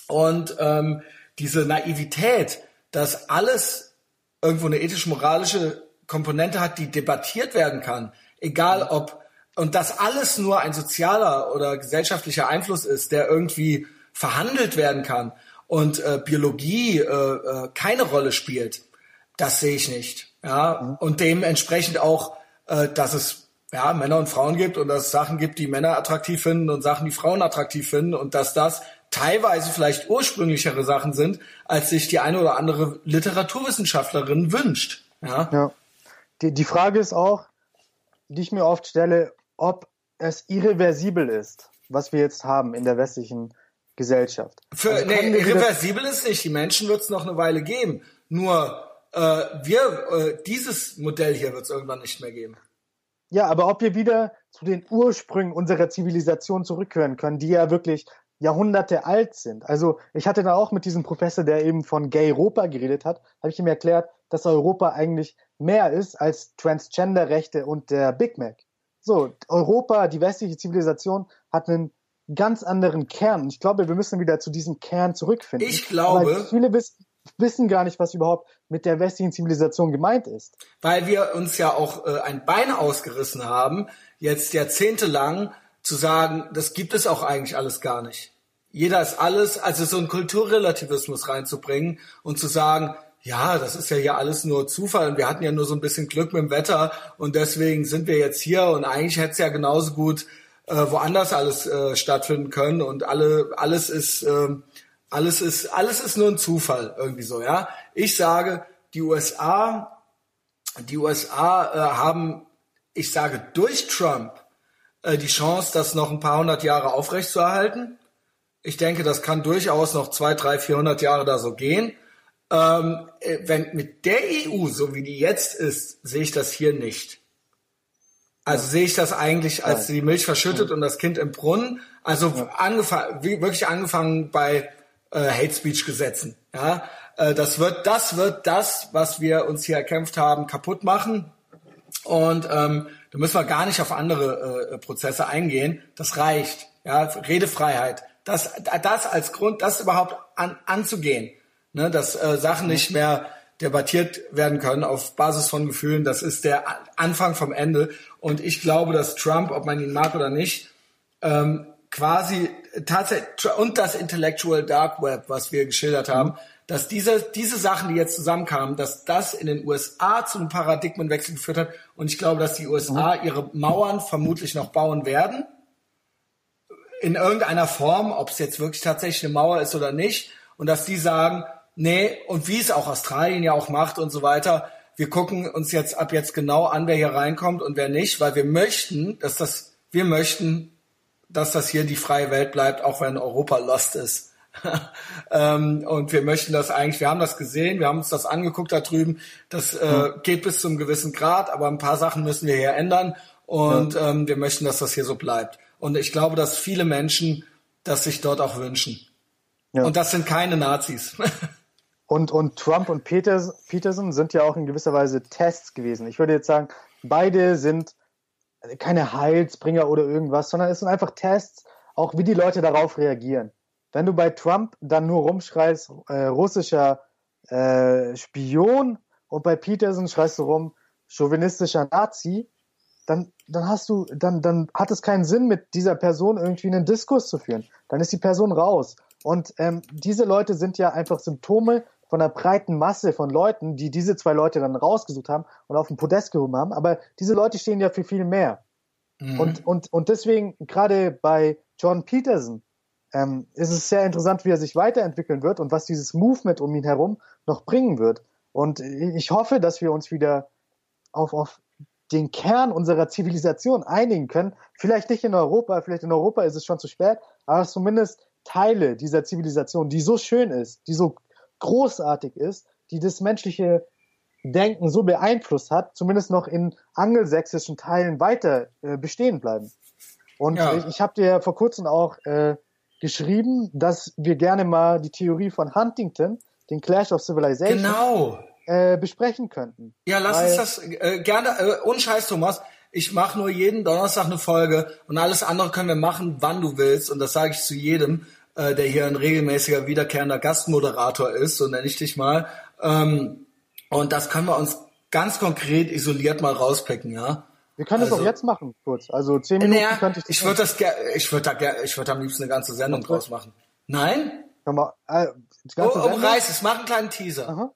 und ähm, diese Naivität, dass alles irgendwo eine ethisch-moralische Komponente hat, die debattiert werden kann, egal ob und dass alles nur ein sozialer oder gesellschaftlicher Einfluss ist, der irgendwie verhandelt werden kann und äh, Biologie äh, äh, keine Rolle spielt, das sehe ich nicht. Ja, mhm. und dementsprechend auch, äh, dass es ja Männer und Frauen gibt und dass es Sachen gibt, die Männer attraktiv finden und Sachen, die Frauen attraktiv finden und dass das teilweise vielleicht ursprünglichere Sachen sind, als sich die eine oder andere Literaturwissenschaftlerin wünscht. Ja. ja. Die, die Frage ist auch, die ich mir oft stelle, ob es irreversibel ist, was wir jetzt haben in der westlichen Gesellschaft. Für, also nee, irreversibel ist nicht. Die Menschen wird es noch eine Weile geben. Nur äh, wir, äh, dieses Modell hier wird es irgendwann nicht mehr geben. Ja, aber ob wir wieder zu den Ursprüngen unserer Zivilisation zurückkehren können, die ja wirklich Jahrhunderte alt sind. Also ich hatte da auch mit diesem Professor, der eben von Gay Europa geredet hat, habe ich ihm erklärt, dass Europa eigentlich mehr ist als Transgender-Rechte und der Big Mac. So, Europa, die westliche Zivilisation hat einen ganz anderen Kern. Ich glaube, wir müssen wieder zu diesem Kern zurückfinden. Ich glaube. Aber viele wissen, wissen gar nicht, was überhaupt mit der westlichen Zivilisation gemeint ist. Weil wir uns ja auch äh, ein Bein ausgerissen haben, jetzt jahrzehntelang zu sagen, das gibt es auch eigentlich alles gar nicht. Jeder ist alles, also so einen Kulturrelativismus reinzubringen und zu sagen, ja, das ist ja hier alles nur Zufall und wir hatten ja nur so ein bisschen Glück mit dem Wetter und deswegen sind wir jetzt hier und eigentlich hätte es ja genauso gut äh, woanders alles äh, stattfinden können und alle alles ist äh, alles ist alles ist nur ein Zufall irgendwie so, ja. Ich sage, die USA die USA äh, haben ich sage durch Trump die Chance, das noch ein paar hundert Jahre aufrechtzuerhalten. Ich denke, das kann durchaus noch zwei, drei, vierhundert Jahre da so gehen. Ähm, äh, wenn mit der EU, so wie die jetzt ist, sehe ich das hier nicht. Also ja. sehe ich das eigentlich, als ja. die Milch verschüttet ja. und das Kind im Brunnen. Also angefangen, wirklich angefangen bei äh, Hate Speech Gesetzen. Ja, äh, das wird, das wird das, was wir uns hier erkämpft haben, kaputt machen. Und ähm, da müssen wir gar nicht auf andere äh, Prozesse eingehen. Das reicht. Ja, Redefreiheit. Das, das als Grund, das überhaupt an, anzugehen ne, dass äh, Sachen nicht mehr debattiert werden können auf Basis von Gefühlen. Das ist der Anfang vom Ende. Und ich glaube, dass Trump, ob man ihn mag oder nicht, ähm, quasi tatsächlich und das Intellectual Dark Web, was wir geschildert haben, dass diese diese Sachen, die jetzt zusammenkamen, dass das in den USA zu einem Paradigmenwechsel geführt hat. Und ich glaube, dass die USA mhm. ihre Mauern vermutlich noch bauen werden in irgendeiner Form, ob es jetzt wirklich tatsächlich eine Mauer ist oder nicht, und dass die sagen, Nee, und wie es auch Australien ja auch macht und so weiter. Wir gucken uns jetzt ab jetzt genau an, wer hier reinkommt und wer nicht, weil wir möchten, dass das, wir möchten, dass das hier die freie Welt bleibt, auch wenn Europa lost ist. ähm, und wir möchten das eigentlich, wir haben das gesehen, wir haben uns das angeguckt da drüben. Das äh, geht bis zum gewissen Grad, aber ein paar Sachen müssen wir hier ändern und ja. ähm, wir möchten, dass das hier so bleibt. Und ich glaube, dass viele Menschen das sich dort auch wünschen. Ja. Und das sind keine Nazis. Und, und Trump und Peters, Peterson sind ja auch in gewisser Weise Tests gewesen. Ich würde jetzt sagen, beide sind keine Heilsbringer oder irgendwas, sondern es sind einfach Tests, auch wie die Leute darauf reagieren. Wenn du bei Trump dann nur rumschreist, äh, russischer äh, Spion und bei Peterson schreist du rum, chauvinistischer Nazi, dann, dann hast du, dann, dann hat es keinen Sinn, mit dieser Person irgendwie einen Diskurs zu führen. Dann ist die Person raus. Und ähm, diese Leute sind ja einfach Symptome von einer breiten Masse von Leuten, die diese zwei Leute dann rausgesucht haben und auf den Podest gehoben haben. Aber diese Leute stehen ja für viel mehr. Mhm. Und, und, und deswegen, gerade bei John Peterson, ähm, ist es sehr interessant, wie er sich weiterentwickeln wird und was dieses Movement um ihn herum noch bringen wird. Und ich hoffe, dass wir uns wieder auf, auf den Kern unserer Zivilisation einigen können. Vielleicht nicht in Europa, vielleicht in Europa ist es schon zu spät, aber zumindest Teile dieser Zivilisation, die so schön ist, die so großartig ist, die das menschliche Denken so beeinflusst hat, zumindest noch in angelsächsischen Teilen weiter äh, bestehen bleiben. Und ja. ich, ich habe dir vor kurzem auch äh, geschrieben, dass wir gerne mal die Theorie von Huntington, den Clash of Civilization, genau. äh, besprechen könnten. Ja, lass Weil, uns das äh, gerne, äh, ohne Scheiß, Thomas. Ich mache nur jeden Donnerstag eine Folge und alles andere können wir machen, wann du willst. Und das sage ich zu jedem, äh, der hier ein regelmäßiger, wiederkehrender Gastmoderator ist, so nenne ich dich mal. Ähm, und das können wir uns ganz konkret isoliert mal rauspicken, ja. Wir können also, das auch jetzt machen, kurz. Also zehn Minuten naja, könnte ich das Ich würde das ich würde da ich würde am liebsten eine ganze Sendung okay. draus machen. Nein? Mal, äh, oh, umreiß es, mach einen kleinen Teaser. Aha.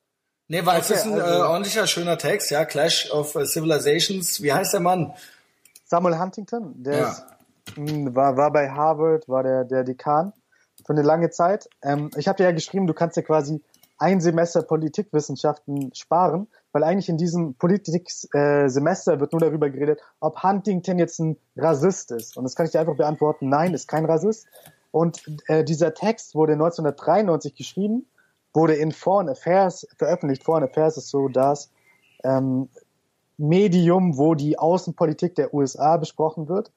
Nee, weil okay, es ist ein also, äh, ordentlicher, schöner Text, ja. Clash of uh, Civilizations. Wie heißt der Mann? Samuel Huntington, der ja. ist, mh, hm, war, war bei Harvard, war der, der Dekan für eine lange Zeit. Ähm, ich habe dir ja geschrieben, du kannst ja quasi ein Semester Politikwissenschaften sparen, weil eigentlich in diesem Politiksemester äh, wird nur darüber geredet, ob Huntington jetzt ein Rassist ist. Und das kann ich dir einfach beantworten, nein, ist kein Rassist. Und äh, dieser Text wurde 1993 geschrieben, wurde in Foreign Affairs veröffentlicht. Foreign Affairs ist so das ähm, Medium, wo die Außenpolitik der USA besprochen wird.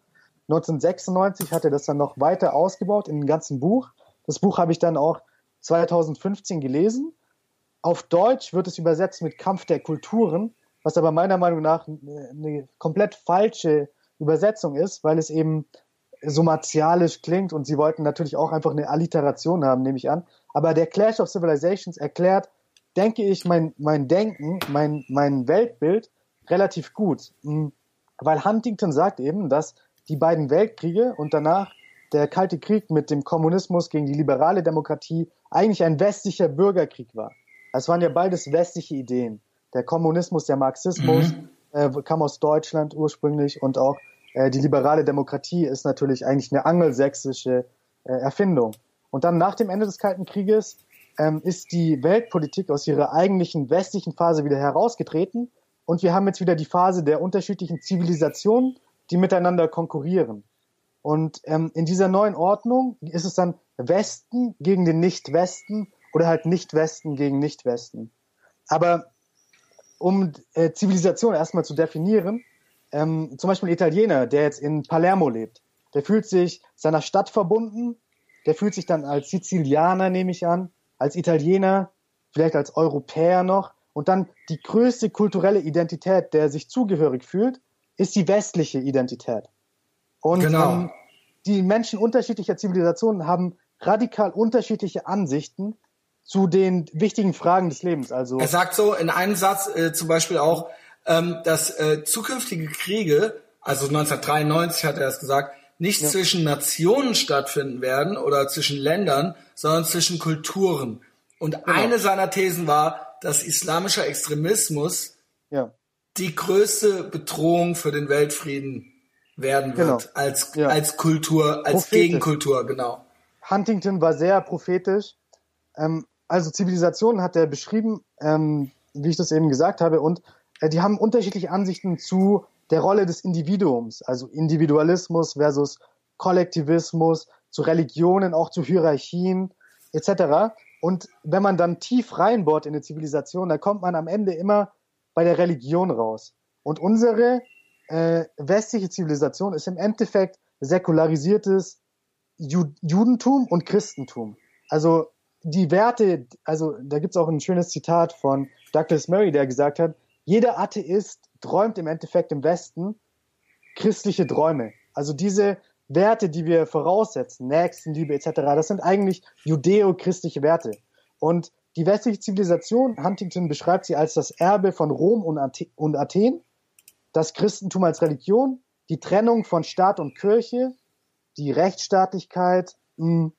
1996 hat er das dann noch weiter ausgebaut in einem ganzen Buch. Das Buch habe ich dann auch 2015 gelesen. Auf Deutsch wird es übersetzt mit Kampf der Kulturen, was aber meiner Meinung nach eine komplett falsche Übersetzung ist, weil es eben so martialisch klingt und sie wollten natürlich auch einfach eine Alliteration haben, nehme ich an. Aber der Clash of Civilizations erklärt, denke ich, mein, mein Denken, mein, mein Weltbild relativ gut. Hm, weil Huntington sagt eben, dass die beiden Weltkriege und danach der Kalte Krieg mit dem Kommunismus gegen die liberale Demokratie eigentlich ein westlicher Bürgerkrieg war. Es waren ja beides westliche Ideen. Der Kommunismus, der Marxismus mhm. äh, kam aus Deutschland ursprünglich und auch äh, die liberale Demokratie ist natürlich eigentlich eine angelsächsische äh, Erfindung. Und dann nach dem Ende des Kalten Krieges ähm, ist die Weltpolitik aus ihrer eigentlichen westlichen Phase wieder herausgetreten und wir haben jetzt wieder die Phase der unterschiedlichen Zivilisationen, die miteinander konkurrieren. Und ähm, in dieser neuen Ordnung ist es dann Westen gegen den Nicht-Westen oder halt Nicht-Westen gegen Nicht-Westen. Aber um äh, Zivilisation erstmal zu definieren, ähm, zum Beispiel ein Italiener, der jetzt in Palermo lebt, der fühlt sich seiner Stadt verbunden, der fühlt sich dann als Sizilianer, nehme ich an, als Italiener, vielleicht als Europäer noch. Und dann die größte kulturelle Identität, der sich zugehörig fühlt, ist die westliche Identität. Und genau. ähm, die Menschen unterschiedlicher Zivilisationen haben radikal unterschiedliche Ansichten zu den wichtigen Fragen des Lebens. Also er sagt so in einem Satz äh, zum Beispiel auch, ähm, dass äh, zukünftige Kriege, also 1993 hat er es gesagt, nicht ja. zwischen Nationen stattfinden werden oder zwischen Ländern, sondern zwischen Kulturen. Und genau. eine seiner Thesen war, dass islamischer Extremismus ja. die größte Bedrohung für den Weltfrieden werden wird genau. als ja. als Kultur, als prophetisch. Gegenkultur, genau. Huntington war sehr prophetisch. Ähm, also Zivilisationen hat er beschrieben, ähm, wie ich das eben gesagt habe, und äh, die haben unterschiedliche Ansichten zu der Rolle des Individuums, also Individualismus versus Kollektivismus, zu Religionen, auch zu Hierarchien etc. Und wenn man dann tief reinbohrt in eine Zivilisation, dann kommt man am Ende immer bei der Religion raus. Und unsere äh, westliche Zivilisation ist im Endeffekt säkularisiertes Ju Judentum und Christentum. Also die Werte, also da gibt's auch ein schönes Zitat von Douglas Murray, der gesagt hat, jeder Atheist träumt im Endeffekt im Westen christliche Träume. Also diese Werte, die wir voraussetzen, Nächstenliebe etc., das sind eigentlich judeo-christliche Werte. Und die westliche Zivilisation, Huntington beschreibt sie als das Erbe von Rom und Athen das Christentum als Religion, die Trennung von Staat und Kirche, die Rechtsstaatlichkeit mh,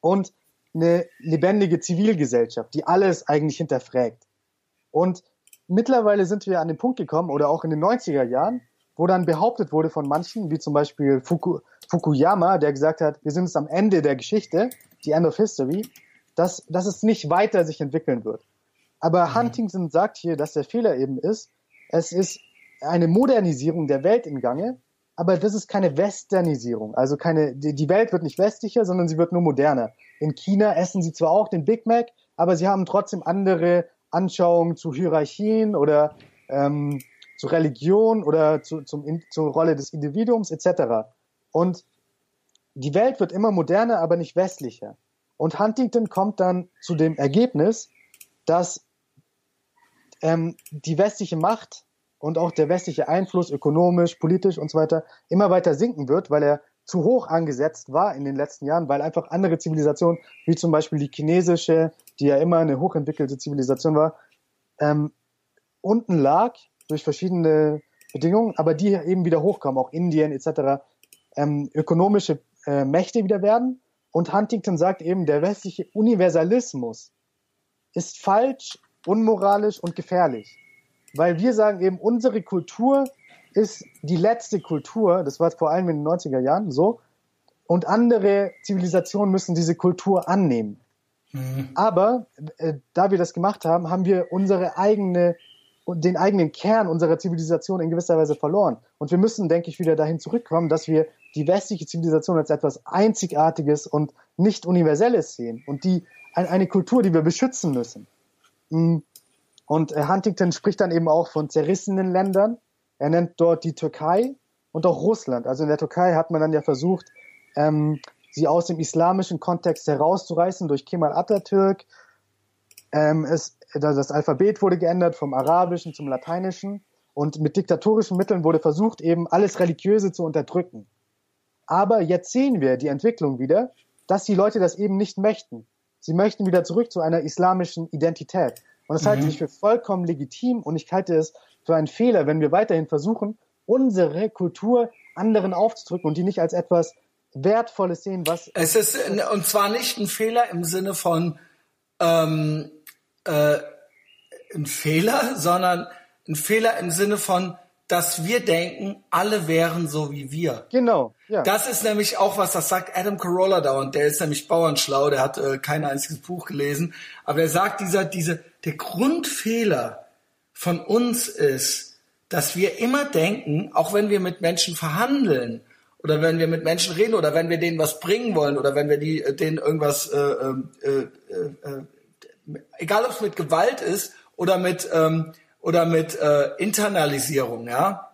und eine lebendige Zivilgesellschaft, die alles eigentlich hinterfragt. Und mittlerweile sind wir an den Punkt gekommen, oder auch in den 90er Jahren, wo dann behauptet wurde von manchen, wie zum Beispiel Fuku, Fukuyama, der gesagt hat, wir sind jetzt am Ende der Geschichte, die End of History, dass, dass es nicht weiter sich entwickeln wird. Aber mhm. Huntington sagt hier, dass der Fehler eben ist, es ist eine Modernisierung der Welt im Gange, aber das ist keine Westernisierung. Also keine, die Welt wird nicht westlicher, sondern sie wird nur moderner. In China essen sie zwar auch den Big Mac, aber sie haben trotzdem andere Anschauungen zu Hierarchien oder ähm, zu Religion oder zu, zum, zur Rolle des Individuums etc. Und die Welt wird immer moderner, aber nicht westlicher. Und Huntington kommt dann zu dem Ergebnis, dass ähm, die westliche Macht und auch der westliche Einfluss ökonomisch, politisch und so weiter immer weiter sinken wird, weil er zu hoch angesetzt war in den letzten Jahren, weil einfach andere Zivilisationen, wie zum Beispiel die chinesische, die ja immer eine hochentwickelte Zivilisation war, ähm, unten lag durch verschiedene Bedingungen, aber die eben wieder hochkommen, auch Indien etc., ähm, ökonomische äh, Mächte wieder werden. Und Huntington sagt eben, der westliche Universalismus ist falsch, unmoralisch und gefährlich. Weil wir sagen eben, unsere Kultur ist die letzte Kultur, das war vor allem in den 90er Jahren so, und andere Zivilisationen müssen diese Kultur annehmen. Mhm. Aber äh, da wir das gemacht haben, haben wir unsere eigene den eigenen Kern unserer Zivilisation in gewisser Weise verloren. Und wir müssen, denke ich, wieder dahin zurückkommen, dass wir die westliche Zivilisation als etwas Einzigartiges und nicht Universelles sehen und die eine Kultur, die wir beschützen müssen. Mm. Und äh, Huntington spricht dann eben auch von zerrissenen Ländern. Er nennt dort die Türkei und auch Russland. Also in der Türkei hat man dann ja versucht, ähm, sie aus dem islamischen Kontext herauszureißen durch Kemal Atatürk. Ähm, es, das Alphabet wurde geändert vom Arabischen zum Lateinischen und mit diktatorischen Mitteln wurde versucht, eben alles Religiöse zu unterdrücken. Aber jetzt sehen wir die Entwicklung wieder, dass die Leute das eben nicht möchten. Sie möchten wieder zurück zu einer islamischen Identität. Und das mhm. halte ich für vollkommen legitim und ich halte es für einen Fehler, wenn wir weiterhin versuchen, unsere Kultur anderen aufzudrücken und die nicht als etwas Wertvolles sehen, was. Es ist, und zwar nicht ein Fehler im Sinne von ähm, äh, ein Fehler, sondern ein Fehler im Sinne von, dass wir denken, alle wären so wie wir. Genau. Ja. Das ist nämlich auch was, das sagt Adam Carolla dauernd. Der ist nämlich bauernschlau, der hat äh, kein einziges Buch gelesen. Aber er sagt, dieser, diese, der Grundfehler von uns ist, dass wir immer denken, auch wenn wir mit Menschen verhandeln oder wenn wir mit Menschen reden oder wenn wir denen was bringen wollen oder wenn wir die, äh, denen irgendwas, äh, äh, äh, äh, egal ob es mit Gewalt ist oder mit ähm, oder mit äh, Internalisierung, ja,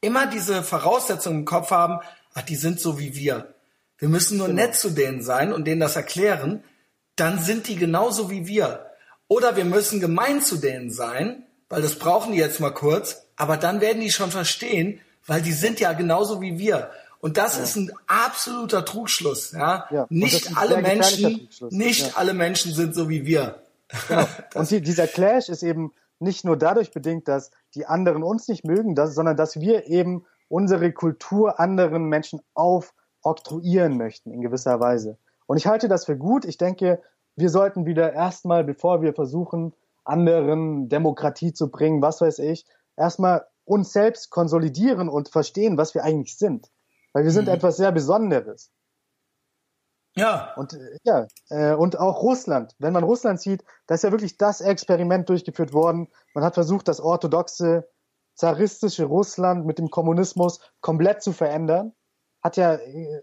immer diese Voraussetzungen im Kopf haben, ach, die sind so wie wir. Wir müssen nur genau. nett zu denen sein und denen das erklären, dann sind die genauso wie wir. Oder wir müssen gemein zu denen sein, weil das brauchen die jetzt mal kurz, aber dann werden die schon verstehen, weil die sind ja genauso wie wir. Und das ja. ist ein absoluter Trugschluss, ja. ja. Nicht alle Menschen, nicht ja. alle Menschen sind so wie wir. Genau. Und die, dieser Clash ist eben nicht nur dadurch bedingt, dass die anderen uns nicht mögen, dass, sondern dass wir eben unsere Kultur anderen Menschen aufoktroyieren möchten in gewisser Weise. Und ich halte das für gut. Ich denke, wir sollten wieder erstmal, bevor wir versuchen, anderen Demokratie zu bringen, was weiß ich, erstmal uns selbst konsolidieren und verstehen, was wir eigentlich sind. Weil wir sind mhm. etwas sehr Besonderes. Ja. Und äh, ja, äh, und auch Russland. Wenn man Russland sieht, da ist ja wirklich das Experiment durchgeführt worden. Man hat versucht, das orthodoxe zaristische Russland mit dem Kommunismus komplett zu verändern. Hat ja äh,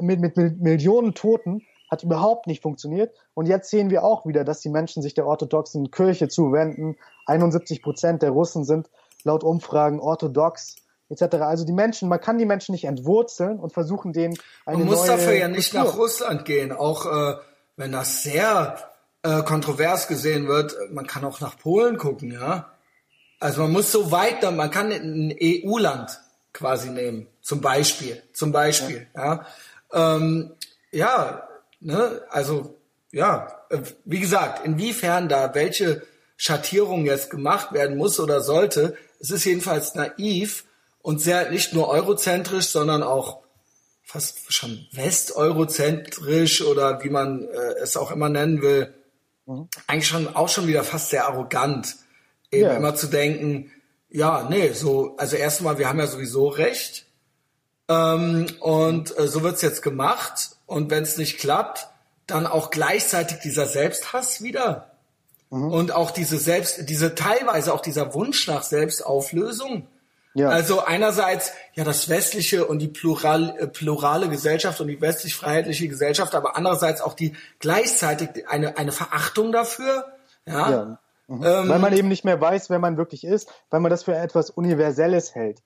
mit, mit, mit Millionen Toten hat überhaupt nicht funktioniert. Und jetzt sehen wir auch wieder, dass die Menschen sich der orthodoxen Kirche zuwenden. 71 Prozent der Russen sind laut Umfragen orthodox etc. Also die Menschen, man kann die Menschen nicht entwurzeln und versuchen denen eine Man muss dafür ja nicht Kultur. nach Russland gehen, auch äh, wenn das sehr äh, kontrovers gesehen wird, man kann auch nach Polen gucken, ja. Also man muss so weit, man kann ein EU-Land quasi nehmen, zum Beispiel, zum Beispiel, ja. Ja, ähm, ja ne, also ja, äh, wie gesagt, inwiefern da welche Schattierung jetzt gemacht werden muss oder sollte. Es ist jedenfalls naiv und sehr nicht nur eurozentrisch, sondern auch fast schon westerozentrisch oder wie man äh, es auch immer nennen will. Mhm. Eigentlich schon auch schon wieder fast sehr arrogant, eben ja. immer zu denken, ja, nee, so, also erstmal, wir haben ja sowieso recht. Ähm, und äh, so wird's jetzt gemacht. Und wenn es nicht klappt, dann auch gleichzeitig dieser Selbsthass wieder. Mhm. Und auch diese Selbst, diese teilweise auch dieser Wunsch nach Selbstauflösung. Ja. Also einerseits ja das westliche und die plural, äh, plurale Gesellschaft und die westlich-freiheitliche Gesellschaft, aber andererseits auch die gleichzeitig eine, eine Verachtung dafür. Ja. ja. Mhm. Ähm, weil man eben nicht mehr weiß, wer man wirklich ist, weil man das für etwas Universelles hält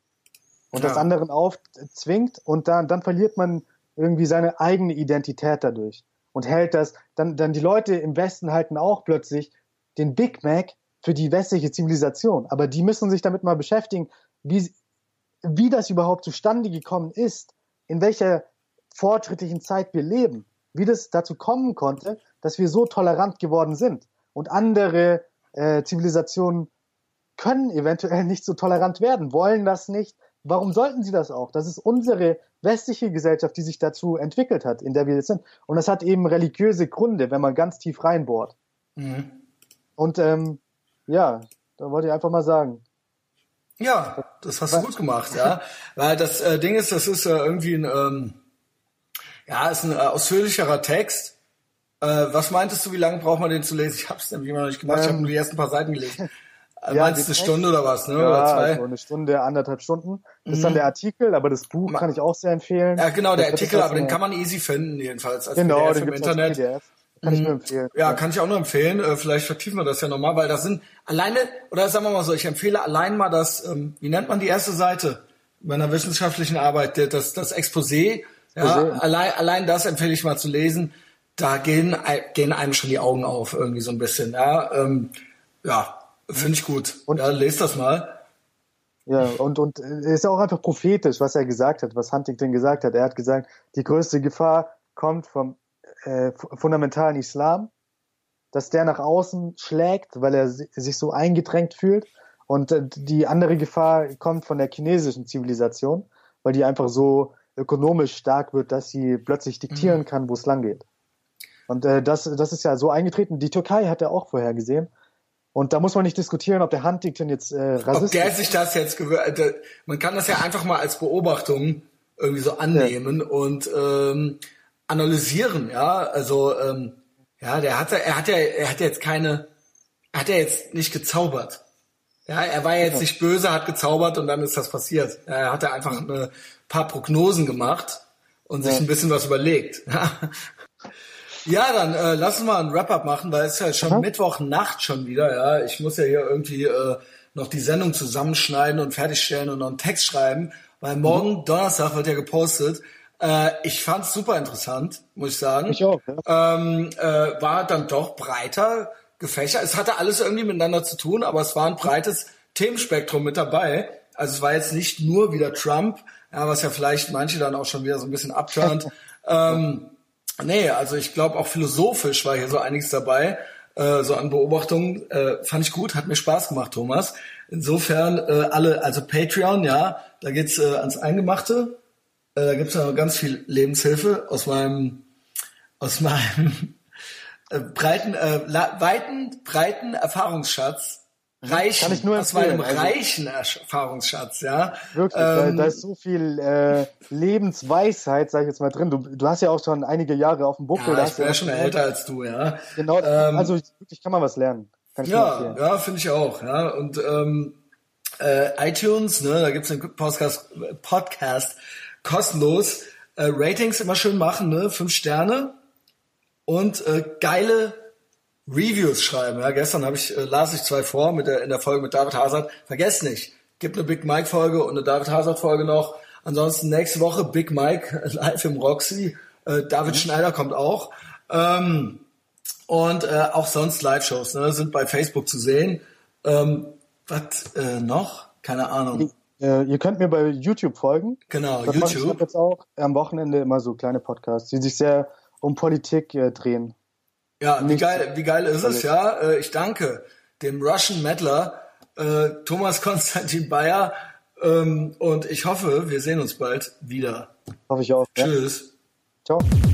und ja. das anderen aufzwingt und dann, dann verliert man irgendwie seine eigene Identität dadurch und hält das, dann, dann die Leute im Westen halten auch plötzlich den Big Mac für die westliche Zivilisation. Aber die müssen sich damit mal beschäftigen, wie, wie das überhaupt zustande gekommen ist, in welcher fortschrittlichen Zeit wir leben, wie das dazu kommen konnte, dass wir so tolerant geworden sind. Und andere äh, Zivilisationen können eventuell nicht so tolerant werden, wollen das nicht. Warum sollten sie das auch? Das ist unsere westliche Gesellschaft, die sich dazu entwickelt hat, in der wir jetzt sind. Und das hat eben religiöse Gründe, wenn man ganz tief reinbohrt. Mhm. Und ähm, ja, da wollte ich einfach mal sagen. Ja, das hast du gut gemacht, ja. Weil das äh, Ding ist, das ist äh, irgendwie ein, ähm, ja, ist ein äh, ausführlicherer Text. Äh, was meintest du, wie lange braucht man den zu lesen? Ich habe es nämlich immer noch nicht gemacht, ähm, ich habe nur die ersten paar Seiten gelesen. Äh, ja, meinst du eine Stunde oder was, ne? Ja, oder zwei? So eine Stunde, anderthalb Stunden. Das ist mhm. dann der Artikel, aber das Buch kann ich auch sehr empfehlen. Ja, genau, der Artikel, aber den kann man easy finden, jedenfalls. Als genau, PDF den im Internet. PDF. Kann ich nur mhm. empfehlen. Ja, kann ich auch nur empfehlen. Äh, vielleicht vertiefen wir das ja nochmal, weil das sind alleine, oder sagen wir mal so, ich empfehle allein mal das, ähm, wie nennt man die erste Seite bei einer wissenschaftlichen Arbeit, das, das Exposé. Ja, allein, allein das empfehle ich mal zu lesen. Da gehen, gehen einem schon die Augen auf, irgendwie so ein bisschen. Ja, ähm, ja finde ich gut. Und, ja, lest das mal. Ja, und, und ist auch einfach prophetisch, was er gesagt hat, was Huntington gesagt hat. Er hat gesagt, die größte Gefahr kommt vom äh, fundamentalen Islam, dass der nach außen schlägt, weil er sich so eingedrängt fühlt. Und äh, die andere Gefahr kommt von der chinesischen Zivilisation, weil die einfach so ökonomisch stark wird, dass sie plötzlich diktieren mhm. kann, wo es lang geht. Und äh, das, das ist ja so eingetreten. Die Türkei hat er auch vorher gesehen. Und da muss man nicht diskutieren, ob der Huntington jetzt äh, Rassist Ob der sich das jetzt gewöhnt. Äh, man kann das ja einfach mal als Beobachtung irgendwie so annehmen ja. und ähm, analysieren, ja. Also ähm, ja, der hatte, er hat ja, er hat jetzt keine, er hat ja jetzt nicht gezaubert. Ja, er war jetzt nicht böse, hat gezaubert und dann ist das passiert. Er hat einfach ein paar Prognosen gemacht und sich ein bisschen was überlegt. Ja, dann äh, lass uns mal ein Wrap-up machen, weil es ist ja schon Aha. Mittwochnacht schon wieder. Ja, ich muss ja hier irgendwie äh, noch die Sendung zusammenschneiden und fertigstellen und noch einen Text schreiben, weil morgen mhm. Donnerstag wird ja gepostet. Äh, ich fand's super interessant, muss ich sagen. Ich auch. Ja. Ähm, äh, war dann doch breiter gefächert. Es hatte alles irgendwie miteinander zu tun, aber es war ein breites Themenspektrum mit dabei. Also es war jetzt nicht nur wieder Trump, ja, was ja vielleicht manche dann auch schon wieder so ein bisschen abturnt. ähm, nee, also ich glaube auch philosophisch war hier so einiges dabei. Äh, so an Beobachtungen äh, fand ich gut, hat mir Spaß gemacht, Thomas. Insofern äh, alle, also Patreon, ja, da geht's äh, ans Eingemachte. Äh, da gibt's noch ganz viel Lebenshilfe aus meinem, aus meinem äh, breiten, äh, weiten, breiten Erfahrungsschatz. Reichen, Kann ich nur aus meinem also, reichen Erfahrungsschatz, ja. Wirklich, ähm, da, ist so viel äh, Lebensweisheit, sag ich jetzt mal drin. Du, du hast ja auch schon einige Jahre auf dem Buckel. Ja, ich bin ja schon älter als du, ja. Genau, ähm, also wirklich kann man was lernen. Ja, ja, finde ich auch, ja. Und ähm, äh, iTunes, ne, da gibt's einen Podcast, Podcast kostenlos. Äh, Ratings immer schön machen, ne? Fünf Sterne und äh, geile Reviews schreiben. Ja, gestern habe ich äh, las ich zwei vor mit der in der Folge mit David Hazard. Vergesst nicht, gibt eine Big Mike Folge und eine David Hazard Folge noch. Ansonsten nächste Woche Big Mike live im Roxy. Äh, David mhm. Schneider kommt auch. Ähm, und äh, auch sonst Live-Shows ne, sind bei Facebook zu sehen. Ähm, was äh, noch? Keine Ahnung. Äh, ihr könnt mir bei YouTube folgen. Genau, das YouTube. Ich habe jetzt auch am Wochenende immer so kleine Podcasts, die sich sehr um Politik äh, drehen. Ja, wie geil, wie geil ist es, ja? Äh, ich danke dem Russian Meddler, äh, Thomas Konstantin Bayer. Ähm, und ich hoffe, wir sehen uns bald wieder. Hoffe ich auch. Tschüss. Ja. Ciao.